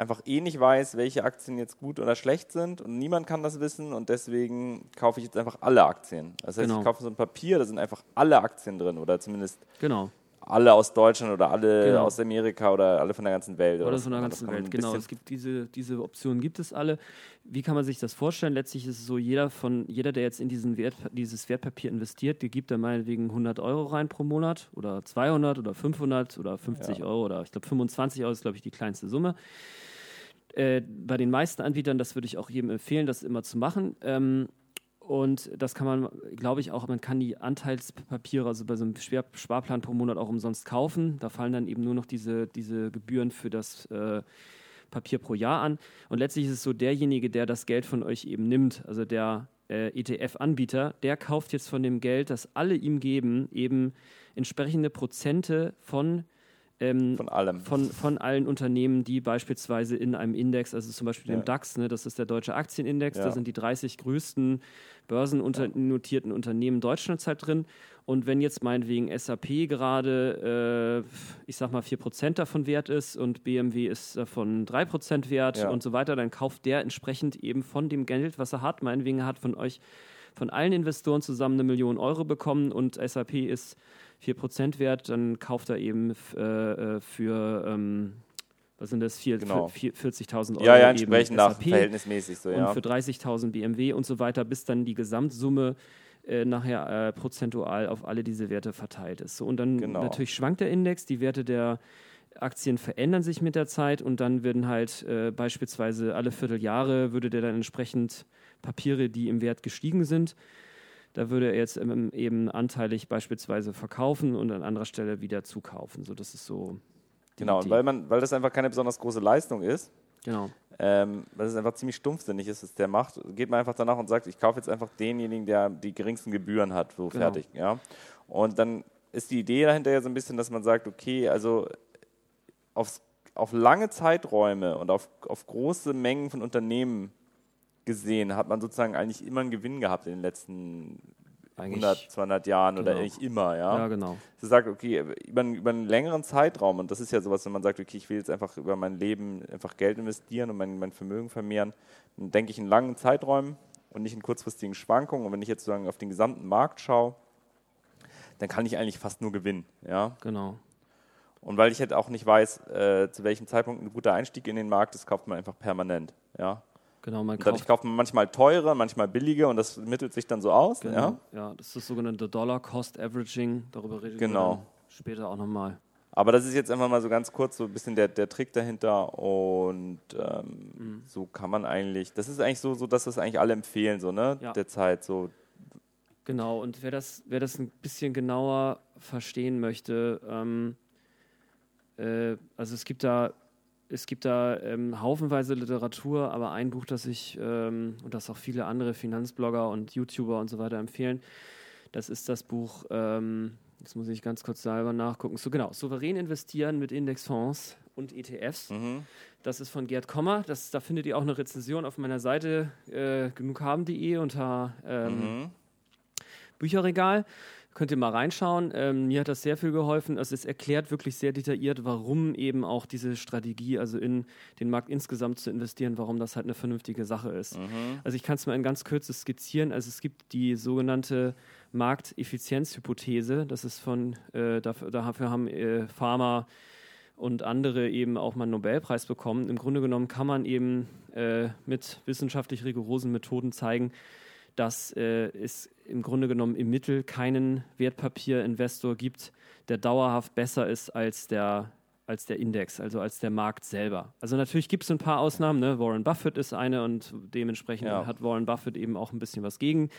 Speaker 2: einfach eh nicht weiß, welche Aktien jetzt gut oder schlecht sind und niemand kann das wissen und deswegen kaufe ich jetzt einfach alle Aktien. Das heißt, genau. ich kaufe so ein Papier, da sind einfach alle Aktien drin oder zumindest
Speaker 1: genau.
Speaker 2: alle aus Deutschland oder alle genau. aus Amerika oder alle von der ganzen Welt.
Speaker 1: Oder, oder von der ganzen Welt, genau. Es gibt diese, diese Optionen gibt es alle. Wie kann man sich das vorstellen? Letztlich ist es so, jeder von jeder, der jetzt in diesen Wert, dieses Wertpapier investiert, der gibt da meinetwegen 100 Euro rein pro Monat oder 200 oder 500 oder 50 ja. Euro oder ich glaube 25 Euro ist glaube ich die kleinste Summe. Äh, bei den meisten Anbietern, das würde ich auch jedem empfehlen, das immer zu machen. Ähm, und das kann man, glaube ich, auch, man kann die Anteilspapiere, also bei so einem Sparplan pro Monat auch umsonst kaufen. Da fallen dann eben nur noch diese, diese Gebühren für das äh, Papier pro Jahr an. Und letztlich ist es so, derjenige, der das Geld von euch eben nimmt, also der äh, ETF-Anbieter, der kauft jetzt von dem Geld, das alle ihm geben, eben entsprechende Prozente von
Speaker 2: ähm, von allem.
Speaker 1: Von, von allen Unternehmen, die beispielsweise in einem Index, also zum Beispiel ja. dem DAX, ne, das ist der deutsche Aktienindex, ja. da sind die 30 größten börsennotierten Unternehmen Deutschlands halt drin. Und wenn jetzt meinetwegen SAP gerade, äh, ich sag mal, 4% davon wert ist und BMW ist davon 3% wert ja. und so weiter, dann kauft der entsprechend eben von dem Geld, was er hat, meinetwegen hat von euch, von allen Investoren zusammen eine Million Euro bekommen und SAP ist 4% wert, dann kauft er eben äh, äh, für, ähm, was sind das, genau. 40.000 Euro.
Speaker 2: Ja, ja, entsprechend nach verhältnismäßig so, ja.
Speaker 1: Und für 30.000 BMW und so weiter, bis dann die Gesamtsumme äh, nachher äh, prozentual auf alle diese Werte verteilt ist. So, und dann genau. natürlich schwankt der Index, die Werte der Aktien verändern sich mit der Zeit und dann werden halt äh, beispielsweise alle Vierteljahre würde der dann entsprechend Papiere, die im Wert gestiegen sind, da würde er jetzt eben anteilig beispielsweise verkaufen und an anderer Stelle wieder zukaufen. So, das ist so.
Speaker 2: Genau, und weil, man, weil das einfach keine besonders große Leistung ist,
Speaker 1: genau.
Speaker 2: ähm, weil es einfach ziemlich stumpfsinnig ist, was der macht, geht man einfach danach und sagt, ich kaufe jetzt einfach denjenigen, der die geringsten Gebühren hat, so genau. fertig. Ja? Und dann ist die Idee dahinter ja so ein bisschen, dass man sagt, okay, also aufs, auf lange Zeiträume und auf, auf große Mengen von Unternehmen gesehen, hat man sozusagen eigentlich immer einen Gewinn gehabt in den letzten eigentlich 100, 200 Jahren genau. oder eigentlich immer, ja.
Speaker 1: Ja, genau.
Speaker 2: Sie sagt, okay, über, über einen längeren Zeitraum, und das ist ja sowas, wenn man sagt, okay, ich will jetzt einfach über mein Leben einfach Geld investieren und mein, mein Vermögen vermehren, dann denke ich in langen Zeiträumen und nicht in kurzfristigen Schwankungen. Und wenn ich jetzt sozusagen auf den gesamten Markt schaue, dann kann ich eigentlich fast nur gewinnen, ja.
Speaker 1: Genau.
Speaker 2: Und weil ich halt auch nicht weiß, äh, zu welchem Zeitpunkt ein guter Einstieg in den Markt ist, kauft man einfach permanent, ja.
Speaker 1: Genau, man
Speaker 2: kauft kauft man manchmal teure, manchmal billige und das mittelt sich dann so aus.
Speaker 1: Genau, ja? ja, das ist das sogenannte Dollar Cost Averaging. Darüber reden
Speaker 2: genau.
Speaker 1: wir später auch nochmal.
Speaker 2: Aber das ist jetzt einfach mal so ganz kurz so ein bisschen der, der Trick dahinter und ähm, mhm. so kann man eigentlich, das ist eigentlich so, so dass das eigentlich alle empfehlen, so, ne, ja. der Zeit, so.
Speaker 1: Genau, und wer das, wer das ein bisschen genauer verstehen möchte, ähm, äh, also es gibt da es gibt da ähm, haufenweise Literatur, aber ein Buch, das ich ähm, und das auch viele andere Finanzblogger und YouTuber und so weiter empfehlen, das ist das Buch ähm, Jetzt muss ich ganz kurz selber nachgucken. So genau, souverän investieren mit Indexfonds und ETFs. Mhm. Das ist von Gerd Kommer. Das, da findet ihr auch eine Rezension auf meiner Seite äh, genughaben.de unter ähm, mhm. Bücherregal. Könnt ihr mal reinschauen. Ähm, mir hat das sehr viel geholfen. Also es erklärt wirklich sehr detailliert, warum eben auch diese Strategie, also in den Markt insgesamt zu investieren, warum das halt eine vernünftige Sache ist. Mhm. Also ich kann es mal in ganz Kürze skizzieren. Also es gibt die sogenannte Markteffizienzhypothese. Das ist von, äh, dafür, dafür haben äh, Pharma und andere eben auch mal einen Nobelpreis bekommen. Im Grunde genommen kann man eben äh, mit wissenschaftlich rigorosen Methoden zeigen, dass äh, es im Grunde genommen im Mittel keinen Wertpapierinvestor gibt, der dauerhaft besser ist als der, als der Index, also als der Markt selber. Also natürlich gibt es ein paar Ausnahmen. Ne? Warren Buffett ist eine und dementsprechend ja. hat Warren Buffett eben auch ein bisschen was gegen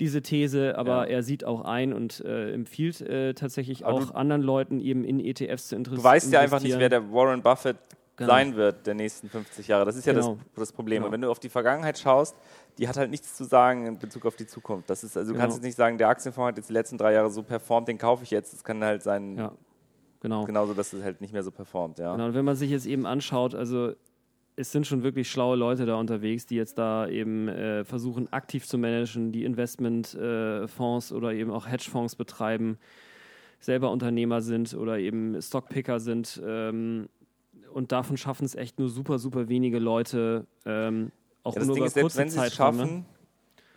Speaker 1: diese These, aber ja. er sieht auch ein und äh, empfiehlt äh, tatsächlich aber auch anderen Leuten eben in ETFs zu interessieren.
Speaker 2: Du weißt ja einfach nicht, wer der Warren Buffett genau. sein wird der nächsten 50 Jahre. Das ist ja genau. das, das, Problem. Genau. Und wenn du auf die Vergangenheit schaust, die hat halt nichts zu sagen in Bezug auf die Zukunft. Das ist, also du kannst genau. jetzt nicht sagen, der Aktienfonds hat jetzt die letzten drei Jahre so performt, den kaufe ich jetzt. Das kann halt sein, ja. genau. genauso, dass es halt nicht mehr so performt. Ja.
Speaker 1: Genau, und wenn man sich jetzt eben anschaut, also es sind schon wirklich schlaue Leute da unterwegs, die jetzt da eben äh, versuchen, aktiv zu managen, die Investmentfonds äh, oder eben auch Hedgefonds betreiben, selber Unternehmer sind oder eben Stockpicker sind. Ähm, und davon schaffen es echt nur super, super wenige Leute. Ähm,
Speaker 2: auch ja, das nur Ding ist, selbst wenn sie es schaffen,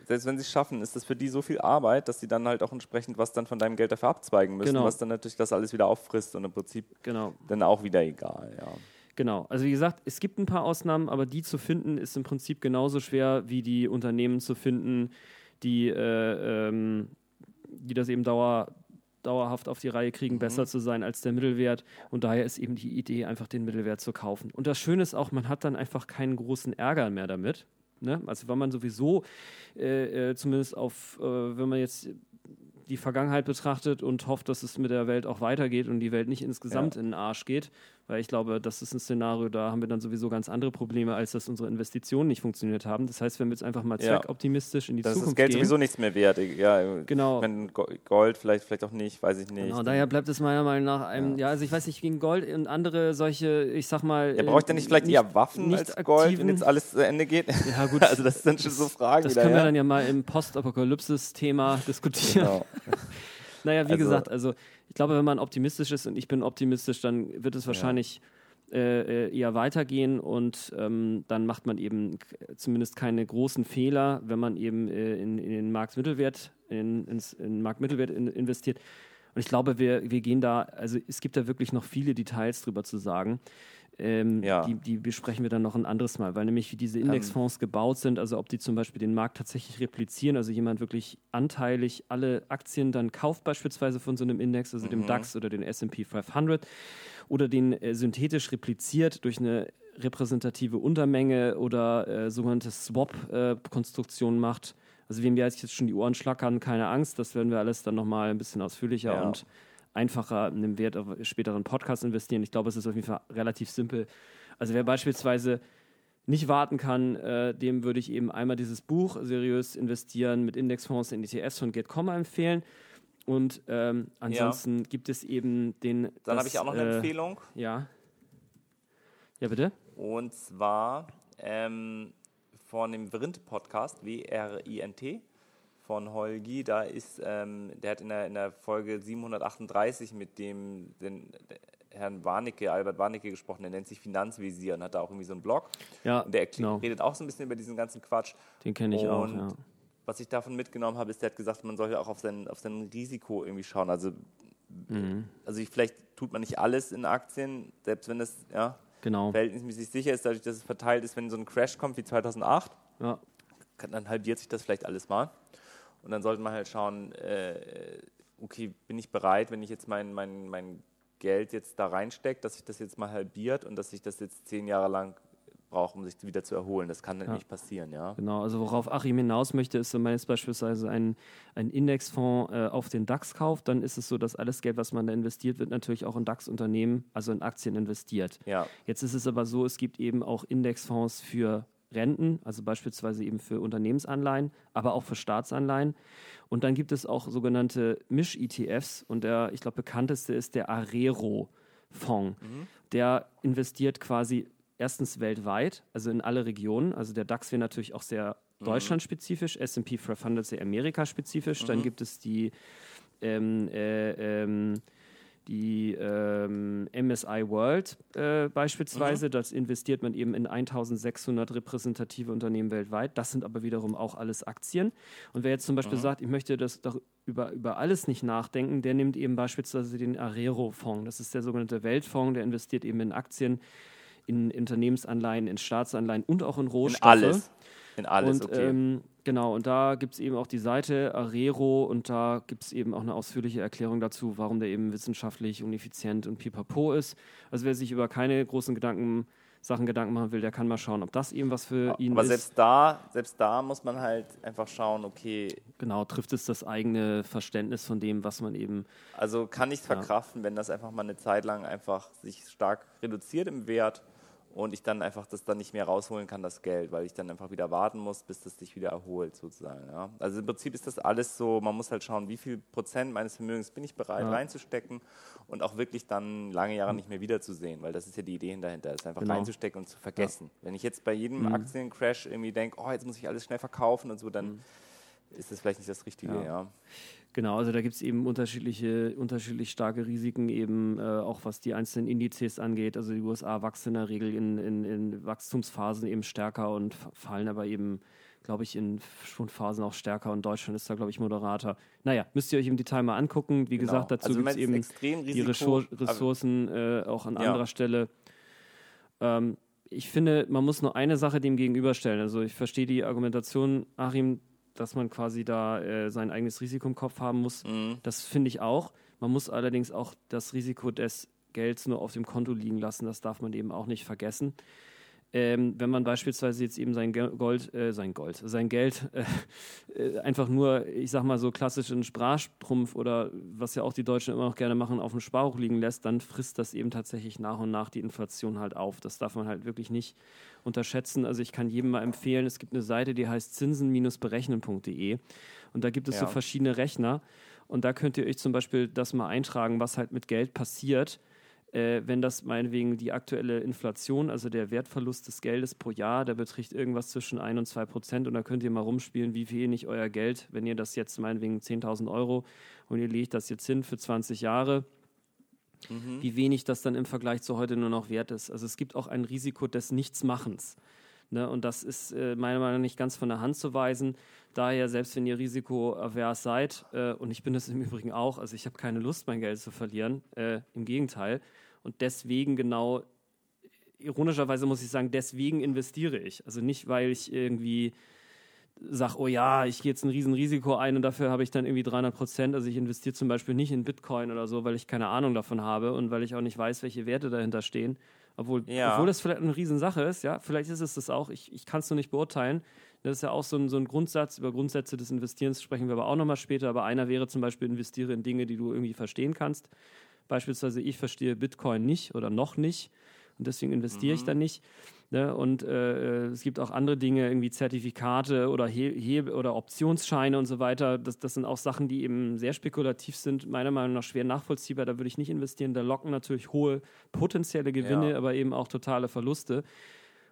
Speaker 2: selbst wenn sie es schaffen, ist das für die so viel Arbeit, dass sie dann halt auch entsprechend was dann von deinem Geld dafür abzweigen müssen, genau. was dann natürlich das alles wieder auffrisst und im Prinzip genau. dann auch wieder egal. Ja.
Speaker 1: Genau, also wie gesagt, es gibt ein paar Ausnahmen, aber die zu finden ist im Prinzip genauso schwer wie die Unternehmen zu finden, die, äh, ähm, die das eben dauer, dauerhaft auf die Reihe kriegen, mhm. besser zu sein als der Mittelwert. Und daher ist eben die Idee, einfach den Mittelwert zu kaufen. Und das Schöne ist auch, man hat dann einfach keinen großen Ärger mehr damit. Ne? Also wenn man sowieso äh, äh, zumindest auf, äh, wenn man jetzt die Vergangenheit betrachtet und hofft, dass es mit der Welt auch weitergeht und die Welt nicht insgesamt ja. in den Arsch geht, weil ich glaube, das ist ein Szenario, da haben wir dann sowieso ganz andere Probleme, als dass unsere Investitionen nicht funktioniert haben. Das heißt, wenn wir jetzt einfach mal zweckoptimistisch in die
Speaker 2: das
Speaker 1: Zukunft
Speaker 2: gehen.
Speaker 1: Das
Speaker 2: ist Geld sowieso nichts mehr wert. Ja, genau. Wenn Gold vielleicht, vielleicht auch nicht, weiß ich nicht.
Speaker 1: Genau, daher bleibt es meiner Meinung nach einem, ja. ja. also ich weiß nicht, gegen Gold und andere solche, ich sag mal.
Speaker 2: Ja, braucht ihr nicht vielleicht nicht, eher Waffen als Gold, wenn jetzt alles zu Ende geht? Ja, gut. also das sind schon so Fragen.
Speaker 1: Das können wir dann ja mal im Postapokalypsis-Thema diskutieren. Genau. naja, wie also, gesagt, also ich glaube, wenn man optimistisch ist und ich bin optimistisch, dann wird es wahrscheinlich. Ja äh, äh, eher weitergehen und ähm, dann macht man eben zumindest keine großen Fehler, wenn man eben äh, in, in, den Marktmittelwert, in, ins, in Marktmittelwert in, investiert. Und ich glaube, wir, wir gehen da, also es gibt da wirklich noch viele Details drüber zu sagen. Ähm, ja. die, die, besprechen wir dann noch ein anderes Mal, weil nämlich wie diese Indexfonds ähm. gebaut sind, also ob die zum Beispiel den Markt tatsächlich replizieren, also jemand wirklich anteilig alle Aktien dann kauft, beispielsweise von so einem Index, also mhm. dem DAX oder den SP 500 oder den äh, synthetisch repliziert durch eine repräsentative Untermenge oder äh, sogenannte Swap-Konstruktion äh, macht. Also wem wir jetzt schon die Ohren schlackern, keine Angst, das werden wir alles dann nochmal ein bisschen ausführlicher ja. und einfacher in einem Wert auf späteren Podcast investieren. Ich glaube, es ist auf jeden Fall relativ simpel. Also wer beispielsweise nicht warten kann, äh, dem würde ich eben einmal dieses Buch seriös investieren mit Indexfonds in ETFs von GetComma empfehlen. Und ähm, ansonsten ja. gibt es eben den.
Speaker 2: Dann habe ich auch noch eine äh, Empfehlung.
Speaker 1: Ja. Ja, bitte.
Speaker 2: Und zwar ähm, von dem Vrind-Podcast, W-R-I-N-T, von Holgi. Da ist, ähm, der hat in der, in der Folge 738 mit dem den, Herrn Warnecke, Albert Warnecke gesprochen, der nennt sich Finanzvisier und hat da auch irgendwie so einen Blog. Ja, und der genau. redet auch so ein bisschen über diesen ganzen Quatsch.
Speaker 1: Den kenne ich und auch, ja
Speaker 2: was ich davon mitgenommen habe, ist, der hat gesagt, man soll ja auch auf sein, auf sein Risiko irgendwie schauen. Also, mhm. also ich, vielleicht tut man nicht alles in Aktien, selbst wenn es ja, genau. verhältnismäßig sicher ist, dadurch, dass es verteilt ist, wenn so ein Crash kommt wie 2008, ja. dann halbiert sich das vielleicht alles mal. Und dann sollte man halt schauen, äh, okay, bin ich bereit, wenn ich jetzt mein, mein, mein Geld jetzt da reinstecke, dass sich das jetzt mal halbiert und dass ich das jetzt zehn Jahre lang braucht, um sich wieder zu erholen. Das kann ja. nicht passieren, ja.
Speaker 1: Genau, also worauf Achim hinaus möchte, ist, wenn man jetzt beispielsweise einen, einen Indexfonds äh, auf den DAX kauft, dann ist es so, dass alles Geld, was man da investiert, wird natürlich auch in DAX-Unternehmen, also in Aktien investiert. Ja. Jetzt ist es aber so, es gibt eben auch Indexfonds für Renten, also beispielsweise eben für Unternehmensanleihen, aber auch für Staatsanleihen. Und dann gibt es auch sogenannte Misch-ETFs und der, ich glaube, bekannteste ist der Arero-Fonds. Mhm. Der investiert quasi erstens weltweit, also in alle Regionen. Also der DAX wäre natürlich auch sehr mhm. deutschlandspezifisch, SP 500 sehr amerikaspezifisch. Mhm. Dann gibt es die ähm, äh, ähm, die ähm, MSI World äh, beispielsweise, mhm. das investiert man eben in 1600 repräsentative Unternehmen weltweit. Das sind aber wiederum auch alles Aktien. Und wer jetzt zum Beispiel mhm. sagt, ich möchte das doch über, über alles nicht nachdenken, der nimmt eben beispielsweise den Arero-Fonds. Das ist der sogenannte Weltfonds, der investiert eben in Aktien, in Unternehmensanleihen, in Staatsanleihen und auch in Rohstoffe. In
Speaker 2: alles. In alles,
Speaker 1: und, okay. Ähm, genau, und da gibt es eben auch die Seite Arero und da gibt es eben auch eine ausführliche Erklärung dazu, warum der eben wissenschaftlich und effizient und pipapo ist. Also wer sich über keine großen Gedanken Sachen Gedanken machen will, der kann mal schauen, ob das eben was für ihn
Speaker 2: Aber
Speaker 1: ist.
Speaker 2: Aber selbst da, selbst da muss man halt einfach schauen, okay.
Speaker 1: Genau, trifft es das eigene Verständnis von dem, was man eben.
Speaker 2: Also kann ich es verkraften, ja. wenn das einfach mal eine Zeit lang einfach sich stark reduziert im Wert und ich dann einfach das dann nicht mehr rausholen kann, das Geld, weil ich dann einfach wieder warten muss, bis das sich wieder erholt sozusagen. Ja. Also im Prinzip ist das alles so, man muss halt schauen, wie viel Prozent meines Vermögens bin ich bereit ja. reinzustecken und auch wirklich dann lange Jahre nicht mehr wiederzusehen, weil das ist ja die Idee dahinter, das einfach genau. reinzustecken und zu vergessen. Ja. Wenn ich jetzt bei jedem mhm. Aktiencrash irgendwie denke, oh, jetzt muss ich alles schnell verkaufen und so, dann mhm. ist das vielleicht nicht das Richtige, ja.
Speaker 1: Genau, also da gibt es eben unterschiedliche, unterschiedlich starke Risiken, eben äh, auch was die einzelnen Indizes angeht. Also die USA wachsen in der Regel in, in, in Wachstumsphasen eben stärker und fallen aber eben, glaube ich, in Schwundphasen auch stärker und Deutschland ist da, glaube ich, moderater. Naja, müsst ihr euch im Detail mal angucken. Wie genau. gesagt, dazu also gibt es eben die Ressourcen äh, auch an ja. anderer Stelle. Ähm, ich finde, man muss nur eine Sache dem gegenüberstellen. Also ich verstehe die Argumentation, Achim, dass man quasi da äh, sein eigenes Risiko im Kopf haben muss. Mhm. Das finde ich auch. Man muss allerdings auch das Risiko des Gelds nur auf dem Konto liegen lassen. Das darf man eben auch nicht vergessen. Ähm, wenn man beispielsweise jetzt eben sein Gold, äh, sein Gold, sein Geld äh, einfach nur, ich sag mal so klassisch in Sparstrumpf oder was ja auch die Deutschen immer noch gerne machen, auf dem Sparbuch liegen lässt, dann frisst das eben tatsächlich nach und nach die Inflation halt auf. Das darf man halt wirklich nicht unterschätzen. Also ich kann jedem mal empfehlen, es gibt eine Seite, die heißt zinsen-berechnen.de und da gibt es ja. so verschiedene Rechner und da könnt ihr euch zum Beispiel das mal eintragen, was halt mit Geld passiert äh, wenn das meinetwegen die aktuelle Inflation, also der Wertverlust des Geldes pro Jahr, der beträgt irgendwas zwischen 1 und 2 Prozent und da könnt ihr mal rumspielen, wie wenig euer Geld, wenn ihr das jetzt meinetwegen 10.000 Euro und ihr legt das jetzt hin für 20 Jahre, mhm. wie wenig das dann im Vergleich zu heute nur noch wert ist. Also es gibt auch ein Risiko des Nichtsmachens. Ne? Und das ist äh, meiner Meinung nach nicht ganz von der Hand zu weisen. Daher, selbst wenn ihr risikoavers seid, äh, und ich bin es im Übrigen auch, also ich habe keine Lust, mein Geld zu verlieren, äh, im Gegenteil. Und deswegen genau, ironischerweise muss ich sagen, deswegen investiere ich. Also nicht, weil ich irgendwie sage, oh ja, ich gehe jetzt ein Riesenrisiko ein und dafür habe ich dann irgendwie 300 Prozent. Also ich investiere zum Beispiel nicht in Bitcoin oder so, weil ich keine Ahnung davon habe und weil ich auch nicht weiß, welche Werte dahinter stehen. Obwohl, ja. obwohl das vielleicht eine Riesensache ist, ja, vielleicht ist es das auch. Ich, ich kann es nur nicht beurteilen. Das ist ja auch so ein, so ein Grundsatz. Über Grundsätze des Investierens sprechen wir aber auch nochmal später. Aber einer wäre zum Beispiel, investiere in Dinge, die du irgendwie verstehen kannst. Beispielsweise, ich verstehe Bitcoin nicht oder noch nicht und deswegen investiere mhm. ich da nicht. Ne? Und äh, es gibt auch andere Dinge, irgendwie Zertifikate oder, He He oder Optionsscheine und so weiter. Das, das sind auch Sachen, die eben sehr spekulativ sind, meiner Meinung nach schwer nachvollziehbar. Da würde ich nicht investieren. Da locken natürlich hohe potenzielle Gewinne, ja. aber eben auch totale Verluste.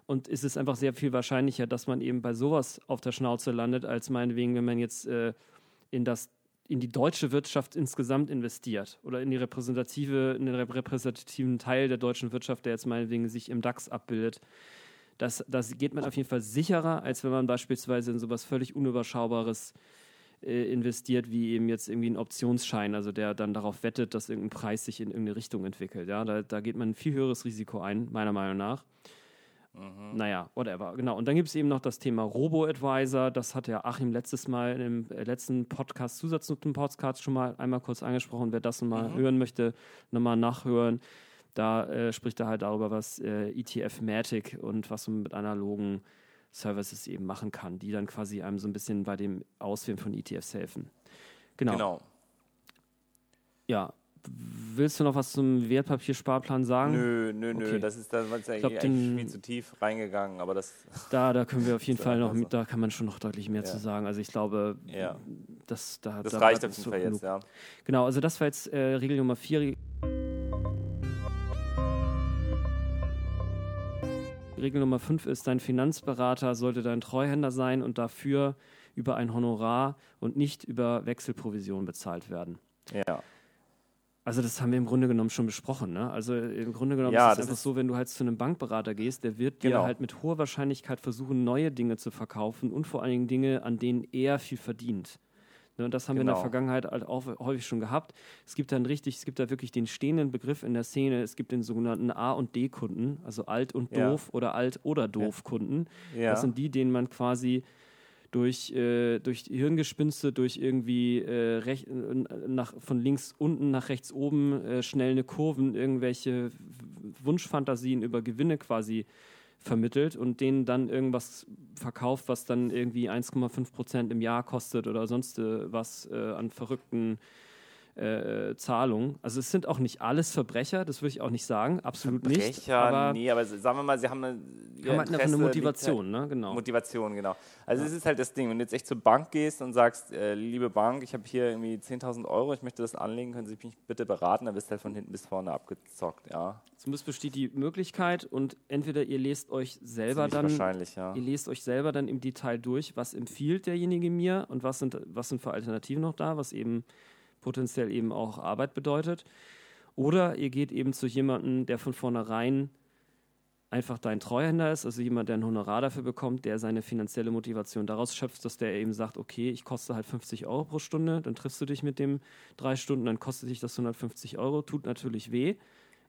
Speaker 1: Und es ist einfach sehr viel wahrscheinlicher, dass man eben bei sowas auf der Schnauze landet, als meinetwegen, wenn man jetzt äh, in das in die deutsche Wirtschaft insgesamt investiert oder in die repräsentative, in den repräsentativen Teil der deutschen Wirtschaft, der jetzt meinetwegen sich im DAX abbildet. Das, das geht man auf jeden Fall sicherer, als wenn man beispielsweise in sowas völlig Unüberschaubares äh, investiert, wie eben jetzt irgendwie ein Optionsschein, also der dann darauf wettet, dass irgendein Preis sich in irgendeine Richtung entwickelt. Ja, da, da geht man ein viel höheres Risiko ein, meiner Meinung nach. Mhm. Naja, whatever. Genau. Und dann gibt es eben noch das Thema Robo-Advisor. Das hat ja Achim letztes Mal im äh, letzten Podcast, Zusatznuten-Podcast schon mal einmal kurz angesprochen. Wer das nochmal mhm. hören möchte, nochmal nachhören. Da äh, spricht er halt darüber, was äh, ETF-Matic und was man mit analogen Services eben machen kann, die dann quasi einem so ein bisschen bei dem Auswählen von ETFs helfen. Genau. genau. Ja, willst du noch was zum Wertpapiersparplan sagen?
Speaker 2: Nö, nö, nö. Okay. Das ist da eigentlich, glaub, den, viel zu tief reingegangen, aber das.
Speaker 1: Da, da können wir auf jeden Fall noch, mit, da kann man schon noch deutlich mehr ja. zu sagen. Also ich glaube,
Speaker 2: ja.
Speaker 1: das, da,
Speaker 2: das
Speaker 1: da
Speaker 2: reicht auf jeden Fall jetzt, ja.
Speaker 1: Genau, also das war jetzt äh, Regel Nummer 4. Regel Nummer 5 ist, dein Finanzberater sollte dein Treuhänder sein und dafür über ein Honorar und nicht über Wechselprovision bezahlt werden.
Speaker 2: Ja.
Speaker 1: Also das haben wir im Grunde genommen schon besprochen. Ne? Also im Grunde genommen ja, ist es einfach so, wenn du halt zu einem Bankberater gehst, der wird genau. dir halt mit hoher Wahrscheinlichkeit versuchen, neue Dinge zu verkaufen und vor allen Dingen Dinge, an denen er viel verdient. Ne, und das haben genau. wir in der genau. Vergangenheit halt auch häufig schon gehabt. Es gibt dann richtig, es gibt da wirklich den stehenden Begriff in der Szene. Es gibt den sogenannten A- und D-Kunden, also alt und doof ja. oder alt oder doof Kunden. Ja. Das sind die, denen man quasi durch, äh, durch Hirngespinste, durch irgendwie äh, rech, nach, von links unten nach rechts oben äh, schnell eine Kurven, irgendwelche Wunschfantasien über Gewinne quasi vermittelt und denen dann irgendwas verkauft, was dann irgendwie 1,5 Prozent im Jahr kostet oder sonst äh, was äh, an verrückten äh, Zahlungen. Also es sind auch nicht alles Verbrecher, das würde ich auch nicht sagen, absolut
Speaker 2: Verbrecher,
Speaker 1: nicht.
Speaker 2: Aber nee, aber sagen wir mal, sie haben eine,
Speaker 1: haben halt eine Motivation, halt, ne? Genau.
Speaker 2: Motivation, genau. Also ja. es ist halt das Ding, wenn du jetzt echt zur Bank gehst und sagst, äh, liebe Bank, ich habe hier irgendwie 10.000 Euro, ich möchte das anlegen, können Sie mich bitte beraten, dann bist du halt von hinten bis vorne abgezockt, ja.
Speaker 1: Zumindest besteht die Möglichkeit und entweder ihr lest euch selber dann,
Speaker 2: wahrscheinlich, ja.
Speaker 1: ihr lest euch selber dann im Detail durch, was empfiehlt derjenige mir und was sind, was sind für Alternativen noch da, was eben potenziell eben auch Arbeit bedeutet. Oder ihr geht eben zu jemandem, der von vornherein einfach dein Treuhänder ist, also jemand, der ein Honorar dafür bekommt, der seine finanzielle Motivation daraus schöpft, dass der eben sagt, okay, ich koste halt 50 Euro pro Stunde, dann triffst du dich mit dem drei Stunden, dann kostet dich das 150 Euro, tut natürlich weh,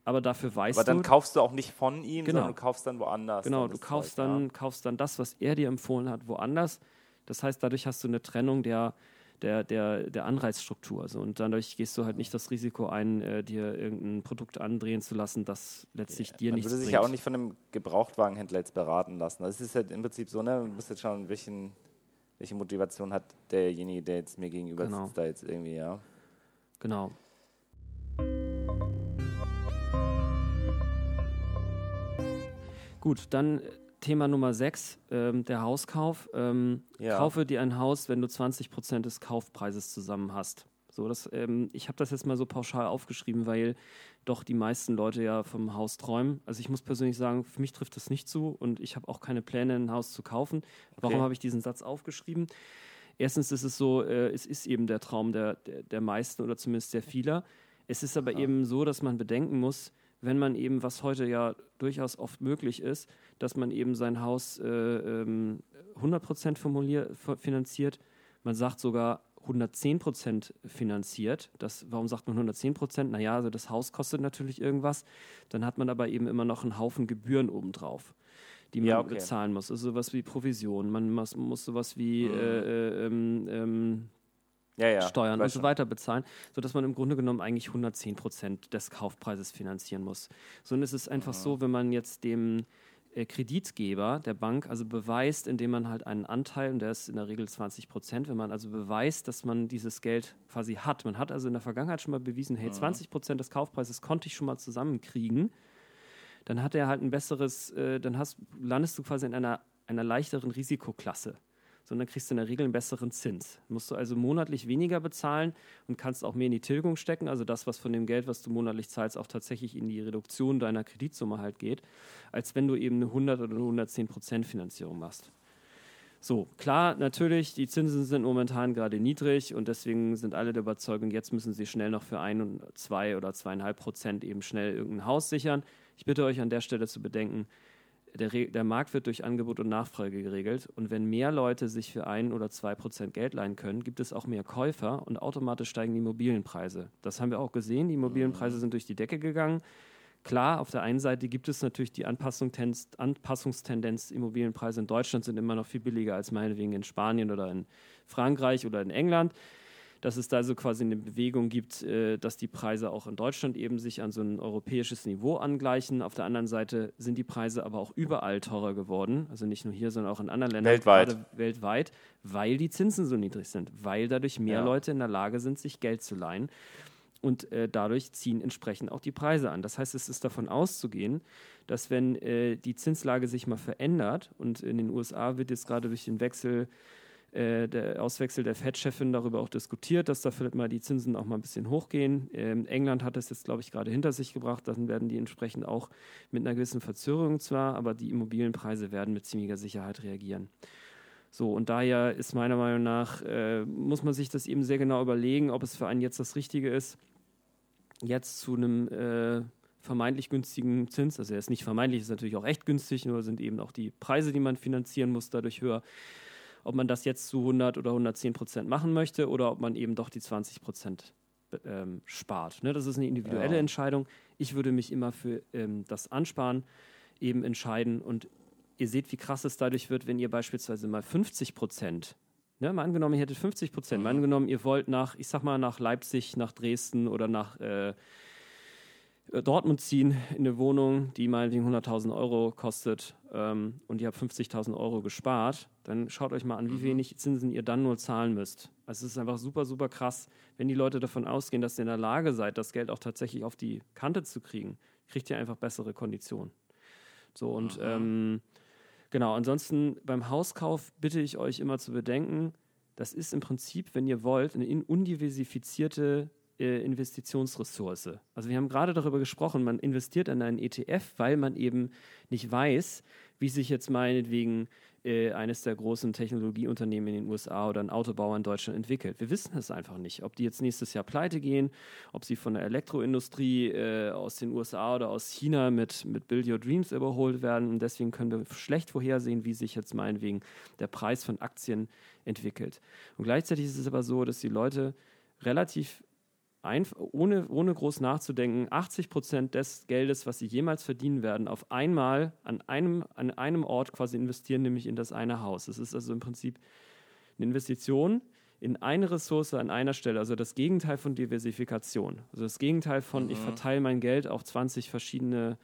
Speaker 1: aber dafür weißt
Speaker 2: du... Aber dann kaufst du auch nicht von ihm,
Speaker 1: genau.
Speaker 2: sondern du kaufst dann woanders.
Speaker 1: Genau, du kaufst dann, kaufst dann das, was er dir empfohlen hat, woanders. Das heißt, dadurch hast du eine Trennung der der, der, der Anreizstruktur. Also, und dadurch gehst du halt nicht das Risiko ein, äh, dir irgendein Produkt andrehen zu lassen, das letztlich ja, dir nichts bringt.
Speaker 2: Man würde sich ja auch nicht von einem Gebrauchtwagenhändler jetzt beraten lassen. Das ist halt im Prinzip so, ne? man muss jetzt schauen, welchen, welche Motivation hat derjenige, der jetzt mir gegenüber genau. sitzt, da jetzt irgendwie, ja.
Speaker 1: Genau. Gut, dann Thema Nummer 6, ähm, der Hauskauf. Ähm, ja. Kaufe dir ein Haus, wenn du 20 Prozent des Kaufpreises zusammen hast. So, das, ähm, ich habe das jetzt mal so pauschal aufgeschrieben, weil doch die meisten Leute ja vom Haus träumen. Also ich muss persönlich sagen, für mich trifft das nicht zu und ich habe auch keine Pläne, ein Haus zu kaufen. Warum okay. habe ich diesen Satz aufgeschrieben? Erstens ist es so, äh, es ist eben der Traum der, der, der, meisten oder zumindest sehr vieler. Es ist aber ja. eben so, dass man bedenken muss, wenn man eben, was heute ja durchaus oft möglich ist, dass man eben sein Haus äh, ähm, 100% finanziert. Man sagt sogar 110% finanziert. Das, warum sagt man 110%? Naja, also das Haus kostet natürlich irgendwas. Dann hat man aber eben immer noch einen Haufen Gebühren obendrauf, die man ja, okay. bezahlen muss. Also sowas wie Provision. Man muss, muss sowas wie mhm. äh, äh ähm, ähm,
Speaker 2: ja, ja,
Speaker 1: Steuern und so weiter bezahlen, sodass man im Grunde genommen eigentlich 110% des Kaufpreises finanzieren muss. So, und es ist einfach mhm. so, wenn man jetzt dem äh, Kreditgeber der Bank also beweist, indem man halt einen Anteil, und der ist in der Regel 20 Prozent, wenn man also beweist, dass man dieses Geld quasi hat. Man hat also in der Vergangenheit schon mal bewiesen, hey, 20 Prozent des Kaufpreises konnte ich schon mal zusammenkriegen. Dann hat er halt ein besseres, äh, dann hast, landest du quasi in einer, einer leichteren Risikoklasse sondern kriegst du in der Regel einen besseren Zins. Musst du also monatlich weniger bezahlen und kannst auch mehr in die Tilgung stecken, also das, was von dem Geld, was du monatlich zahlst, auch tatsächlich in die Reduktion deiner Kreditsumme halt geht, als wenn du eben eine 100 oder eine 110 Prozent Finanzierung machst. So, klar, natürlich, die Zinsen sind momentan gerade niedrig und deswegen sind alle der Überzeugung, jetzt müssen sie schnell noch für ein, und zwei oder zweieinhalb Prozent eben schnell irgendein Haus sichern. Ich bitte euch an der Stelle zu bedenken, der, der, Markt wird durch Angebot und Nachfrage geregelt. Und wenn mehr Leute sich für ein oder zwei Prozent Geld leihen können, gibt es auch mehr Käufer und automatisch steigen die Immobilienpreise. Das haben wir auch gesehen. Die Immobilienpreise sind durch die Decke gegangen. Klar, auf der einen Seite gibt es natürlich die Anpassungstendenz. Immobilienpreise in Deutschland sind immer noch viel billiger als meinetwegen in Spanien oder in Frankreich oder in England dass es da so quasi eine Bewegung gibt, äh, dass die Preise auch in Deutschland eben sich an so ein europäisches Niveau angleichen. Auf der anderen Seite sind die Preise aber auch überall teurer geworden, also nicht nur hier, sondern auch in anderen Ländern,
Speaker 2: weltweit,
Speaker 1: weltweit weil die Zinsen so niedrig sind, weil dadurch mehr ja. Leute in der Lage sind, sich Geld zu leihen. und äh, dadurch ziehen entsprechend auch die Preise an. Das heißt, es ist davon auszugehen, dass wenn äh, die Zinslage sich mal verändert und in den USA wird jetzt gerade durch den Wechsel äh, der Auswechsel der Fed-Chefin darüber auch diskutiert, dass da vielleicht mal die Zinsen auch mal ein bisschen hochgehen. Ähm, England hat das jetzt, glaube ich, gerade hinter sich gebracht. Dann werden die entsprechend auch mit einer gewissen Verzögerung zwar, aber die Immobilienpreise werden mit ziemlicher Sicherheit reagieren. So, und daher ist meiner Meinung nach, äh, muss man sich das eben sehr genau überlegen, ob es für einen jetzt das Richtige ist, jetzt zu einem äh, vermeintlich günstigen Zins, also er ist nicht vermeintlich, ist natürlich auch echt günstig, nur sind eben auch die Preise, die man finanzieren muss, dadurch höher, ob man das jetzt zu 100 oder 110 Prozent machen möchte oder ob man eben doch die 20 Prozent ähm, spart. Ne? Das ist eine individuelle ja. Entscheidung. Ich würde mich immer für ähm, das Ansparen eben entscheiden und ihr seht, wie krass es dadurch wird, wenn ihr beispielsweise mal 50 Prozent, ne, mal angenommen, ihr hättet 50 Prozent, mhm. mal angenommen, ihr wollt nach, ich sag mal, nach Leipzig, nach Dresden oder nach äh, Dortmund ziehen in eine Wohnung, die meinetwegen 100.000 Euro kostet ähm, und ihr habt 50.000 Euro gespart, dann schaut euch mal an, wie mhm. wenig Zinsen ihr dann nur zahlen müsst. Also es ist einfach super, super krass, wenn die Leute davon ausgehen, dass ihr in der Lage seid, das Geld auch tatsächlich auf die Kante zu kriegen, kriegt ihr einfach bessere Konditionen. So und ähm, Genau, ansonsten beim Hauskauf bitte ich euch immer zu bedenken, das ist im Prinzip, wenn ihr wollt, eine undiversifizierte äh, Investitionsressource. Also wir haben gerade darüber gesprochen, man investiert in einen ETF, weil man eben nicht weiß, wie sich jetzt meinetwegen äh, eines der großen Technologieunternehmen in den USA oder ein Autobauer in Deutschland entwickelt. Wir wissen es einfach nicht, ob die jetzt nächstes Jahr pleite gehen, ob sie von der Elektroindustrie äh, aus den USA oder aus China mit, mit Build Your Dreams überholt werden. Und deswegen können wir schlecht vorhersehen, wie sich jetzt meinetwegen der Preis von Aktien entwickelt. Und gleichzeitig ist es aber so, dass die Leute relativ Einf ohne, ohne groß nachzudenken, 80 Prozent des Geldes, was sie jemals verdienen werden, auf einmal an einem, an einem Ort quasi investieren, nämlich in das eine Haus. Das ist also im Prinzip eine Investition in eine Ressource an einer Stelle, also das Gegenteil von Diversifikation. Also das Gegenteil von, mhm. ich verteile mein Geld auf 20 verschiedene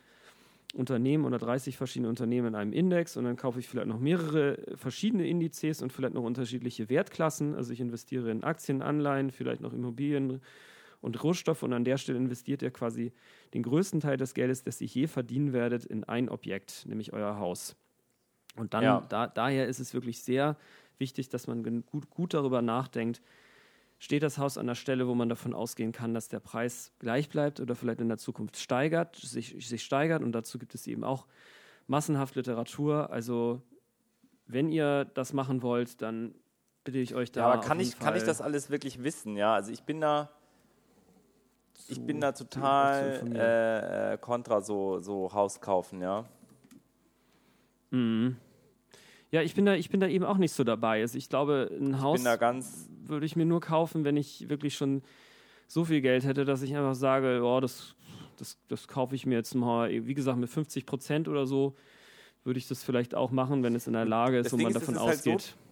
Speaker 1: Unternehmen oder 30 verschiedene Unternehmen in einem Index und dann kaufe ich vielleicht noch mehrere verschiedene Indizes und vielleicht noch unterschiedliche Wertklassen. Also ich investiere in Aktien, Anleihen, vielleicht noch Immobilien, und Rohstoffe und an der Stelle investiert ihr quasi den größten Teil des Geldes, das ihr je verdienen werdet, in ein Objekt, nämlich euer Haus. Und dann, ja. da, daher ist es wirklich sehr wichtig, dass man gut, gut darüber nachdenkt, steht das Haus an der Stelle, wo man davon ausgehen kann, dass der Preis gleich bleibt oder vielleicht in der Zukunft steigert, sich, sich steigert. Und dazu gibt es eben auch massenhaft Literatur. Also wenn ihr das machen wollt, dann bitte ich euch da.
Speaker 2: Ja, aber kann ich, kann ich das alles wirklich wissen? Ja, also ich bin da ich bin da total äh, äh, kontra so, so Haus kaufen, ja.
Speaker 1: Mhm. Ja, ich bin da, ich bin da eben auch nicht so dabei. Also ich glaube, ein Haus würde ich mir nur kaufen, wenn ich wirklich schon so viel Geld hätte, dass ich einfach sage, oh, das, das, das kaufe ich mir jetzt mal, wie gesagt, mit 50 Prozent oder so würde ich das vielleicht auch machen, wenn es in der Lage ist, das wo man davon ausgeht. Halt so,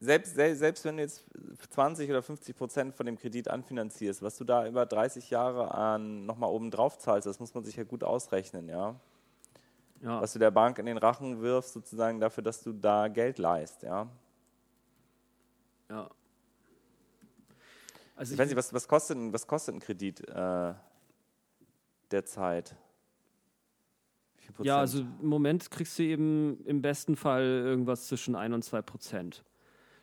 Speaker 2: selbst, selbst wenn du jetzt 20 oder 50 Prozent von dem Kredit anfinanzierst, was du da über 30 Jahre an nochmal oben drauf zahlst, das muss man sich ja gut ausrechnen, ja? ja. Was du der Bank in den Rachen wirfst, sozusagen dafür, dass du da Geld leist, ja.
Speaker 1: Ja.
Speaker 2: Also ich, ich weiß nicht, was, was, kostet, was kostet ein Kredit äh, derzeit?
Speaker 1: Ja, also im Moment kriegst du eben im besten Fall irgendwas zwischen 1 und 2 Prozent.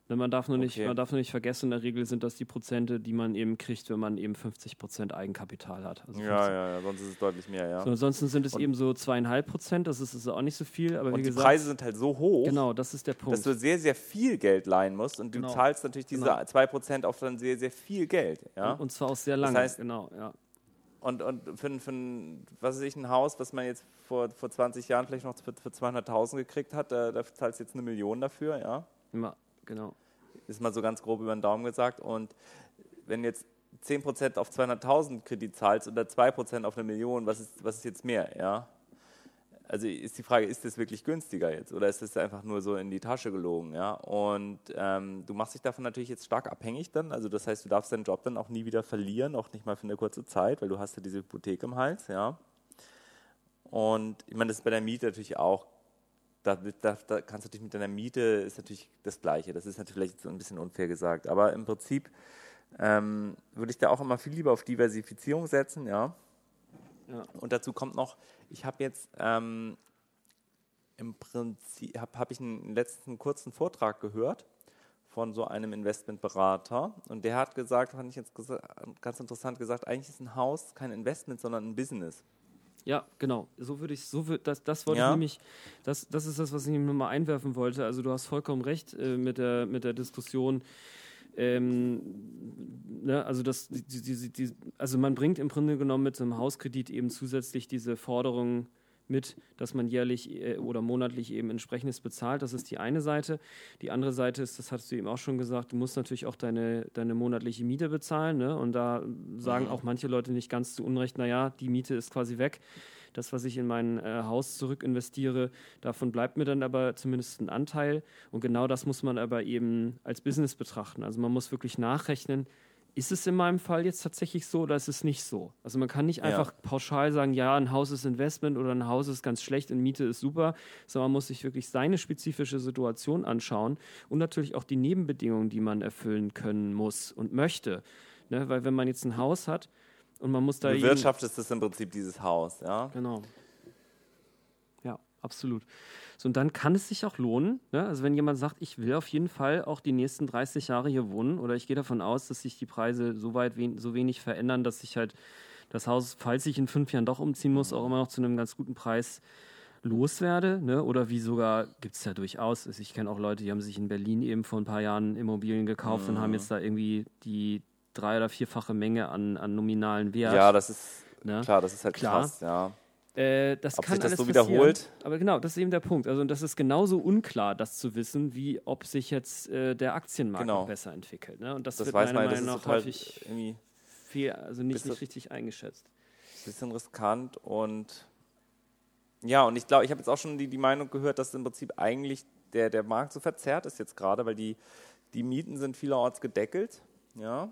Speaker 1: Man darf nur nicht, okay. man darf nur nicht vergessen, in der Regel sind das die Prozente, die man eben kriegt, wenn man eben 50 Prozent Eigenkapital hat.
Speaker 2: Also ja, ja, ja, sonst ist es deutlich mehr, ja.
Speaker 1: So, ansonsten sind es und eben so zweieinhalb Prozent, das ist, ist auch nicht so viel, aber
Speaker 2: und
Speaker 1: wie
Speaker 2: die
Speaker 1: gesagt.
Speaker 2: Preise sind halt so hoch.
Speaker 1: Genau, das ist der Punkt.
Speaker 2: Dass du sehr, sehr viel Geld leihen musst und du genau. zahlst natürlich diese genau. zwei Prozent auf dann sehr, sehr viel Geld, ja.
Speaker 1: Und, zwar auch sehr lange, das heißt, genau, ja.
Speaker 2: Und, und für, für ein, was weiß ich, ein Haus, was man jetzt vor, vor 20 Jahren vielleicht noch für, für 200.000 gekriegt hat, da, da zahlst du jetzt eine Million dafür, ja.
Speaker 1: Ja, genau
Speaker 2: ist mal so ganz grob über den Daumen gesagt. Und wenn jetzt 10% auf 200.000 Kredit zahlst oder 2% auf eine Million, was ist, was ist jetzt mehr? Ja? Also ist die Frage, ist das wirklich günstiger jetzt oder ist das einfach nur so in die Tasche gelogen? Ja? Und ähm, du machst dich davon natürlich jetzt stark abhängig dann. Also das heißt, du darfst deinen Job dann auch nie wieder verlieren, auch nicht mal für eine kurze Zeit, weil du hast ja diese Hypothek im Hals. Ja? Und ich meine, das ist bei der Miete natürlich auch da, da, da, kannst du dich mit deiner Miete, ist natürlich das Gleiche. Das ist natürlich so ein bisschen unfair gesagt. Aber im Prinzip ähm, würde ich da auch immer viel lieber auf Diversifizierung setzen, ja. ja. Und dazu kommt noch, ich habe jetzt ähm, im Prinzip, habe hab ich einen letzten kurzen Vortrag gehört von so einem Investmentberater und der hat gesagt, fand ich jetzt ganz interessant gesagt, eigentlich ist ein Haus kein Investment, sondern ein Business.
Speaker 1: Ja, genau. So würde ich, so würd, das, das wollte ja. ich nämlich, das, das ist das, was ich nur mal einwerfen wollte. Also du hast vollkommen recht äh, mit, der, mit der Diskussion. Ähm, ne, also, das, die, die, die, also man bringt im Grunde genommen mit so einem Hauskredit eben zusätzlich diese Forderung mit, dass man jährlich äh, oder monatlich eben entsprechendes bezahlt. Das ist die eine Seite. Die andere Seite ist, das hast du eben auch schon gesagt, du musst natürlich auch deine, deine monatliche Miete bezahlen. Ne? Und da sagen mhm. auch manche Leute nicht ganz zu Unrecht, naja, die Miete ist quasi weg. Das, was ich in mein äh, Haus zurück investiere, davon bleibt mir dann aber zumindest ein Anteil. Und genau das muss man aber eben als Business betrachten. Also man muss wirklich nachrechnen, ist es in meinem Fall jetzt tatsächlich so oder ist es nicht so? Also man kann nicht einfach ja. pauschal sagen, ja, ein Haus ist Investment oder ein Haus ist ganz schlecht und Miete ist super, sondern man muss sich wirklich seine spezifische Situation anschauen und natürlich auch die Nebenbedingungen, die man erfüllen können muss und möchte. Ne? Weil wenn man jetzt ein Haus hat und man muss da...
Speaker 2: Wirtschaft ist das im Prinzip dieses Haus, ja?
Speaker 1: Genau. Ja, absolut. So, und dann kann es sich auch lohnen. Ne? Also wenn jemand sagt, ich will auf jeden Fall auch die nächsten 30 Jahre hier wohnen oder ich gehe davon aus, dass sich die Preise so weit wen so wenig verändern, dass sich halt das Haus, falls ich in fünf Jahren doch umziehen muss, auch immer noch zu einem ganz guten Preis loswerde. Ne? Oder wie sogar, gibt es ja durchaus, also ich kenne auch Leute, die haben sich in Berlin eben vor ein paar Jahren Immobilien gekauft mhm. und haben jetzt da irgendwie die drei- oder vierfache Menge an, an nominalen Wert.
Speaker 2: Ja, das ist ne? klar, das ist halt klar. krass, ja.
Speaker 1: Äh, das
Speaker 2: ob
Speaker 1: kann
Speaker 2: sich das so wiederholt.
Speaker 1: Aber genau, das ist eben der Punkt. Also das ist genauso unklar, das zu wissen, wie ob sich jetzt äh, der Aktienmarkt genau. besser entwickelt. Ne? Und das, das wird meiner man, Meinung nach häufig viel, also nicht, nicht richtig eingeschätzt.
Speaker 2: Bisschen riskant und ja, und ich glaube, ich habe jetzt auch schon die, die Meinung gehört, dass im Prinzip eigentlich der, der Markt so verzerrt ist jetzt gerade, weil die, die Mieten sind vielerorts gedeckelt. Ja,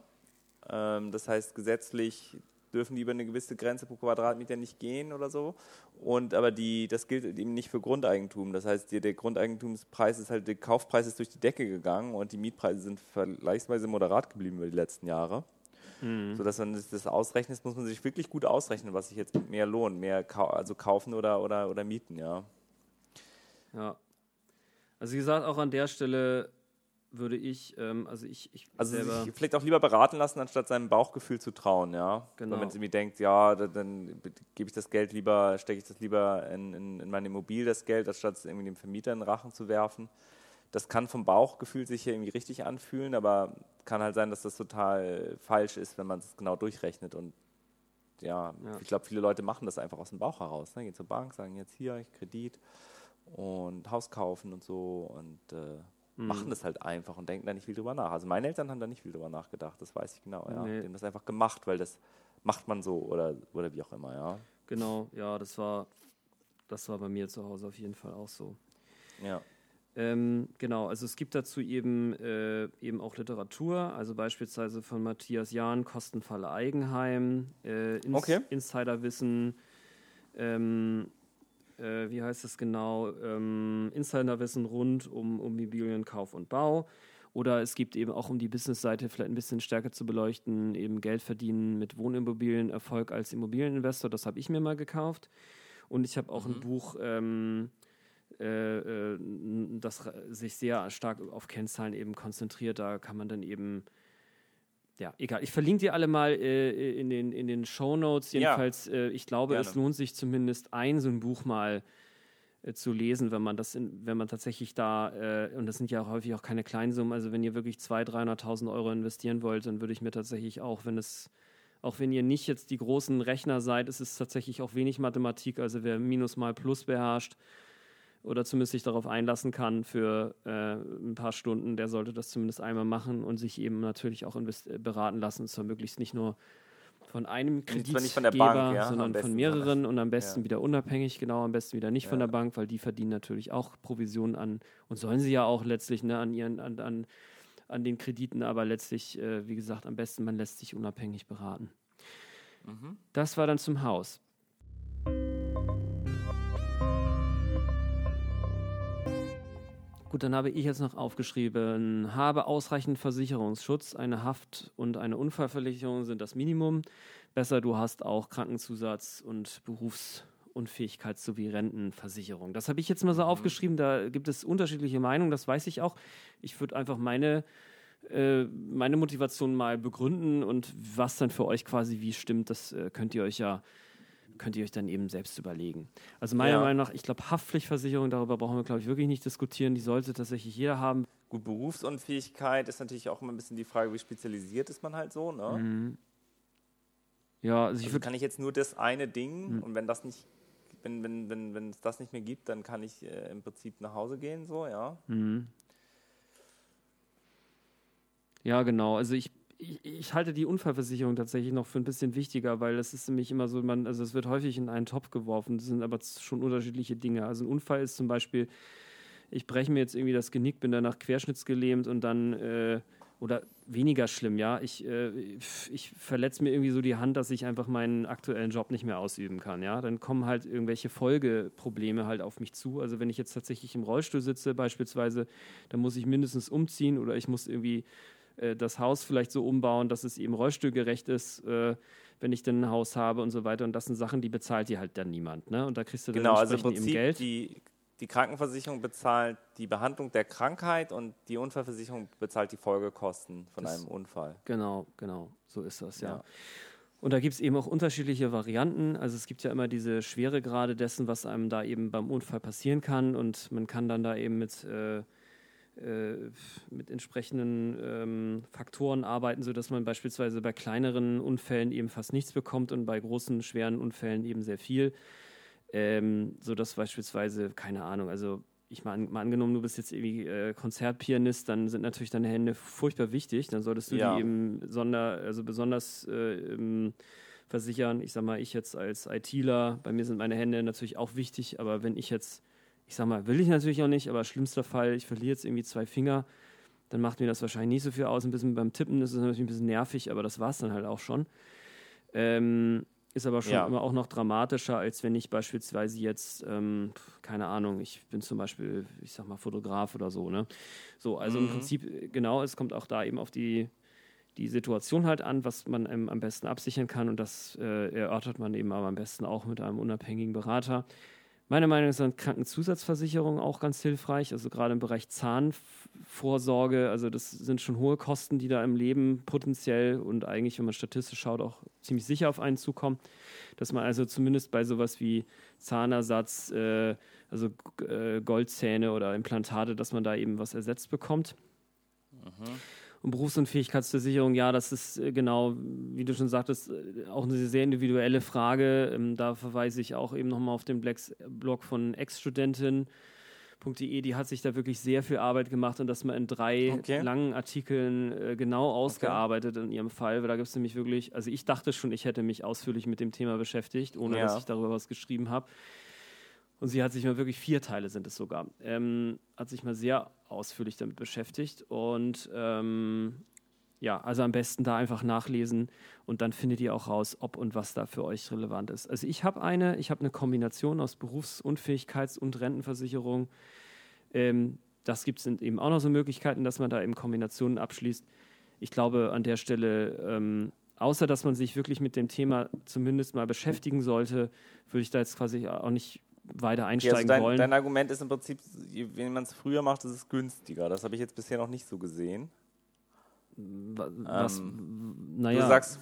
Speaker 2: ähm, das heißt, gesetzlich dürfen die über eine gewisse Grenze pro Quadratmeter nicht gehen oder so. Und aber die, das gilt eben nicht für Grundeigentum. Das heißt, die, der Grundeigentumspreis ist halt, der Kaufpreis ist durch die Decke gegangen und die Mietpreise sind vergleichsweise moderat geblieben über die letzten Jahre. Mhm. Sodass man das ausrechnet, muss man sich wirklich gut ausrechnen, was sich jetzt mehr lohnt, mehr kau also kaufen oder, oder, oder mieten, ja.
Speaker 1: Ja. Also wie gesagt, auch an der Stelle würde ich, ähm, also ich, ich
Speaker 2: also selber sich vielleicht auch lieber beraten lassen, anstatt seinem Bauchgefühl zu trauen, ja. Genau. Wenn man irgendwie denkt, ja, dann, dann gebe ich das Geld lieber, stecke ich das lieber in, in, in meine Immobilie, das Geld, anstatt es irgendwie dem Vermieter in den Rachen zu werfen. Das kann vom Bauchgefühl sich hier irgendwie richtig anfühlen, aber kann halt sein, dass das total falsch ist, wenn man es genau durchrechnet. Und ja, ja. ich glaube, viele Leute machen das einfach aus dem Bauch heraus. Ne? Gehen zur Bank, sagen jetzt hier, ich Kredit und Haus kaufen und so und äh, mhm. machen das halt einfach und denken da nicht viel drüber nach. Also meine Eltern haben da nicht viel drüber nachgedacht, das weiß ich genau. Ja. Nee. Die haben das einfach gemacht, weil das macht man so oder, oder wie auch immer, ja.
Speaker 1: Genau, ja, das war, das war bei mir zu Hause auf jeden Fall auch so.
Speaker 2: Ja.
Speaker 1: Ähm, genau, also es gibt dazu eben, äh, eben auch Literatur, also beispielsweise von Matthias Jahn, Kostenfalle Eigenheim, äh, Ins okay. Insiderwissen, ähm, äh, wie heißt es genau, ähm, Insiderwissen rund um, um Immobilienkauf und Bau. Oder es gibt eben auch, um die Businessseite vielleicht ein bisschen stärker zu beleuchten, eben Geld verdienen mit Wohnimmobilien, Erfolg als Immobilieninvestor. Das habe ich mir mal gekauft. Und ich habe auch mhm. ein Buch, ähm, äh, äh, das sich sehr stark auf Kennzahlen eben konzentriert. Da kann man dann eben ja, egal. Ich verlinke dir alle mal äh, in den, in den Show Notes. Jedenfalls, ja, äh, ich glaube, gerne. es lohnt sich zumindest ein so ein Buch mal äh, zu lesen, wenn man das, in, wenn man tatsächlich da, äh, und das sind ja häufig auch keine Kleinsummen, also wenn ihr wirklich 200.000, 300.000 Euro investieren wollt, dann würde ich mir tatsächlich auch, wenn es, auch wenn ihr nicht jetzt die großen Rechner seid, ist es tatsächlich auch wenig Mathematik, also wer Minus mal Plus beherrscht, oder zumindest sich darauf einlassen kann für äh, ein paar Stunden, der sollte das zumindest einmal machen und sich eben natürlich auch beraten lassen, zwar möglichst nicht nur von einem Kreditgeber, von Bank, ja, sondern von mehreren und am besten ja. wieder unabhängig, genau, am besten wieder nicht ja. von der Bank, weil die verdienen natürlich auch Provisionen an und sollen sie ja auch letztlich ne, an ihren an, an, an den Krediten, aber letztlich, äh, wie gesagt, am besten man lässt sich unabhängig beraten. Mhm. Das war dann zum Haus. Gut, dann habe ich jetzt noch aufgeschrieben, habe ausreichend Versicherungsschutz, eine Haft- und eine Unfallversicherung sind das Minimum. Besser, du hast auch Krankenzusatz und Berufsunfähigkeits- sowie Rentenversicherung. Das habe ich jetzt mal so mhm. aufgeschrieben, da gibt es unterschiedliche Meinungen, das weiß ich auch. Ich würde einfach meine äh, meine Motivation mal begründen und was dann für euch quasi wie stimmt, das äh, könnt ihr euch ja könnt ihr euch dann eben selbst überlegen. Also meiner ja. Meinung nach, ich glaube, Haftpflichtversicherung, darüber brauchen wir, glaube ich, wirklich nicht diskutieren. Die sollte tatsächlich jeder haben.
Speaker 2: Gut, Berufsunfähigkeit ist natürlich auch immer ein bisschen die Frage, wie spezialisiert ist man halt so, ne? Mhm. Ja, also, also kann ich jetzt nur das eine Ding mhm. und wenn das nicht, wenn, wenn, wenn, wenn es das nicht mehr gibt, dann kann ich äh, im Prinzip nach Hause gehen, so, ja. Mhm.
Speaker 1: Ja, genau. Also ich, ich, ich, halte die Unfallversicherung tatsächlich noch für ein bisschen wichtiger, weil das ist nämlich immer so, man, also es wird häufig in einen Topf geworfen. Das sind aber schon unterschiedliche Dinge. Also ein Unfall ist zum Beispiel, ich breche mir jetzt irgendwie das Genick, bin danach querschnittsgelähmt und dann äh, oder weniger schlimm, ja. Ich, äh, ich verletze mir irgendwie so die Hand, dass ich einfach meinen aktuellen Job nicht mehr ausüben kann, ja. Dann kommen halt irgendwelche Folgeprobleme halt auf mich zu. Also wenn ich jetzt tatsächlich im Rollstuhl sitze beispielsweise, dann muss ich mindestens umziehen oder ich muss irgendwie äh, das Haus vielleicht so umbauen, dass es eben rollstuhlgerecht ist, äh, wenn ich denn ein Haus habe und so weiter. Und das sind Sachen, die bezahlt dir halt dann niemand. Ne? Und da kriegst du dann
Speaker 2: genau, also im Prinzip eben Geld. Die, die Krankenversicherung bezahlt die Behandlung der Krankheit und die Unfallversicherung bezahlt die Folgekosten von das, einem Unfall.
Speaker 1: Genau, genau, so ist das, ja. ja. Und da gibt es eben auch unterschiedliche Varianten. Also es gibt ja immer diese Schweregrade dessen, was einem da eben beim Unfall passieren kann. Und man kann dann da eben mit äh, äh, mit entsprechenden ähm, Faktoren arbeiten, sodass man beispielsweise bei kleineren Unfällen eben fast nichts bekommt und bei großen, schweren Unfällen eben sehr viel. Ähm, sodass beispielsweise, keine Ahnung, also ich mal, mal angenommen, du bist jetzt irgendwie äh, Konzertpianist, dann sind natürlich deine Hände furchtbar wichtig. Dann solltest du ja. die eben sonder, also besonders äh, versichern. Ich sag mal, ich jetzt als ITler, bei mir sind meine Hände natürlich auch wichtig, aber wenn ich jetzt ich sag mal, will ich natürlich auch nicht, aber schlimmster Fall, ich verliere jetzt irgendwie zwei Finger, dann macht mir das wahrscheinlich nicht so viel aus. Ein bisschen beim Tippen ist es natürlich ein bisschen nervig, aber das war es dann halt auch schon. Ähm, ist aber schon ja. immer auch noch dramatischer, als wenn ich beispielsweise jetzt, ähm, keine Ahnung, ich bin zum Beispiel, ich sag mal, Fotograf oder so, ne? So, also mhm. im Prinzip, genau, es kommt auch da eben auf die, die Situation halt an, was man ähm, am besten absichern kann und das äh, erörtert man eben aber am besten auch mit einem unabhängigen Berater. Meiner Meinung nach sind Krankenzusatzversicherungen auch ganz hilfreich, also gerade im Bereich Zahnvorsorge. Also das sind schon hohe Kosten, die da im Leben potenziell und eigentlich, wenn man statistisch schaut, auch ziemlich sicher auf einen zukommen. Dass man also zumindest bei sowas wie Zahnersatz, äh, also äh, Goldzähne oder Implantate, dass man da eben was ersetzt bekommt. Mhm. Und Berufsunfähigkeitsversicherung, ja, das ist äh, genau, wie du schon sagtest, äh, auch eine sehr individuelle Frage. Ähm, da verweise ich auch eben nochmal auf den Blog von Ex-Studentin. die hat sich da wirklich sehr viel Arbeit gemacht und das mal in drei okay. langen Artikeln äh, genau ausgearbeitet okay. in ihrem Fall, weil da gibt es nämlich wirklich, also ich dachte schon, ich hätte mich ausführlich mit dem Thema beschäftigt, ohne ja. dass ich darüber was geschrieben habe. Und sie hat sich mal wirklich vier Teile sind es sogar, ähm, hat sich mal sehr ausführlich damit beschäftigt. Und ähm, ja, also am besten da einfach nachlesen und dann findet ihr auch raus, ob und was da für euch relevant ist. Also ich habe eine, ich habe eine Kombination aus Berufsunfähigkeits- und Rentenversicherung. Ähm, das gibt es eben auch noch so Möglichkeiten, dass man da eben Kombinationen abschließt. Ich glaube, an der Stelle, ähm, außer dass man sich wirklich mit dem Thema zumindest mal beschäftigen sollte, würde ich da jetzt quasi auch nicht weiter einsteigen ja, also
Speaker 2: dein,
Speaker 1: wollen.
Speaker 2: Dein Argument ist im Prinzip, wenn man es früher macht, ist es günstiger. Das habe ich jetzt bisher noch nicht so gesehen. Was, ähm, naja. Du sagst,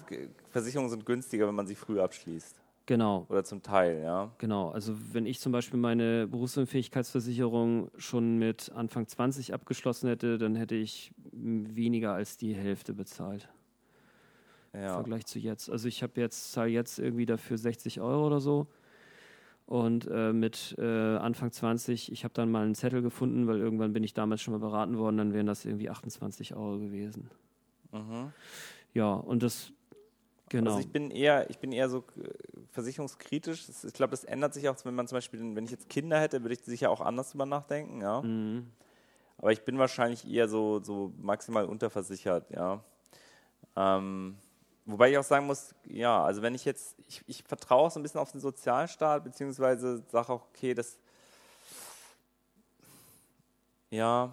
Speaker 2: Versicherungen sind günstiger, wenn man sie früh abschließt.
Speaker 1: Genau.
Speaker 2: Oder zum Teil, ja.
Speaker 1: Genau. Also wenn ich zum Beispiel meine Berufsunfähigkeitsversicherung schon mit Anfang 20 abgeschlossen hätte, dann hätte ich weniger als die Hälfte bezahlt. Ja. Im Vergleich zu jetzt. Also ich habe jetzt, zahle jetzt irgendwie dafür 60 Euro oder so. Und äh, mit äh, Anfang 20, ich habe dann mal einen Zettel gefunden, weil irgendwann bin ich damals schon mal beraten worden, dann wären das irgendwie 28 Euro gewesen. Mhm. Ja, und das, genau.
Speaker 2: Also ich bin eher, ich bin eher so äh, versicherungskritisch. Ich glaube, das ändert sich auch, wenn man zum Beispiel, wenn ich jetzt Kinder hätte, würde ich sicher auch anders drüber nachdenken, ja. Mhm. Aber ich bin wahrscheinlich eher so, so maximal unterversichert, ja. Ähm, Wobei ich auch sagen muss, ja, also wenn ich jetzt, ich, ich vertraue so ein bisschen auf den Sozialstaat, beziehungsweise sage auch, okay, das, Ja.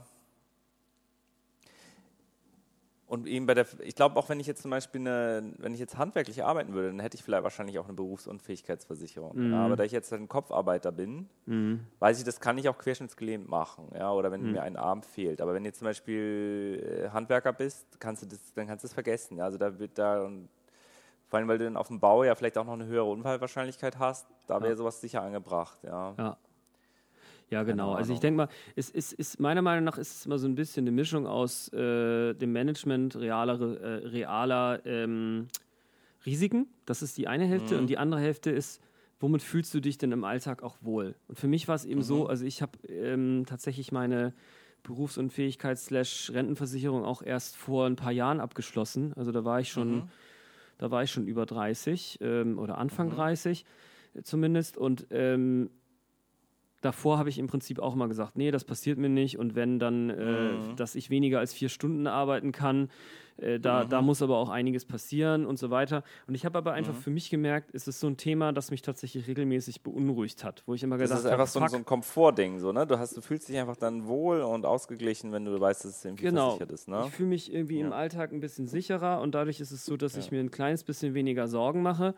Speaker 2: Und eben bei der, ich glaube auch, wenn ich jetzt zum Beispiel eine, wenn ich jetzt handwerklich arbeiten würde, dann hätte ich vielleicht wahrscheinlich auch eine Berufsunfähigkeitsversicherung. Mhm. Ja, aber da ich jetzt ein Kopfarbeiter bin, mhm. weiß ich, das kann ich auch querschnittsgelähmt machen, ja, oder wenn mhm. mir ein Arm fehlt. Aber wenn du zum Beispiel äh, Handwerker bist, kannst du das, dann kannst du es vergessen. Ja, also da wird da, vor allem, weil du dann auf dem Bau ja vielleicht auch noch eine höhere Unfallwahrscheinlichkeit hast, da wäre ja. sowas sicher angebracht, ja.
Speaker 1: ja. Ja, genau. Also ich denke mal, es ist, ist, meiner Meinung nach ist es immer so ein bisschen eine Mischung aus äh, dem Management realer, äh, realer ähm, Risiken. Das ist die eine Hälfte. Mhm. Und die andere Hälfte ist, womit fühlst du dich denn im Alltag auch wohl? Und für mich war es eben mhm. so, also ich habe ähm, tatsächlich meine Berufsunfähigkeits-Rentenversicherung auch erst vor ein paar Jahren abgeschlossen. Also da war ich schon, mhm. da war ich schon über 30 ähm, oder Anfang 30 mhm. zumindest. Und ähm, davor habe ich im Prinzip auch immer gesagt, nee, das passiert mir nicht. Und wenn dann, äh, mhm. dass ich weniger als vier Stunden arbeiten kann, äh, da, mhm. da muss aber auch einiges passieren und so weiter. Und ich habe aber einfach mhm. für mich gemerkt, es ist so ein Thema, das mich tatsächlich regelmäßig beunruhigt hat, wo ich immer gesagt habe,
Speaker 2: das ist einfach so, so, ein Komfortding, so ne? Du hast, du fühlst dich einfach dann wohl und ausgeglichen, wenn du weißt, dass es irgendwie
Speaker 1: genau.
Speaker 2: versichert ist, ne?
Speaker 1: Ich fühle mich irgendwie ja. im Alltag ein bisschen sicherer und dadurch ist es so, dass ja. ich mir ein kleines bisschen weniger Sorgen mache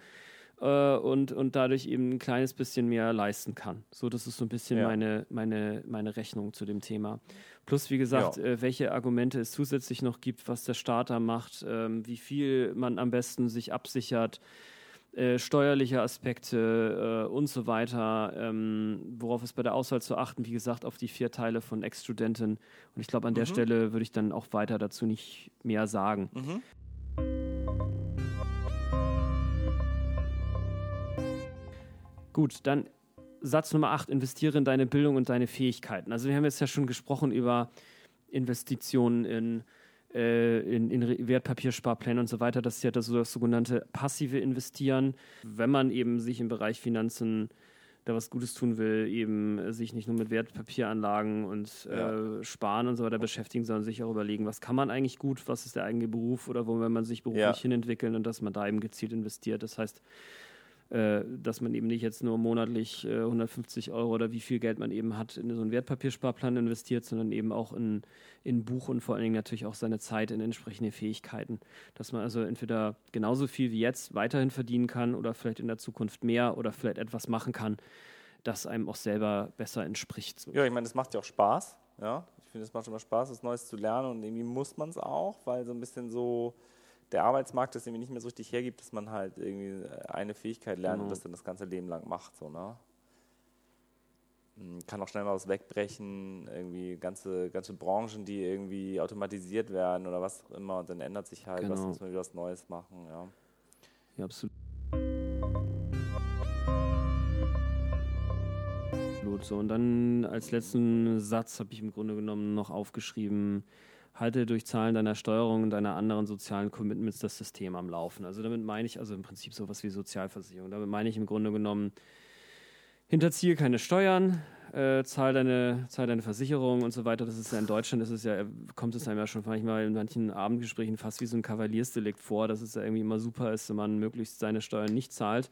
Speaker 1: äh, und, und dadurch eben ein kleines bisschen mehr leisten kann. So, das ist so ein bisschen ja. meine, meine, meine Rechnung zu dem Thema. Plus, wie gesagt, ja. äh, welche Argumente es zusätzlich noch gibt, was der Starter macht, ähm, wie viel man am besten sich absichert. Äh, steuerliche Aspekte äh, und so weiter, ähm, worauf ist bei der Auswahl zu achten, wie gesagt, auf die vier Teile von Ex-Studentin. Und ich glaube, an mhm. der Stelle würde ich dann auch weiter dazu nicht mehr sagen. Mhm. Gut, dann Satz Nummer 8, investiere in deine Bildung und deine Fähigkeiten. Also wir haben jetzt ja schon gesprochen über Investitionen in, äh, in, in Wertpapiersparpläne und so weiter. Das ist ja das, das, sogenannte passive Investieren. Wenn man eben sich im Bereich Finanzen da was Gutes tun will, eben sich nicht nur mit Wertpapieranlagen und ja. äh, Sparen und so weiter beschäftigen, sondern sich auch überlegen, was kann man eigentlich gut, was ist der eigene Beruf oder wo will man sich beruflich ja. hinentwickeln und dass man da eben gezielt investiert. Das heißt, äh, dass man eben nicht jetzt nur monatlich äh, 150 Euro oder wie viel Geld man eben hat in so einen Wertpapiersparplan investiert, sondern eben auch in, in Buch und vor allen Dingen natürlich auch seine Zeit in entsprechende Fähigkeiten. Dass man also entweder genauso viel wie jetzt weiterhin verdienen kann oder vielleicht in der Zukunft mehr oder vielleicht etwas machen kann, das einem auch selber besser entspricht.
Speaker 2: Ja, ich meine, das macht ja auch Spaß. Ja? Ich finde, es macht immer Spaß, was Neues zu lernen und irgendwie muss man es auch, weil so ein bisschen so der Arbeitsmarkt das irgendwie nicht mehr so richtig hergibt, dass man halt irgendwie eine Fähigkeit lernt genau. und das dann das ganze Leben lang macht. So, ne? Hm, kann auch schnell mal was wegbrechen, irgendwie ganze, ganze Branchen, die irgendwie automatisiert werden oder was auch immer und dann ändert sich halt, genau. was muss man wieder was Neues machen. Ja,
Speaker 1: ja absolut. So, und dann als letzten Satz habe ich im Grunde genommen noch aufgeschrieben, halte durch Zahlen deiner Steuerung und deiner anderen sozialen Commitments das System am Laufen. Also damit meine ich, also im Prinzip sowas wie Sozialversicherung. Damit meine ich im Grunde genommen, hinterziehe keine Steuern, äh, zahl, deine, zahl deine Versicherung und so weiter. Das ist ja in Deutschland, ist es ja, kommt es einem ja schon manchmal in manchen Abendgesprächen fast wie so ein Kavaliersdelikt vor, dass es ja irgendwie immer super ist, wenn man möglichst seine Steuern nicht zahlt.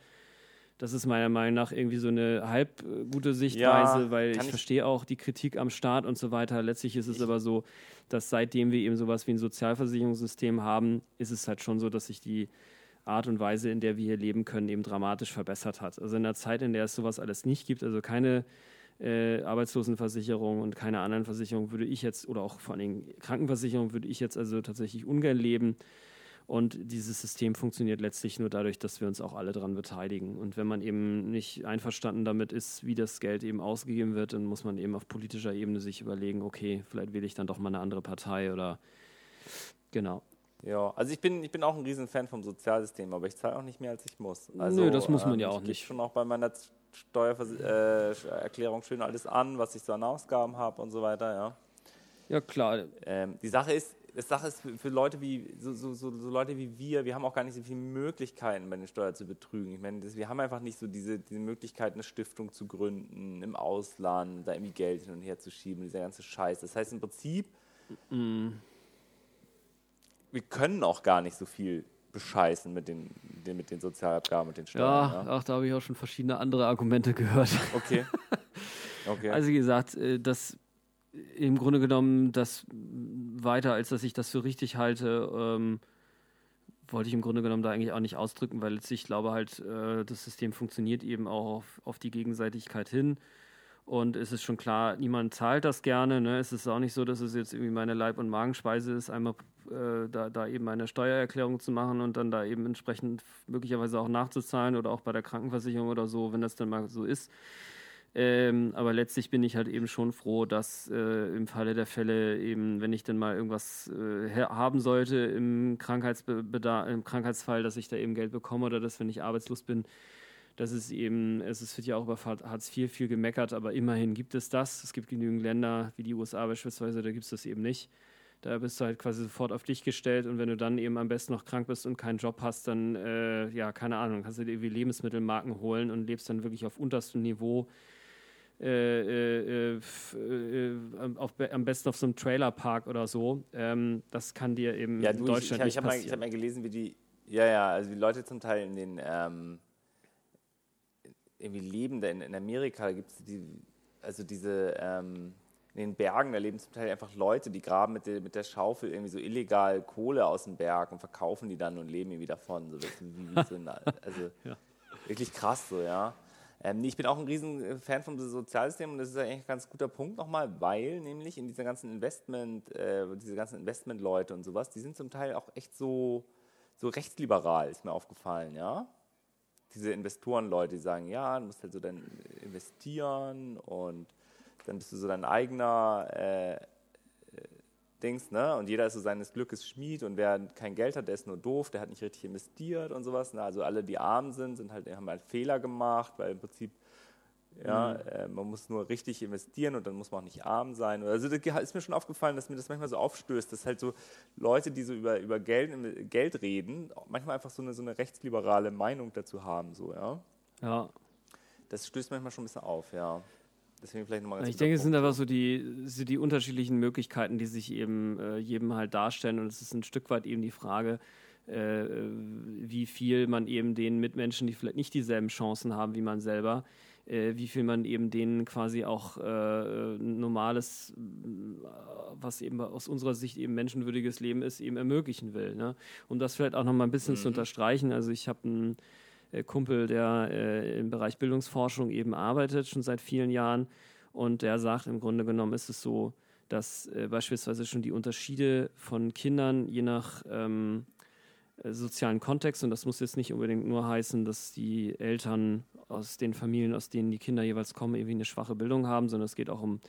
Speaker 1: Das ist meiner Meinung nach irgendwie so eine halb gute Sichtweise, ja, weil ich, ich verstehe auch die Kritik am Staat und so weiter. Letztlich ist es aber so, dass seitdem wir eben sowas wie ein Sozialversicherungssystem haben, ist es halt schon so, dass sich die Art und Weise, in der wir hier leben können, eben dramatisch verbessert hat. Also in der Zeit, in der es sowas alles nicht gibt, also keine äh, Arbeitslosenversicherung und keine anderen Versicherungen würde ich jetzt, oder auch vor allen Dingen Krankenversicherung würde ich jetzt also tatsächlich ungern leben. Und dieses System funktioniert letztlich nur dadurch, dass wir uns auch alle daran beteiligen. Und wenn man eben nicht einverstanden damit ist, wie das Geld eben ausgegeben wird, dann muss man eben auf politischer Ebene sich überlegen, okay, vielleicht wähle ich dann doch mal eine andere Partei oder genau.
Speaker 2: Ja, also ich bin, ich bin auch ein Riesenfan vom Sozialsystem, aber ich zahle auch nicht mehr, als ich muss. Also,
Speaker 1: Nö, das muss man ähm, ja auch nicht. Ich
Speaker 2: schon auch bei meiner Steuererklärung äh, schön alles an, was ich so an Ausgaben habe und so weiter, ja.
Speaker 1: Ja, klar.
Speaker 2: Ähm, die Sache ist, das Sache ist für, Leute wie so, so, so, Leute wie wir, wir haben auch gar nicht so viele Möglichkeiten, bei den Steuern zu betrügen. Ich meine, das, wir haben einfach nicht so diese, diese Möglichkeit, eine Stiftung zu gründen im Ausland, da irgendwie Geld hin und her zu schieben, dieser ganze Scheiß. Das heißt im Prinzip, mm. wir können auch gar nicht so viel bescheißen mit den, den, mit den Sozialabgaben und den Steuern.
Speaker 1: Ja, ja. Ach, da habe ich auch schon verschiedene andere Argumente gehört.
Speaker 2: Okay.
Speaker 1: okay. Also wie gesagt, äh, das im Grunde genommen das weiter, als dass ich das für richtig halte, ähm, wollte ich im Grunde genommen da eigentlich auch nicht ausdrücken, weil ich glaube halt, äh, das System funktioniert eben auch auf, auf die Gegenseitigkeit hin. Und es ist schon klar, niemand zahlt das gerne. Ne? Es ist auch nicht so, dass es jetzt irgendwie meine Leib- und Magenspeise ist, einmal äh, da, da eben eine Steuererklärung zu machen und dann da eben entsprechend möglicherweise auch nachzuzahlen oder auch bei der Krankenversicherung oder so, wenn das dann mal so ist. Ähm, aber letztlich bin ich halt eben schon froh, dass äh, im Falle der Fälle eben, wenn ich dann mal irgendwas äh, haben sollte im, im Krankheitsfall, dass ich da eben Geld bekomme oder dass, wenn ich arbeitslos bin, dass es eben, es wird ja auch über Hartz IV viel gemeckert, aber immerhin gibt es das. Es gibt genügend Länder wie die USA beispielsweise, da gibt es das eben nicht. Da bist du halt quasi sofort auf dich gestellt und wenn du dann eben am besten noch krank bist und keinen Job hast, dann, äh, ja, keine Ahnung, kannst du dir irgendwie Lebensmittelmarken holen und lebst dann wirklich auf unterstem Niveau äh, äh, äh, auf, am besten auf so einem Trailerpark oder so. Ähm, das kann dir eben
Speaker 2: ja, du, in Deutschland ich, ich, nicht ich passieren. Mal, ich habe mal gelesen, wie die, ja, ja, also die Leute zum Teil in den, ähm, irgendwie leben da in, in Amerika, gibt es die, also diese, ähm, in den Bergen, da leben zum Teil einfach Leute, die graben mit der, mit der Schaufel irgendwie so illegal Kohle aus dem Berg und verkaufen die dann und leben irgendwie davon. So, also ja. wirklich krass so, ja. Ähm, ich bin auch ein riesen Fan vom Sozialsystem und das ist eigentlich ein ganz guter Punkt nochmal, weil nämlich in dieser ganzen Investment, äh, diese ganzen Investmentleute und sowas, die sind zum Teil auch echt so, so rechtsliberal, ist mir aufgefallen, ja. Diese Investorenleute, die sagen, ja, du musst halt so dann investieren und dann bist du so dein eigener äh, Dings, ne? Und jeder ist so seines Glückes Schmied und wer kein Geld hat, der ist nur doof, der hat nicht richtig investiert und sowas. Ne? Also alle, die arm sind, sind halt, haben halt Fehler gemacht, weil im Prinzip ja, mhm. äh, man muss nur richtig investieren und dann muss man auch nicht arm sein. Also das ist mir schon aufgefallen, dass mir das manchmal so aufstößt, dass halt so Leute, die so über, über Geld, Geld reden, manchmal einfach so eine, so eine rechtsliberale Meinung dazu haben. So, ja.
Speaker 1: ja.
Speaker 2: Das stößt manchmal schon ein bisschen auf, ja.
Speaker 1: Deswegen vielleicht nochmal Ich denke, es sind aber so die, so die unterschiedlichen Möglichkeiten, die sich eben äh, jedem halt darstellen. Und es ist ein Stück weit eben die Frage, äh, wie viel man eben den Mitmenschen, die vielleicht nicht dieselben Chancen haben wie man selber, äh, wie viel man eben denen quasi auch äh, normales, was eben aus unserer Sicht eben menschenwürdiges Leben ist, eben ermöglichen will. Ne? Um das vielleicht auch nochmal ein bisschen mhm. zu unterstreichen. Also ich habe ein äh, Kumpel, der äh, im Bereich Bildungsforschung eben arbeitet, schon seit vielen Jahren. Und der sagt, im Grunde genommen ist es so, dass äh, beispielsweise schon die Unterschiede von Kindern je nach ähm, äh, sozialen Kontext, und das muss jetzt nicht unbedingt nur heißen, dass die Eltern aus den Familien, aus denen die Kinder jeweils kommen, irgendwie eine schwache Bildung haben, sondern es geht auch um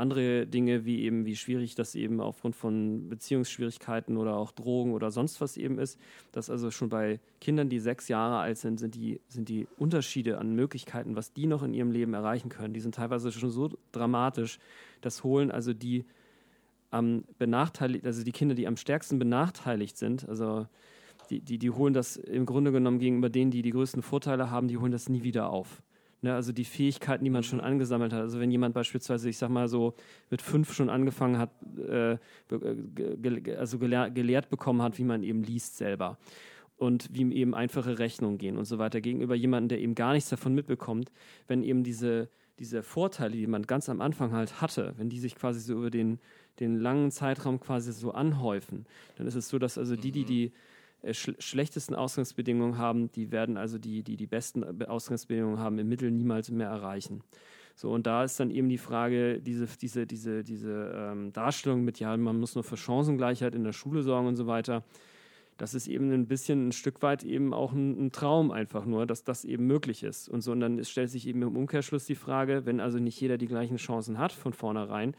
Speaker 1: andere Dinge, wie eben, wie schwierig das eben aufgrund von Beziehungsschwierigkeiten oder auch Drogen oder sonst was eben ist, dass also schon bei Kindern, die sechs Jahre alt sind, sind die, sind die Unterschiede an Möglichkeiten, was die noch in ihrem Leben erreichen können, die sind teilweise schon so dramatisch, das holen also die am benachteiligt, also die Kinder, die am stärksten benachteiligt sind, also die, die, die holen das im Grunde genommen gegenüber denen, die die größten Vorteile haben, die holen das nie wieder auf. Ne, also die Fähigkeiten, die man schon angesammelt hat. Also wenn jemand beispielsweise, ich sag mal so, mit fünf schon angefangen hat, äh, ge also gelehr gelehrt bekommen hat, wie man eben liest selber und wie eben einfache Rechnungen gehen und so weiter, gegenüber jemandem, der eben gar nichts davon mitbekommt, wenn eben diese, diese Vorteile, die man ganz am Anfang halt hatte, wenn die sich quasi so über den, den langen Zeitraum quasi so anhäufen, dann ist es so, dass also die, die mhm. die äh, schlechtesten Ausgangsbedingungen haben, die werden also die, die die besten Ausgangsbedingungen haben, im Mittel niemals mehr erreichen. So, und da ist dann eben die Frage, diese, diese, diese, diese ähm, Darstellung mit, ja, man muss nur für Chancengleichheit in der Schule sorgen und so weiter. Das ist eben ein bisschen ein Stück weit eben auch ein, ein Traum einfach nur, dass das eben möglich ist. Und so, und dann stellt sich eben im Umkehrschluss die Frage, wenn also nicht jeder die gleichen Chancen hat von vornherein,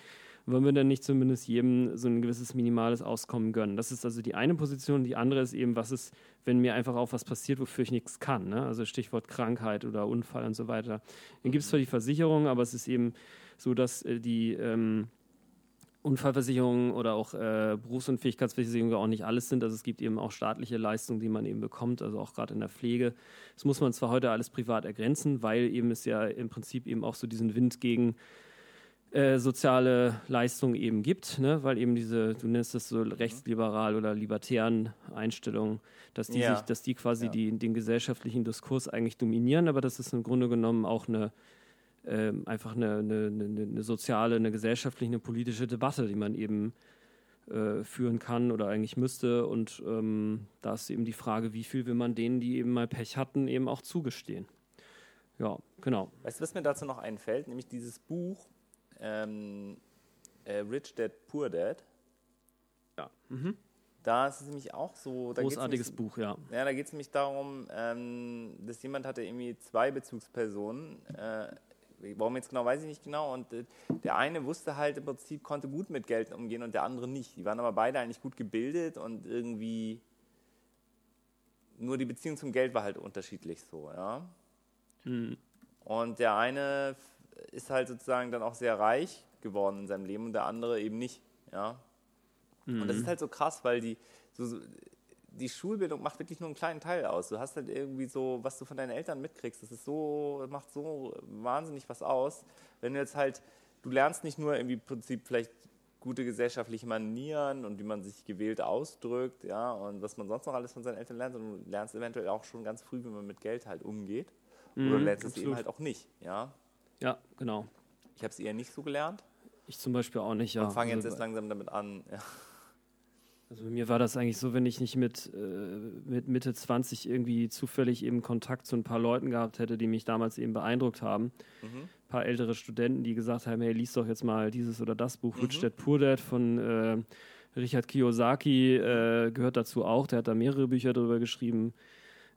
Speaker 1: wollen wir dann nicht zumindest jedem so ein gewisses minimales Auskommen gönnen? Das ist also die eine Position. Die andere ist eben, was ist, wenn mir einfach auch was passiert, wofür ich nichts kann? Ne? Also Stichwort Krankheit oder Unfall und so weiter. Dann gibt es zwar die Versicherung, aber es ist eben so, dass äh, die ähm, Unfallversicherungen oder auch äh, Berufsunfähigkeitsversicherungen auch nicht alles sind. Also es gibt eben auch staatliche Leistungen, die man eben bekommt, also auch gerade in der Pflege. Das muss man zwar heute alles privat ergänzen, weil eben es ja im Prinzip eben auch so diesen Wind gegen äh, soziale Leistung eben gibt, ne? weil eben diese, du nennst das so rechtsliberal oder libertären Einstellungen, dass die ja. sich, dass die quasi ja. die, den gesellschaftlichen Diskurs eigentlich dominieren, aber das ist im Grunde genommen auch eine äh, einfach eine, eine, eine, eine, soziale, eine gesellschaftliche, eine politische Debatte, die man eben äh, führen kann oder eigentlich müsste. Und ähm, da ist eben die Frage, wie viel will man denen, die eben mal Pech hatten, eben auch zugestehen. Ja, genau.
Speaker 2: Weißt du, was mir dazu noch einfällt? Nämlich dieses Buch ähm, äh, Rich Dad Poor Dad.
Speaker 1: Ja. Mhm.
Speaker 2: Da ist es nämlich auch so.
Speaker 1: Großartiges nämlich, Buch, ja.
Speaker 2: Ja, da geht es nämlich darum, ähm, dass jemand hatte irgendwie zwei Bezugspersonen. Äh, warum jetzt genau, weiß ich nicht genau. Und äh, der eine wusste halt im Prinzip, konnte gut mit Geld umgehen und der andere nicht. Die waren aber beide eigentlich gut gebildet und irgendwie nur die Beziehung zum Geld war halt unterschiedlich so, ja. Mhm. Und der eine ist halt sozusagen dann auch sehr reich geworden in seinem Leben und der andere eben nicht. Ja? Mhm. Und das ist mhm. halt so krass, weil die, so, die Schulbildung macht wirklich nur einen kleinen Teil aus. Du hast halt irgendwie so, was du von deinen Eltern mitkriegst, das ist so, macht so wahnsinnig was aus. Wenn du jetzt halt, du lernst nicht nur irgendwie im Prinzip vielleicht gute gesellschaftliche Manieren und wie man sich gewählt ausdrückt, ja, und was man sonst noch alles von seinen Eltern lernt, sondern du lernst eventuell auch schon ganz früh, wie man mit Geld halt umgeht. Mhm, Oder lernst es eben halt auch nicht, ja.
Speaker 1: Ja, genau.
Speaker 2: Ich habe es eher nicht so gelernt.
Speaker 1: Ich zum Beispiel auch nicht, ja.
Speaker 2: Und fange jetzt also, erst langsam damit an. Ja.
Speaker 1: Also bei mir war das eigentlich so, wenn ich nicht mit, äh, mit Mitte 20 irgendwie zufällig eben Kontakt zu ein paar Leuten gehabt hätte, die mich damals eben beeindruckt haben. Mhm. Ein paar ältere Studenten, die gesagt haben, hey, lies doch jetzt mal dieses oder das Buch, mhm. Rich Dad Poor Dad von äh, Richard Kiyosaki, äh, gehört dazu auch. Der hat da mehrere Bücher darüber geschrieben.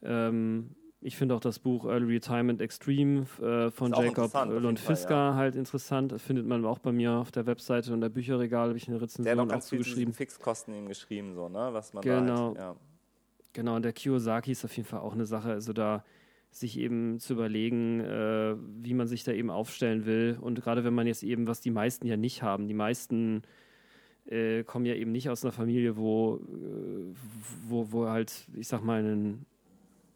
Speaker 1: Ähm, ich finde auch das Buch Early Retirement Extreme äh, von Jacob Lund Fisker ja. halt interessant. Das findet man auch bei mir auf der Webseite und der Bücherregal habe ich eine Rezension der hat auch ganz zugeschrieben.
Speaker 2: Fixkosten ihm geschrieben, so, ne? Was man
Speaker 1: genau.
Speaker 2: Da halt, ja.
Speaker 1: Genau, und der Kiyosaki ist auf jeden Fall auch eine Sache. Also da sich eben zu überlegen, äh, wie man sich da eben aufstellen will. Und gerade wenn man jetzt eben, was die meisten ja nicht haben, die meisten äh, kommen ja eben nicht aus einer Familie, wo, äh, wo, wo halt, ich sag mal, ein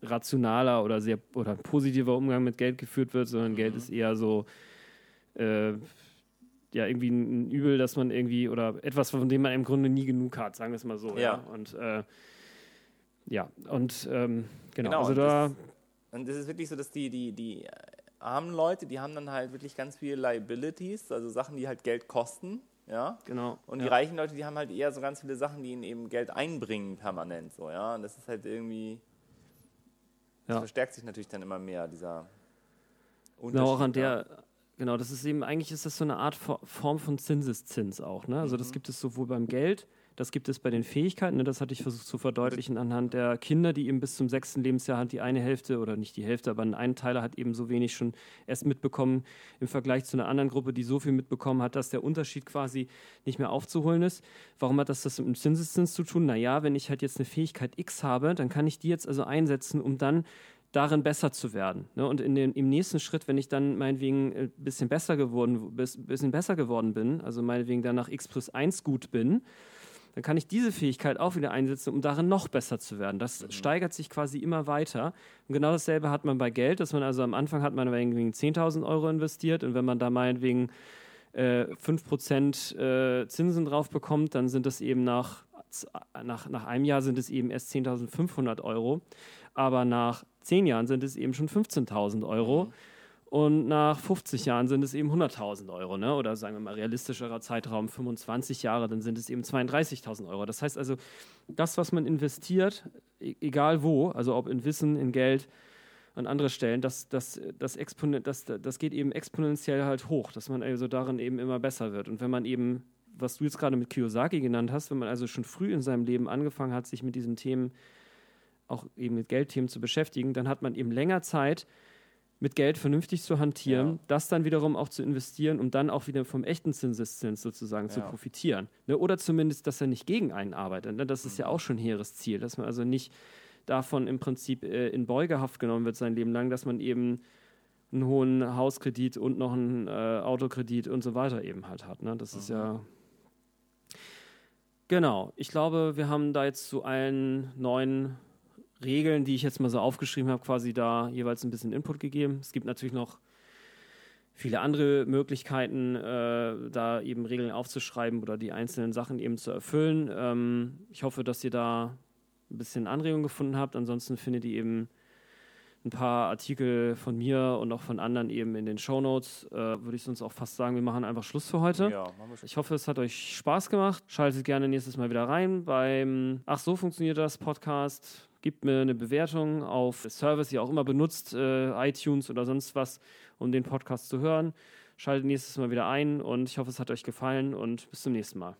Speaker 1: rationaler oder sehr oder positiver Umgang mit Geld geführt wird, sondern mhm. Geld ist eher so äh, ja irgendwie ein Übel, dass man irgendwie oder etwas, von dem man im Grunde nie genug hat, sagen wir es mal so. Ja. ja. Und äh, ja, und ähm, genau, genau, also und da.
Speaker 2: Das, und es ist wirklich so, dass die, die, die armen Leute, die haben dann halt wirklich ganz viele Liabilities, also Sachen, die halt Geld kosten. Ja,
Speaker 1: genau.
Speaker 2: Und die ja. reichen Leute, die haben halt eher so ganz viele Sachen, die ihnen eben Geld einbringen permanent, so, ja. Und das ist halt irgendwie, das ja. verstärkt sich natürlich dann immer mehr, dieser
Speaker 1: Unterschied. Genau, auch an der, genau, das ist eben, eigentlich ist das so eine Art Form von Zinseszins auch. Ne? Also mhm. das gibt es sowohl beim Geld, das gibt es bei den Fähigkeiten. Ne? Das hatte ich versucht zu verdeutlichen anhand der Kinder, die eben bis zum sechsten Lebensjahr hat die eine Hälfte oder nicht die Hälfte, aber ein Teiler hat eben so wenig schon erst mitbekommen im Vergleich zu einer anderen Gruppe, die so viel mitbekommen hat, dass der Unterschied quasi nicht mehr aufzuholen ist. Warum hat das das mit dem Zinseszins zu tun? Naja, wenn ich halt jetzt eine Fähigkeit X habe, dann kann ich die jetzt also einsetzen, um dann darin besser zu werden. Ne? Und in den, im nächsten Schritt, wenn ich dann meinetwegen ein bisschen besser geworden, bisschen besser geworden bin, also meinetwegen dann nach x plus 1 gut bin, dann kann ich diese Fähigkeit auch wieder einsetzen, um darin noch besser zu werden. Das mhm. steigert sich quasi immer weiter. Und genau dasselbe hat man bei Geld, dass man also am Anfang hat man wegen 10.000 Euro investiert und wenn man da meinetwegen äh, 5% äh, Zinsen drauf bekommt, dann sind das eben nach, nach, nach einem Jahr sind es eben erst 10.500 Euro. Aber nach zehn Jahren sind es eben schon 15.000 Euro. Mhm. Und nach 50 Jahren sind es eben 100.000 Euro, ne? oder sagen wir mal realistischerer Zeitraum 25 Jahre, dann sind es eben 32.000 Euro. Das heißt also, das, was man investiert, e-, egal wo, also ob in Wissen, in Geld, an andere Stellen, das, das, das, das, das geht eben exponentiell halt hoch, dass man also darin eben immer besser wird. Und wenn man eben, was du jetzt gerade mit Kiyosaki genannt hast, wenn man also schon früh in seinem Leben angefangen hat, sich mit diesen Themen, auch eben mit Geldthemen zu beschäftigen, dann hat man eben länger Zeit, mit Geld vernünftig zu hantieren, ja. das dann wiederum auch zu investieren, um dann auch wieder vom echten Zinseszins sozusagen ja. zu profitieren. Ne? Oder zumindest, dass er nicht gegen einen arbeitet. Ne? Das ist mhm. ja auch schon ein hehres Ziel, dass man also nicht davon im Prinzip äh, in Beugehaft genommen wird sein Leben lang, dass man eben einen hohen Hauskredit und noch einen äh, Autokredit und so weiter eben halt hat. Ne? Das mhm. ist ja. Genau, ich glaube, wir haben da jetzt zu allen neuen Regeln, die ich jetzt mal so aufgeschrieben habe, quasi da jeweils ein bisschen Input gegeben. Es gibt natürlich noch viele andere Möglichkeiten, äh, da eben Regeln aufzuschreiben oder die einzelnen Sachen eben zu erfüllen. Ähm, ich hoffe, dass ihr da ein bisschen Anregung gefunden habt. Ansonsten findet ihr eben ein paar Artikel von mir und auch von anderen eben in den Show Notes. Äh, Würde ich sonst auch fast sagen, wir machen einfach Schluss für heute. Ja, ich hoffe, es hat euch Spaß gemacht. Schaltet gerne nächstes Mal wieder rein beim Ach so funktioniert das Podcast. Gebt mir eine Bewertung auf Service, die ihr auch immer benutzt, äh, iTunes oder sonst was, um den Podcast zu hören. Schaltet nächstes Mal wieder ein und ich hoffe, es hat euch gefallen und bis zum nächsten Mal.